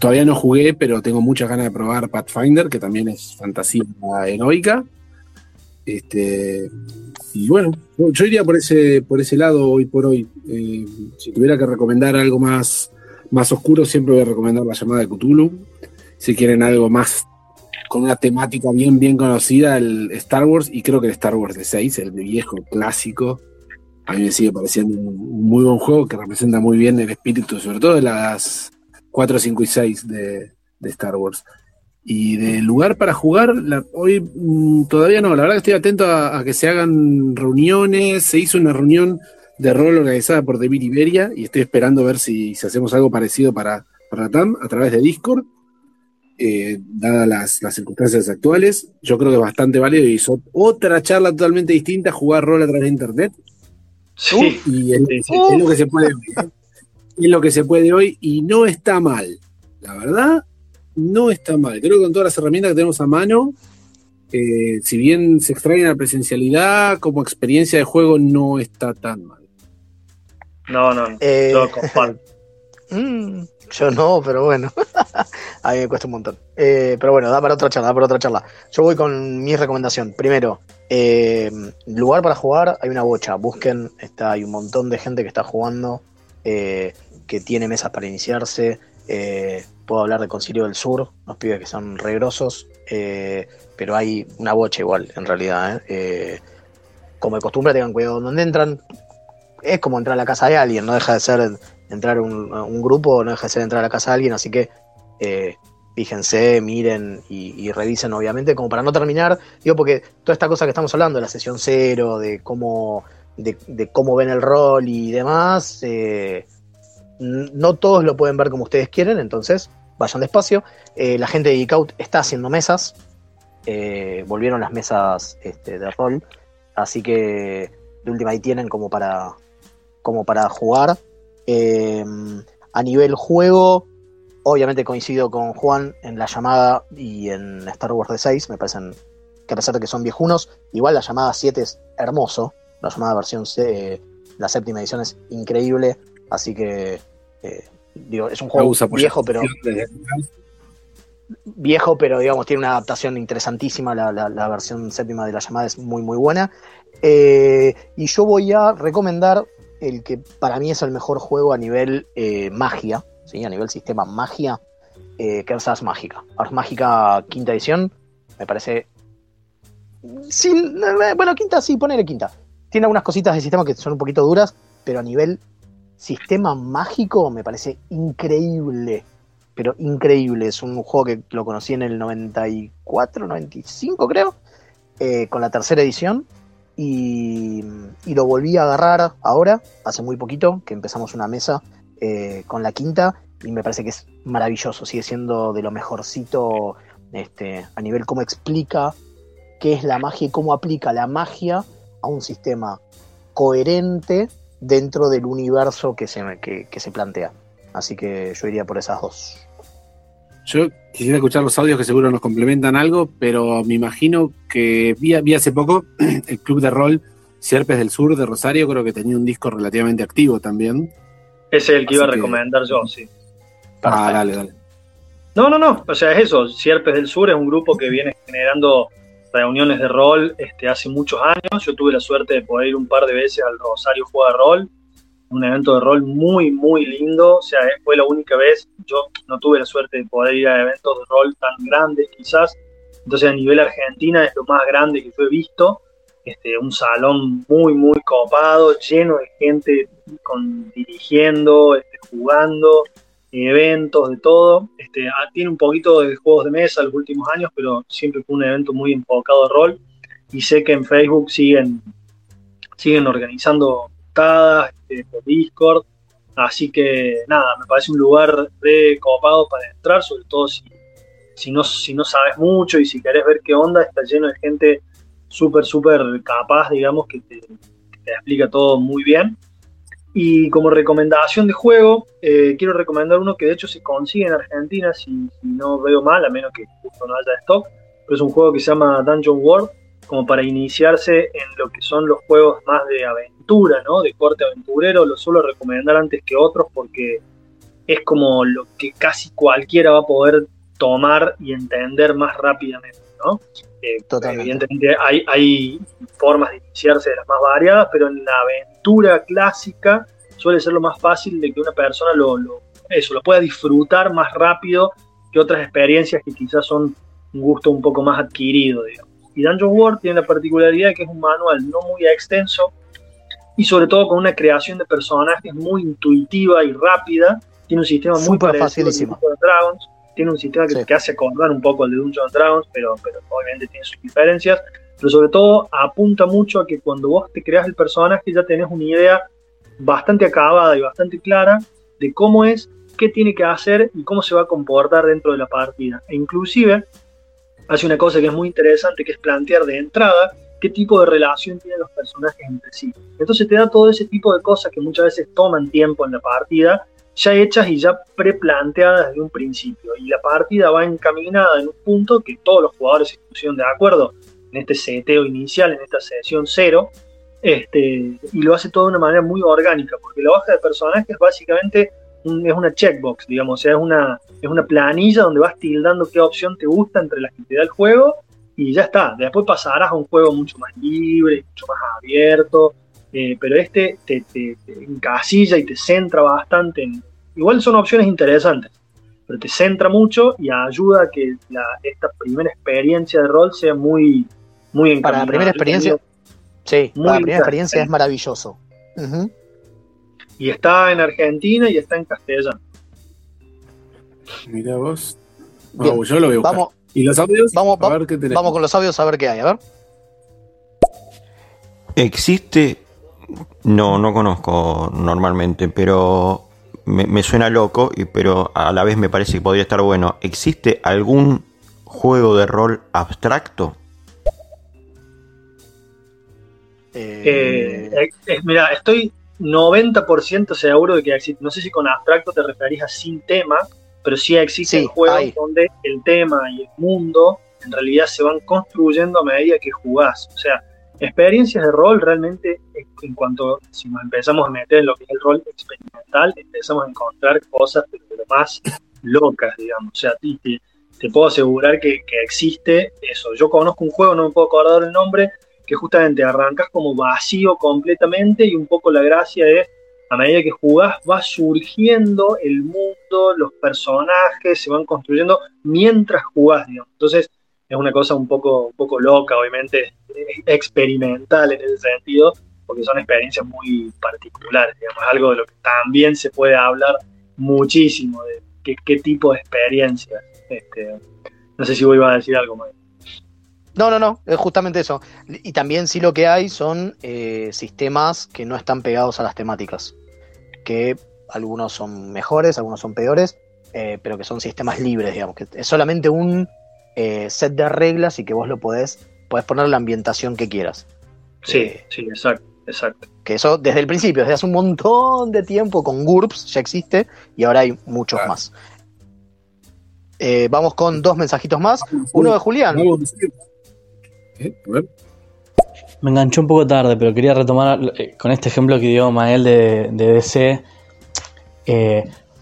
Todavía no jugué, pero tengo muchas ganas de probar Pathfinder, que también es fantasía heroica. Este, y bueno, yo yo iría por ese, por ese lado hoy por hoy. Eh, si tuviera que recomendar algo más, más oscuro, siempre voy a recomendar la llamada de Cthulhu. Si quieren algo más con una temática bien, bien conocida, el Star Wars, y creo que el Star Wars de 6, el viejo clásico, a mí me sigue pareciendo un muy buen juego que representa muy bien el espíritu, sobre todo de las 4, 5 y 6 de, de Star Wars. Y de lugar para jugar, la- hoy mm, todavía no, la verdad que estoy atento a, a que se hagan reuniones, se hizo una reunión de rol organizada por David Iberia y estoy esperando ver si, si hacemos algo parecido para, para TAM a través de Discord, eh, dadas las, las circunstancias actuales. Yo creo que es bastante válido y ot- otra charla totalmente distinta, jugar rol a través de Internet. Sí, Y es, Sí, sí, es lo que se puede ¿eh? Es lo que se puede hoy y no está mal. La verdad, no está mal. Creo que con todas las herramientas que tenemos a mano, eh, si bien se extraña la presencialidad, como experiencia de juego no está tan mal. no, no, no, Eh, yo comparto. Mm, yo no, pero bueno. a mí me cuesta un montón. Eh, pero bueno, da para otra charla, da para otra charla. Yo voy con mi recomendación. Primero, eh, lugar para jugar, hay una bocha. Busquen, está, hay un montón de gente que está jugando, eh, que tiene mesas para iniciarse. Eh, puedo hablar de Concilio del Sur, los pibes que son regrosos. eh, pero hay una bocha igual, en realidad. eh. Como de costumbre, tengan cuidado donde entran. Es como entrar a la casa de alguien, no deja de ser entrar un, grupo, no deja de ser entrar a la casa de alguien, así que fíjense, miren y, revisen, obviamente, como para no terminar, digo, porque toda esta cosa que estamos hablando, de la sesión cero, de cómo, de, de cómo ven el rol y demás, eh, no todos lo pueden ver como ustedes quieren, entonces vayan despacio. Eh, la gente de Geek está haciendo mesas, eh, volvieron las mesas este, de rol, así que de última ahí tienen como para, como para jugar. Eh, a nivel juego, obviamente coincido con Juan en la llamada y en Star Wars de 6, me parecen que a pesar de que son viejunos, igual la llamada 7 es hermoso, la llamada versión C, la séptima edición es increíble, así que eh, digo, es un juego viejo, pero viejo, pero digamos, tiene una adaptación interesantísima. La, la- la versión séptima de la llamada es muy, muy buena. Eh, y yo voy a recomendar el que para mí es el mejor juego a nivel eh, magia, ¿sí? a nivel sistema magia, que es Ars Mágica. Ars Mágica, quinta edición, me parece. Sin, bueno, quinta, sí, ponele quinta. Tiene algunas cositas de sistema que son un poquito duras, pero a nivel sistema mágico me parece increíble pero increíble. Es un juego que lo conocí en el 94, 95 creo, eh, con la tercera edición. Y, y lo volví a agarrar ahora, hace muy poquito, que empezamos una mesa eh, con la quinta. Y me parece que es maravilloso, sigue siendo de lo mejorcito este, a nivel cómo explica qué es la magia y cómo aplica la magia a un sistema coherente dentro del universo que se, que, que se plantea. Así que yo iría por esas dos. Yo quisiera escuchar los audios que seguro nos complementan algo, pero me imagino que vi, vi hace poco el club de rol Sierpes del Sur de Rosario, creo que tenía un disco relativamente activo también. Ese es el que iba a que- recomendar yo, sí. Ah, dale, dale. No, no, no. O sea, es eso. Sierpes del Sur es un grupo que viene generando reuniones de rol este, hace muchos años. Yo tuve la suerte de poder ir un par de veces al Rosario Juega Rol, un evento de rol muy, muy lindo. O sea, fue la única vez. Yo no tuve la suerte de poder ir a eventos de rol tan grandes, quizás. Entonces, a nivel Argentina es lo más grande que yo he visto. este, un salón muy, muy copado, lleno de gente con, dirigiendo, este, jugando, eventos, de todo. Este, ah, tiene un poquito de juegos de mesa los últimos años, pero siempre fue un evento muy enfocado al rol. Y sé que en Facebook siguen, siguen organizando juntadas este, por Discord. Así que nada, me parece un lugar de copado para entrar, sobre todo si, si, no, si no sabes mucho y si querés ver qué onda, está lleno de gente súper, súper capaz, digamos, que te, explica todo muy bien. Y como recomendación de juego, eh, quiero recomendar uno que de hecho se consigue en Argentina, si, no veo mal, a menos que justo no haya stock, pero es un juego que se llama Dungeon World, como para iniciarse en lo que son los juegos más de aventura, ¿no? De corte aventurero, lo suelo recomendar antes que otros porque es como lo que casi cualquiera va a poder tomar y entender más rápidamente, ¿no? Eh, evidentemente hay, hay formas de iniciarse de las más variadas, pero en la aventura clásica suele ser lo más fácil de que una persona lo, eso, lo pueda disfrutar más rápido que otras experiencias que quizás son un gusto un poco más adquirido, digamos. Y Dungeon World tiene la particularidad de que es un manual no muy extenso y sobre todo con una creación de personajes muy intuitiva y rápida. Tiene un sistema muy facilísimo. de Dragons tiene un sistema que, hace acordar un poco al de Dungeons Dragons, pero, pero obviamente tiene sus diferencias. Pero sobre todo apunta mucho a que cuando vos te creas el personaje ya tenés una idea bastante acabada y bastante clara de cómo es, qué tiene que hacer y cómo se va a comportar dentro de la partida. E inclusive hace una cosa que es muy interesante, que es plantear de entrada qué tipo de relación tienen los personajes entre sí. Entonces te da todo ese tipo de cosas que muchas veces toman tiempo en la partida ya hechas y ya preplanteadas desde un principio. Y la partida va encaminada en un punto que todos los jugadores se pusieron de acuerdo en este seteo inicial, en esta sesión cero, este, y lo hace todo de una manera muy orgánica, porque la hoja de personajes básicamente es una checkbox, digamos, o sea, es una, es una planilla donde vas tildando qué opción te gusta entre las que te da el juego y ya está. Después pasarás a un juego mucho más libre, mucho más abierto, eh, pero este te, te, encasilla y te centra bastante en, igual son opciones interesantes, pero te centra mucho y ayuda a que esta primera experiencia de rol sea muy, muy Para la primera experiencia, sí, para la primera experiencia es maravilloso. Y está en Argentina y está en castellano. Mira vos. Vamos, yo lo veo. Vamos, ¿Y los audios? Vamos, a ver qué vamos con los audios a ver qué hay, a ver. Existe, no, no conozco normalmente, pero me, suena loco, y, pero a la vez me parece que podría estar bueno. ¿Existe algún juego de rol abstracto? Eh, eh, mira, estoy 90% seguro de que existe. No sé si con abstracto te referís a sin tema, pero sí existen juegos donde el tema y el mundo en realidad se van construyendo a medida que jugás. O sea, Experiencias de rol realmente, en cuanto si nos empezamos a meter en lo que es el rol experimental, empezamos a encontrar cosas pero, más locas, digamos. O sea, te, te puedo asegurar que, existe eso. Yo conozco un juego, no me puedo acordar el nombre, que justamente arrancas como vacío completamente y un poco la gracia es, a medida que jugás, va surgiendo el mundo, los personajes se van construyendo mientras jugás, digamos. Entonces, es una cosa un poco, un poco loca, obviamente, experimental en ese sentido, porque son experiencias muy particulares, digamos, algo de lo que también se puede hablar muchísimo, de qué, tipo de experiencias. Este, no sé si vos ibas a decir algo más. No, no, no, es justamente eso. Y también sí lo que hay son eh, sistemas que no están pegados a las temáticas, que algunos son mejores, algunos son peores, eh, pero que son sistemas libres, digamos, que es solamente un eh, set de reglas y que vos lo podés, podés poner la ambientación que quieras. Sí, eh, sí, exacto, exacto. Que eso desde el principio, desde hace un montón de tiempo con GURPS ya existe y ahora hay muchos más. Eh, vamos con dos mensajitos más. Uno de Julián. Me enganchó un poco tarde, pero quería retomar con este ejemplo que dio Mael de, de DC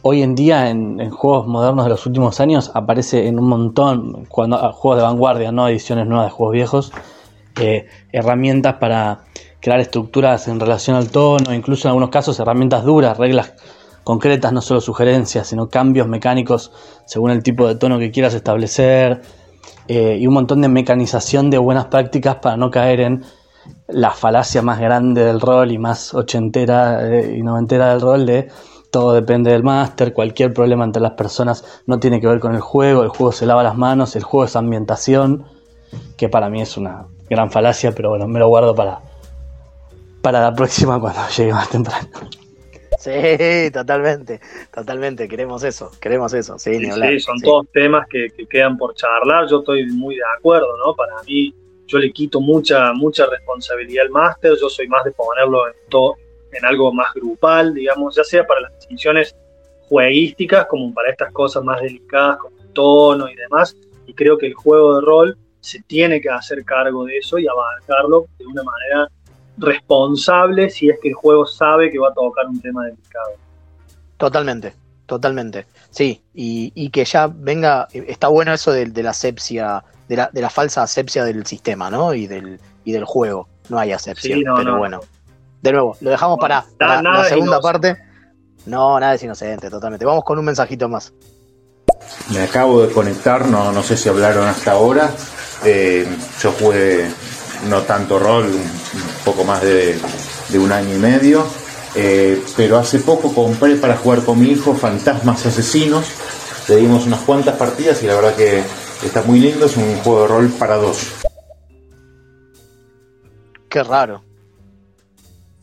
hoy en día en, juegos modernos de los últimos años aparece en un montón, cuando ah, juegos de vanguardia, no ediciones nuevas de juegos viejos, eh, herramientas para crear estructuras en relación al tono, incluso en algunos casos herramientas duras, reglas concretas, no solo sugerencias, sino cambios mecánicos según el tipo de tono que quieras establecer, eh, y un montón de mecanización de buenas prácticas para no caer en la falacia más grande del rol y más ochentera eh, y noventera del rol de todo depende del máster, cualquier problema entre las personas no tiene que ver con el juego, el juego se lava las manos, el juego es ambientación, que para mí es una gran falacia, pero bueno, me lo guardo para, para la próxima cuando llegue más temprano. Sí, totalmente, totalmente, queremos eso, queremos eso, sí, ni Sí, hablar, sí, son sí. todos temas que, que quedan por charlar. Yo estoy muy de acuerdo, ¿no? Para mí, yo le quito mucha, mucha responsabilidad al máster. Yo soy más de ponerlo en, to- en algo más grupal, digamos, ya sea para las decisiones jueguísticas como para estas cosas más delicadas como el tono y demás. Y creo que el juego de rol se tiene que hacer cargo de eso y abarcarlo de una manera responsable si es que el juego sabe que va a tocar un tema delicado. Totalmente, totalmente. Sí, y, y que ya venga, está bueno eso de, de la asepsia, de la, de la falsa asepsia del sistema, ¿no? Y del, y del juego. No hay asepsia, Sí, no, pero no. bueno. De nuevo, lo dejamos para, la segunda parte. No, nada es inocente, totalmente. Vamos con un mensajito más. Me acabo de conectar, no, no sé si hablaron hasta ahora. Eh, yo jugué no tanto rol, un, un poco más de, de un año y medio. Eh, pero hace poco compré para jugar con mi hijo Fantasmas Asesinos. Le dimos unas cuantas partidas y la verdad que está muy lindo. Es un juego de rol para dos. Qué raro.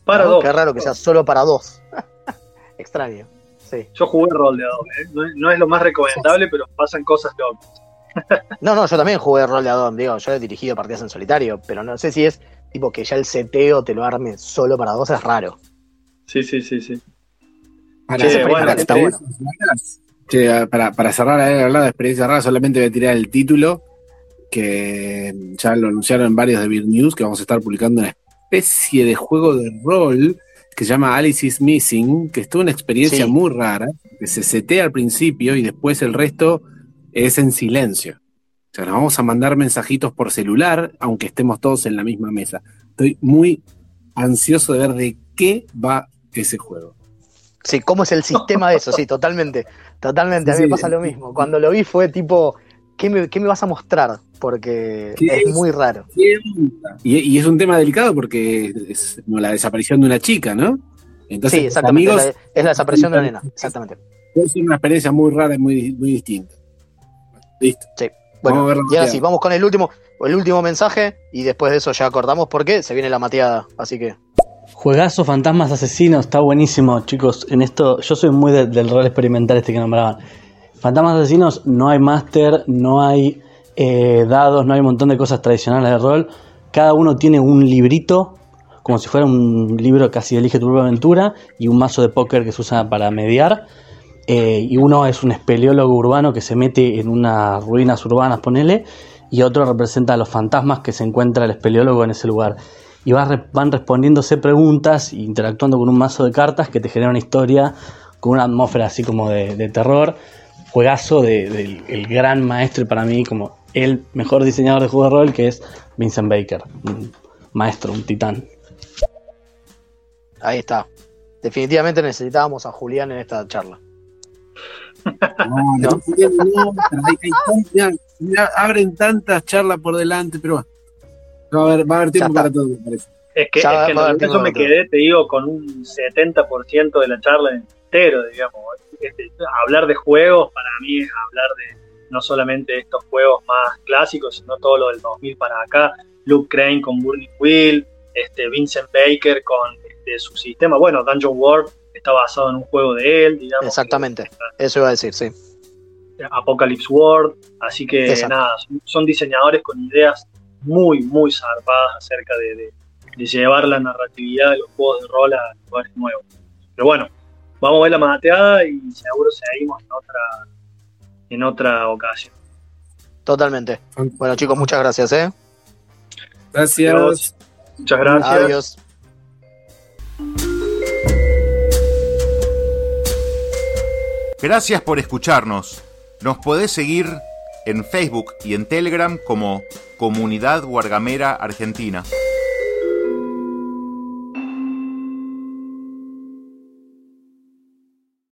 Para ¿no? dos. Qué raro que sea solo para dos. Extraño. Sí. Yo jugué rol de a dos, ¿eh? no, es- no es lo más recomendable, pero pasan cosas locas. No, no, yo también jugué rol de Adón, digo, yo he dirigido partidas en solitario, pero no sé si es tipo que ya el seteo te lo arme solo para dos, es raro. Sí, sí, sí, sí. Para, Che, para- bueno, para está che, para, para cerrar a hablar de experiencias raras, solamente voy a tirar el título, que ya lo anunciaron en varios de Beer News, que vamos a estar publicando una especie de juego de rol que se llama Alice is Missing, que es toda una experiencia Sí. muy rara, que se setea al principio y después el resto es en silencio. O sea, nos vamos a mandar mensajitos por celular, aunque estemos todos en la misma mesa. Estoy muy ansioso de ver de qué va ese juego. Sí, ¿cómo es el sistema de eso? Sí, totalmente. Totalmente, a mí Sí, me pasa lo mismo. Cuando lo vi fue tipo, ¿qué me, qué me vas a mostrar? Porque ¿Qué es es? muy raro. ¿Qué? Y, y es un tema delicado porque es como la desaparición de una chica, ¿no? Entonces, sí, exactamente. amigos, es, la, es la desaparición de una nena, exactamente. puede ser una experiencia muy rara y muy, muy distinta. Listo. Sí. Bueno, Vamos y ahora sí, vamos con el último, el último mensaje y después de eso ya acordamos porque se viene la mateada. Así que, Juegazo Fantasmas Asesinos, está buenísimo, chicos. En esto, yo soy muy de- del rol experimental este que nombraban. Fantasmas Asesinos, no hay máster, no hay eh, dados, no hay un montón de cosas tradicionales de rol. Cada uno tiene un librito, como si fuera un libro casi elige tu propia aventura, y un mazo de póker que se usa para mediar. Eh, y uno es un espeleólogo urbano que se mete en unas ruinas urbanas, ponele, y otro representa a los fantasmas que se encuentra el espeleólogo en ese lugar. Y va re- van respondiéndose preguntas interactuando con un mazo de cartas que te genera una historia con una atmósfera así como de, de terror. Juegazo de- del el gran maestro y para mí como el mejor diseñador de juegos de rol que es Vincent Baker. Un maestro, un titán. ahí está. Definitivamente necesitábamos a Julián en esta charla. No, no, no, abren tantas charlas por delante, pero. Va a haber, va a haber tiempo para todo, me parece. Es que, Ya es que en va me quedé, te digo, con un 70% de la charla entero, digamos. Este, hablar de juegos para mí es hablar de no solamente estos juegos más clásicos, sino todo lo del 2000 para acá. Luke Crane con Burning Wheel, este, Vincent Baker con este, su sistema. Bueno, Dungeon World está basado en un juego de él, digamos. Exactamente. Eso iba a decir, sí. Apocalypse World. Así que Exacto. nada, son, son diseñadores con ideas muy, muy zarpadas acerca de, de- de llevar la narratividad de los juegos de rol a lugares nuevos. Pero bueno, vamos a ver la mateada y seguro seguimos en otra, en otra ocasión. Totalmente. Bueno, chicos, muchas gracias, ¿eh? Gracias. Adiós. Muchas gracias. Adiós. Gracias por escucharnos. Nos podés seguir en Facebook y en Telegram como Comunidad Guargamera Argentina.